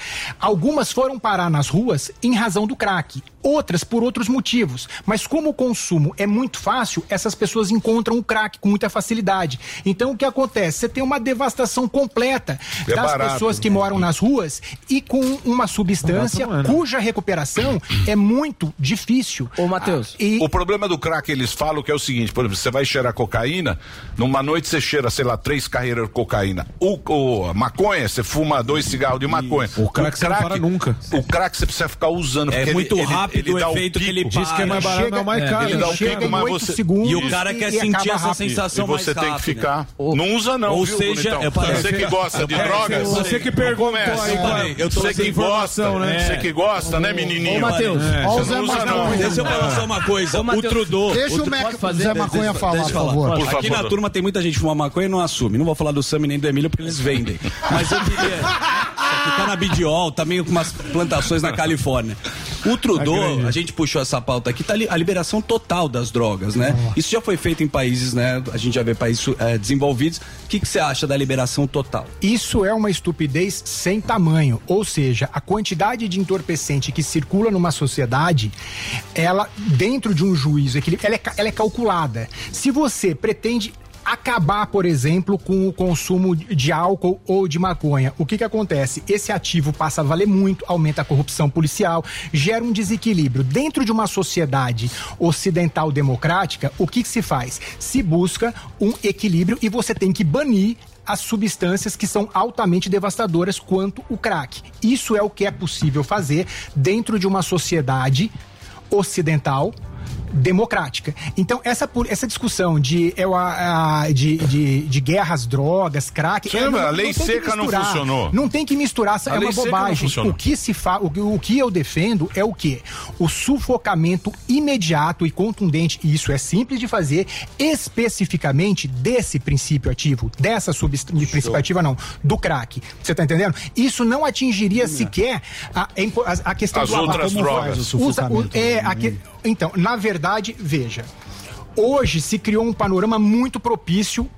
Algumas foram parar nas ruas em razão do crack, outras por outros motivos. Mas como o consumo é muito fácil, essas pessoas encontram o crack com muita facilidade. Então o que acontece? Você tem uma devastação completa É das barato, pessoas que moram nas ruas e com uma substância cuja recuperação é muito difícil. Ô, Matheus. E O problema do crack, eles falam que é o seguinte, por exemplo, você vai cheirar cocaína, numa noite você cheira, sei lá, três carreiras de cocaína. O, o maconha, você fuma dois cigarros de maconha. O crack você não para nunca. O crack você precisa ficar usando. É muito ele, ele- rápido ele o dá efeito que pico. ele Diz que é mais barato, não é mais caro. Ele dá um chega pico, mas oito você... segundos E o cara quer sentir essa rápido. sensação E você mais tem que ficar. Não usa não, Ou viu, seja, Você que gosta de drogas. Você que perguntou começa. aí. Eu tô Você sem que gosta, informação, né? Você que gosta, né, menininho? Ô, Matheus, É, ó, o Zé não usa não. Maconha. Deixa eu falar uma coisa. O Trudeau. Deixa o, Mac, fazer? Zé Maconha falar, por favor. Aqui na turma tem muita gente que fuma maconha e não assume. Não vou falar do Sam nem do Emílio porque eles vendem. Mas eu queria. Que tá na Bidiol, tá meio com umas plantações na Califórnia. O Trudeau, a gente puxou essa pauta aqui, tá a liberação total das drogas, né? Isso já foi feito em países, né? A gente já vê países eh, desenvolvidos. O que que você acha da liberação total? Isso é uma estupidez sem tamanho, ou seja, a quantidade de entorpecente que circula numa sociedade, ela dentro de um juízo, ela é, ela é calculada. Se você pretende acabar, por exemplo, com o consumo de álcool ou de maconha, o que que acontece? Esse ativo passa a valer muito, aumenta a corrupção policial, gera um desequilíbrio. Dentro de uma sociedade ocidental democrática, o que que se faz? Se busca um equilíbrio e você tem que banir as substâncias que são altamente devastadoras quanto o crack. Isso é o que é possível fazer dentro de uma sociedade ocidental democrática. Então, essa, essa discussão de, é, a- a- de, de, de guerras, drogas, crack... É, mas a lei seca não misturar. funcionou. Não tem que misturar, A é uma não bobagem. O que se fa... o, que- o que eu defendo é o quê? O sufocamento imediato e contundente, e isso é simples de fazer, especificamente desse princípio ativo, dessa substância, princípio ativa não, do crack. Você tá entendendo? Isso não atingiria sequer a, a, a questão As do outras Como drogas. faz o Usa- sufocamento? é, a que- então, na verdade, veja, hoje se criou um panorama muito propício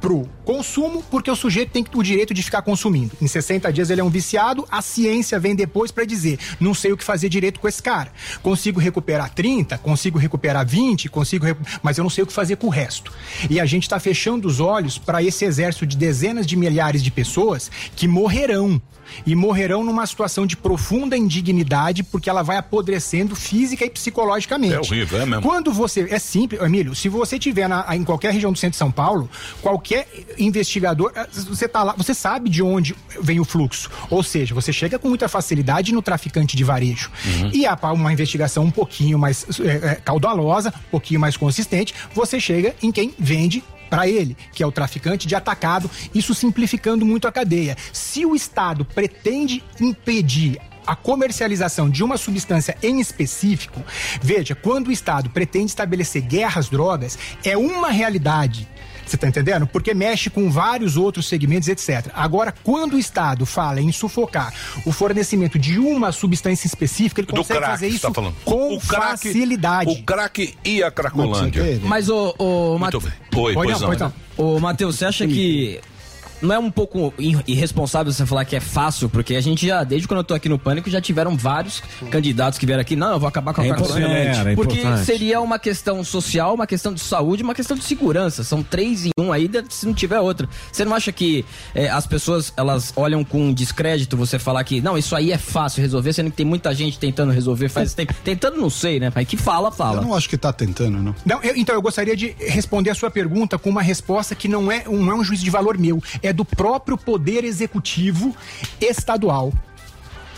pro consumo, porque o sujeito tem o direito de ficar consumindo. Em 60 dias ele é um viciado, a ciência vem depois para dizer, não sei o que fazer direito com esse cara. Consigo recuperar 30, consigo recuperar 20, consigo, recu- mas eu não sei o que fazer com o resto. E a gente está fechando os olhos para esse exército de dezenas de milhares de pessoas que morrerão e morrerão numa situação de profunda indignidade porque ela vai apodrecendo física e psicologicamente. É horrível, é mesmo. Quando você. É simples, Emílio, se você tiver na- em qualquer região do centro de São Paulo, qualquer investigador, eh, você tá lá, você sabe de onde vem o fluxo. Ou seja, você chega com muita facilidade no traficante de varejo. E a, uma investigação um pouquinho mais eh, eh, caudalosa, um pouquinho mais consistente, você chega em quem vende para ele, que é o traficante de atacado, isso simplificando muito a cadeia. Se o Estado pretende impedir a comercialização de uma substância em específico, veja, quando o Estado pretende estabelecer guerras drogas, é uma realidade. Você tá entendendo? Porque mexe com vários outros segmentos, etc. Agora, quando o Estado fala em sufocar o fornecimento de uma substância específica, ele Do consegue crack, fazer você isso tá com O crack- facilidade. O crack e a cracolândia. Mas o, o Muito bem. Oi, Pois pois não, não. pois não. Ô, Matheus, você acha que não é um pouco ir- irresponsável você falar que é fácil, porque a gente já, desde quando eu tô aqui no Pânico, já tiveram vários candidatos que vieram aqui, não, eu vou acabar com a É. É, é Porque importante. seria uma questão social, uma questão de saúde, uma questão de segurança. São três em um aí, se não tiver outra. Você não acha que é, as pessoas, elas olham com descrédito você falar que, não, isso aí é fácil resolver, sendo que tem muita gente tentando resolver faz tempo. Tentando não sei, né? Mas que fala, fala. Eu não acho que tá tentando, não. Não, eu- então eu gostaria de responder a sua pergunta com uma resposta que não é, não é um juízo de valor meu, é do próprio Poder Executivo Estadual.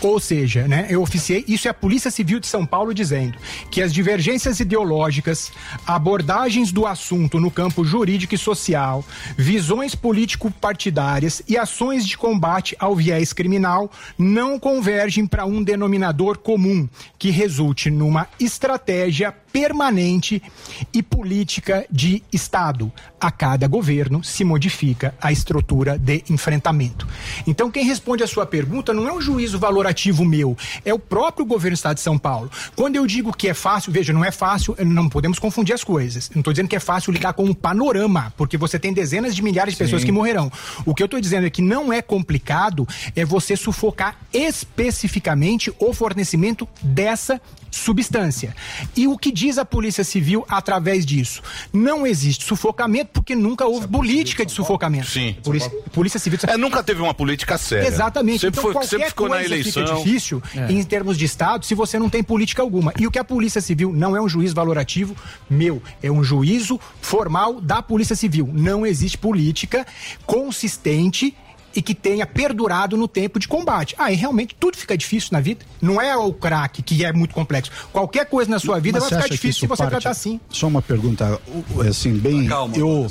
Ou seja, né, eu oficiei, isso é a Polícia Civil de São Paulo dizendo que as divergências ideológicas, abordagens do assunto no campo jurídico e social, visões político-partidárias e ações de combate ao viés criminal não convergem para um denominador comum que resulte numa estratégia permanente e política de Estado. A cada governo se modifica a estrutura de enfrentamento. Então, quem responde a sua pergunta não é um juízo valorativo meu, é o próprio governo do Estado de São Paulo. Quando eu digo que é fácil, veja, não é fácil, não podemos confundir as coisas. Não estou dizendo que é fácil lidar com um panorama, porque você tem dezenas de milhares de pessoas Sim. que morrerão. O que eu estou dizendo é que não é complicado é você sufocar especificamente o fornecimento dessa substância. E o que diz a Polícia Civil através disso? Não existe sufocamento porque nunca houve política de sufocamento. Sim. Polícia, Polícia Civil É, nunca teve uma política séria. Exatamente. Sempre, então, foi, qualquer sempre ficou na coisa eleição. Fica difícil É. em termos de Estado se você não tem política alguma. E o que a Polícia Civil não é um juízo valorativo meu, é um juízo formal da Polícia Civil. Não existe política consistente e que tenha perdurado no tempo de combate. Aí realmente tudo fica difícil na vida. Não é o crack que é muito complexo. Qualquer coisa na sua vida Mas vai ficar difícil se você parte- tratar assim. Só uma pergunta, assim, bem. eu,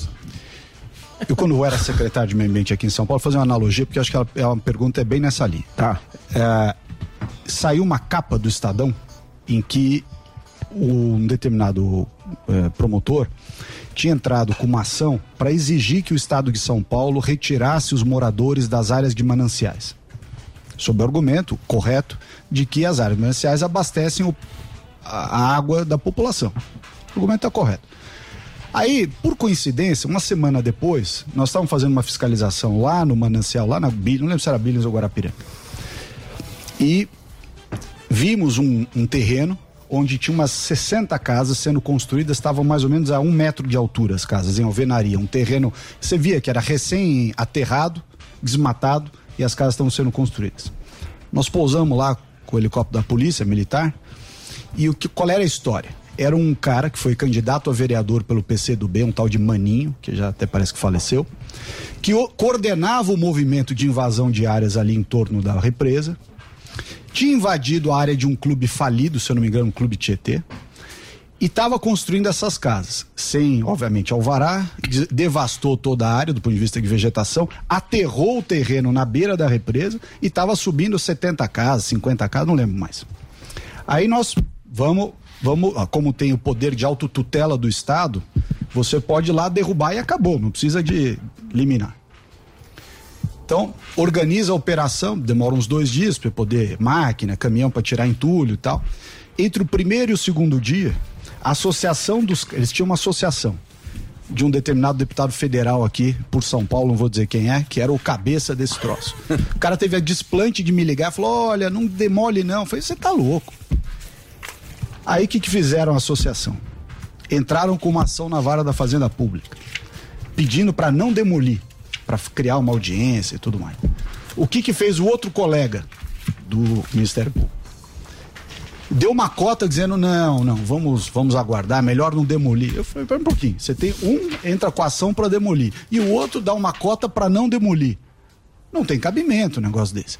eu, quando eu era secretário de meio ambiente aqui em São Paulo, vou fazer uma analogia, porque eu acho que ela, é uma pergunta é bem nessa linha. Tá. saiu uma capa do Estadão em que um determinado eh, promotor tinha entrado com uma ação para exigir que o Estado de São Paulo retirasse os moradores das áreas de mananciais. Sob o argumento correto de que as áreas mananciais abastecem o- a, água da população. O argumento está correto. Aí, por coincidência, uma semana depois, nós estávamos fazendo uma fiscalização lá no manancial, lá na Bilhas, não lembro se era Bilhas ou Guarapiranga. E vimos um, um terreno onde tinha umas 60 casas sendo construídas, estavam mais ou menos a um metro de altura as casas, em alvenaria. Um terreno, você via que era recém-aterrado, desmatado, e as casas estavam sendo construídas. Nós pousamos lá com o helicóptero da polícia militar, e o que, qual era a história? Era um cara que foi candidato a vereador pelo PC do B, um tal de Maninho, que já até parece que faleceu, que coordenava o movimento de invasão de áreas ali em torno da represa, tinha invadido a área de um clube falido, se eu não me engano, um clube Tietê, e estava construindo essas casas, sem, obviamente, alvará, de- devastou toda a área do ponto de vista de vegetação, aterrou o terreno na beira da represa e estava subindo 70 casas, 50 casas, não lembro mais. Aí nós vamos, vamos, ah, como tem o poder de autotutela do Estado, você pode ir lá derrubar e acabou, não precisa de liminar. Então, organiza a operação, demora uns dois dias para poder máquina, caminhão para tirar entulho e tal. Entre o primeiro e o segundo dia, a associação dos. Eles tinham uma associação de um determinado deputado federal aqui por São Paulo, não vou dizer quem é, que era o cabeça desse troço. O cara teve a desplante de me ligar e falou: olha, não demole não. Eu falei, você tá louco. Aí o que, que fizeram a associação? Entraram com uma ação na vara da Fazenda Pública, pedindo para não demolir, para criar uma audiência e tudo mais. O que, que fez o outro colega do Ministério Público? Deu uma cota dizendo: não, não, vamos, vamos aguardar, melhor não demolir. Eu falei: pera um pouquinho, você tem um entra com a ação para demolir e o outro dá uma cota para não demolir. Não tem cabimento um negócio desse.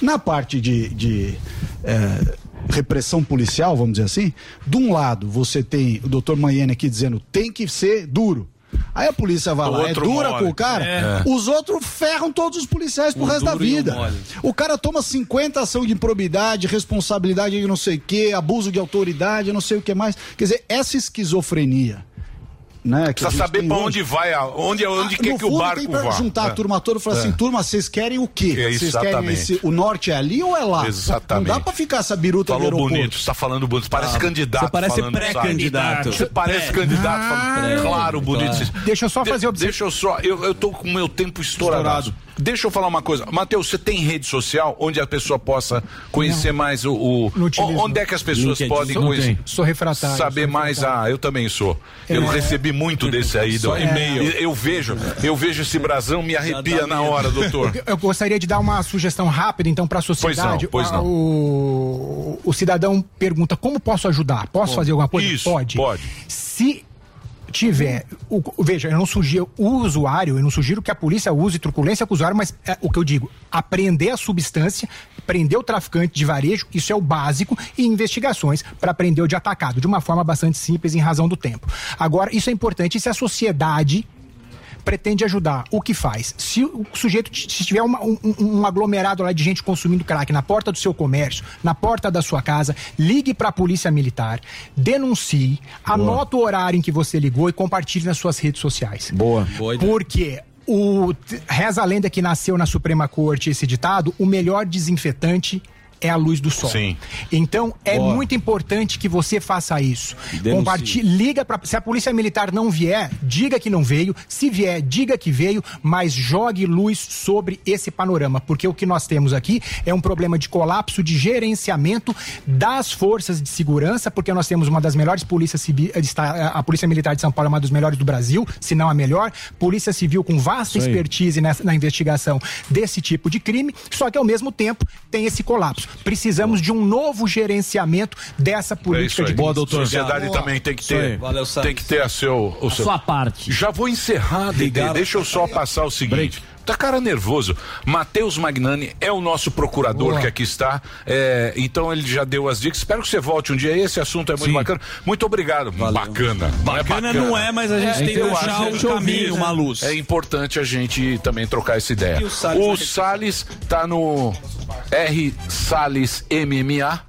Na parte de, de eh, repressão policial, vamos dizer assim, de um lado você tem o doutor Manhene aqui dizendo tem que ser duro. Aí a polícia vai O lá, é dura mole. com o cara, É. os outros ferram todos os policiais pro O resto da o vida. mole. O cara toma 50 ação de improbidade, responsabilidade de não sei o que, abuso de autoridade, não sei o que mais. Quer dizer, essa esquizofrenia né? que a Precisa saber hoje. onde vai, a- onde, onde Ah, quer que o barco tem pra vá. juntar a É. turma toda e falar assim, É. turma, vocês querem o quê? É, Vocês querem exatamente. esse, o norte é ali ou é lá? Exatamente. Não dá pra ficar essa biruta Falou bonito, você tá falando bonito. Parece Ah, candidato. você parece pré-candidato. Você parece candidato falando. Claro, bonito. Deixa eu só fazer De, Deixa eu só. Eu, eu tô com o meu tempo estourado. Deixa eu falar uma coisa. Matheus, você tem rede social onde a pessoa possa conhecer mais o. o- onde é que as pessoas LinkedIn. podem Não conhecer? tem. Sou refratário, Saber sou mais. Ah, eu também sou. Eu É. recebi muito desse aí. Do, Só e-mail. Eu, eu vejo, eu vejo esse brasão, me arrepia na hora, doutor. Eu- Eu gostaria de dar uma sugestão rápida, então, para a sociedade. Pois não, pois Ah, O, o cidadão pergunta: como posso ajudar? Posso Bom, fazer alguma coisa? isso, pode. pode. Se tiver. o- veja, eu não sugiro o usuário, eu não sugiro que a polícia use truculência com o usuário, mas é, o que eu digo, apreender a substância, prender o traficante de varejo, isso é o básico, e investigações para prender o de atacado, de uma forma bastante simples em razão do tempo. Agora, isso é importante, e se a sociedade pretende ajudar, o que faz? Se o sujeito, se tiver uma- um, um- aglomerado lá de gente consumindo crack na porta do seu comércio, na porta da sua casa, ligue para a polícia militar, denuncie, anota o horário em que você ligou e compartilhe nas suas redes sociais. Boa. Porque o reza a lenda que nasceu na Suprema Corte esse ditado, o melhor desinfetante é a luz do sol. Sim. Então é Boa. muito importante que você faça isso. Compartilhe, liga para se a polícia militar não vier, diga que não veio. Se vier, diga que veio, mas jogue luz sobre esse panorama, porque o que nós temos aqui é um problema de colapso de gerenciamento das forças de segurança, porque nós temos uma das melhores polícias está- a Polícia Militar de São Paulo é uma das melhores do Brasil, se não a melhor. Polícia Civil com vasta expertise nessa- na investigação desse tipo de crime, só que ao mesmo tempo tem esse colapso. Precisamos de um novo gerenciamento dessa É política de crime. A sociedade também tem que ter. Valeu, tem que ter a seu, o seu- sua parte. Já vou encerrar, Dede. Deixa eu só passar o seguinte. Tá cara nervoso. Matheus Magnani é o nosso procurador Boa. que aqui está. É, então ele já deu as dicas. Espero que você volte um dia. Esse assunto é muito Sim. bacana. Muito obrigado. Bacana. Não é Bacana não é, mas a gente tem que achar um caminho, uma luz. É importante a gente também trocar essa ideia. E o Salles o Salles tá no R Salles MMA.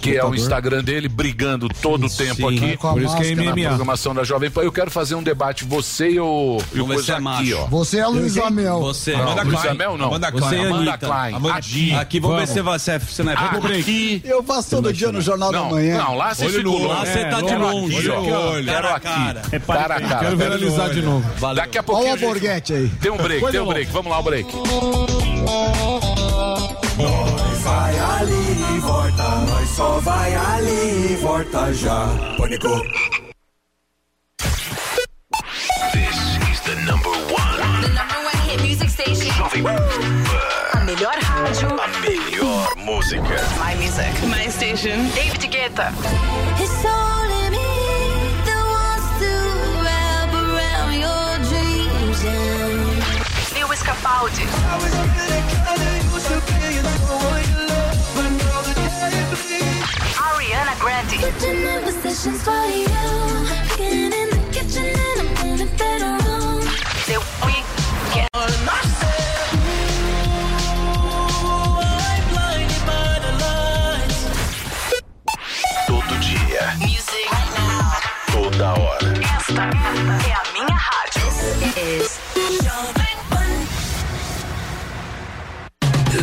Que é o Instagram dele, brigando todo o tempo sim. aqui. Com a Por isso que é na MMA. programação da Jovem Pan. Eu quero fazer um debate, você e o, e o coisa é aqui, ó. Você é a Luiz Amel. Você, Não, Amanda Luiz Klein. Amel não. Amanda Você Klein. e a Amanda Anitta. Klein. Aqui. Aqui, vamos ver se você, você não é Aqui. Eu faço todo dia no Jornal Não, da Manhã. não, lá você longe. Lá você tá de longe. Quero aqui. cara. É a cara. Quero viralizar de novo. Daqui a Olha pouquinho. o a gente- Borghetti aí. Tem um break, tem um break. Vamos lá, o break. Vai ali e volta, nós só vai ali e volta já. Pânico. This is the number one. The number one hit music station. Jovem Pan. A melhor rádio. A melhor música. My music. My station. David Guetta. It's only me that wants to wrap around your dreams Lewis Capaldi. Ariana Grande. The Weeknd. Todo dia. Music. Toda hora.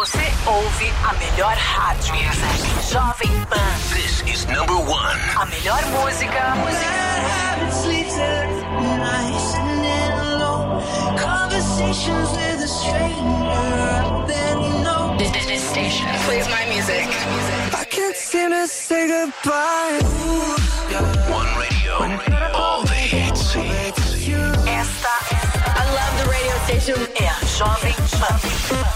Você ouve a melhor rádio. Jovem Pan. This is number one. A melhor música. This, this, this station plays my music. I can't seem to say goodbye. One radio. All the hits. Esta, I love the radio station. É a Jovem Pan.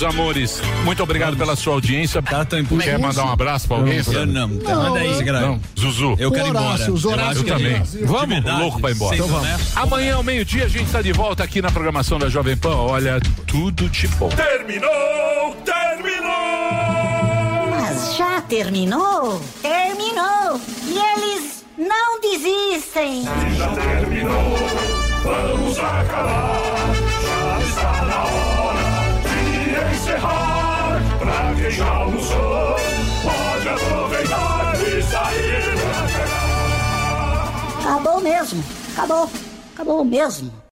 meus amores. Muito obrigado pela sua audiência. Quer mandar um abraço pra alguém? Eu não. Não. Manda aí. Não. Zuzu. Eu quero ir embora. Eu, Eu também. de Vamos? verdade, Louco pra ir embora. sendo Então vamos. Amanhã ao meio-dia a gente tá de volta aqui na programação da Jovem Pan. Olha, tudo de bom. Terminou! Terminou! Mas já terminou? Terminou! E eles não desistem! Já terminou, vamos acabar. Quem já almoçou, pode aproveitar e sair pra cá. Acabou mesmo! Acabou! Acabou mesmo!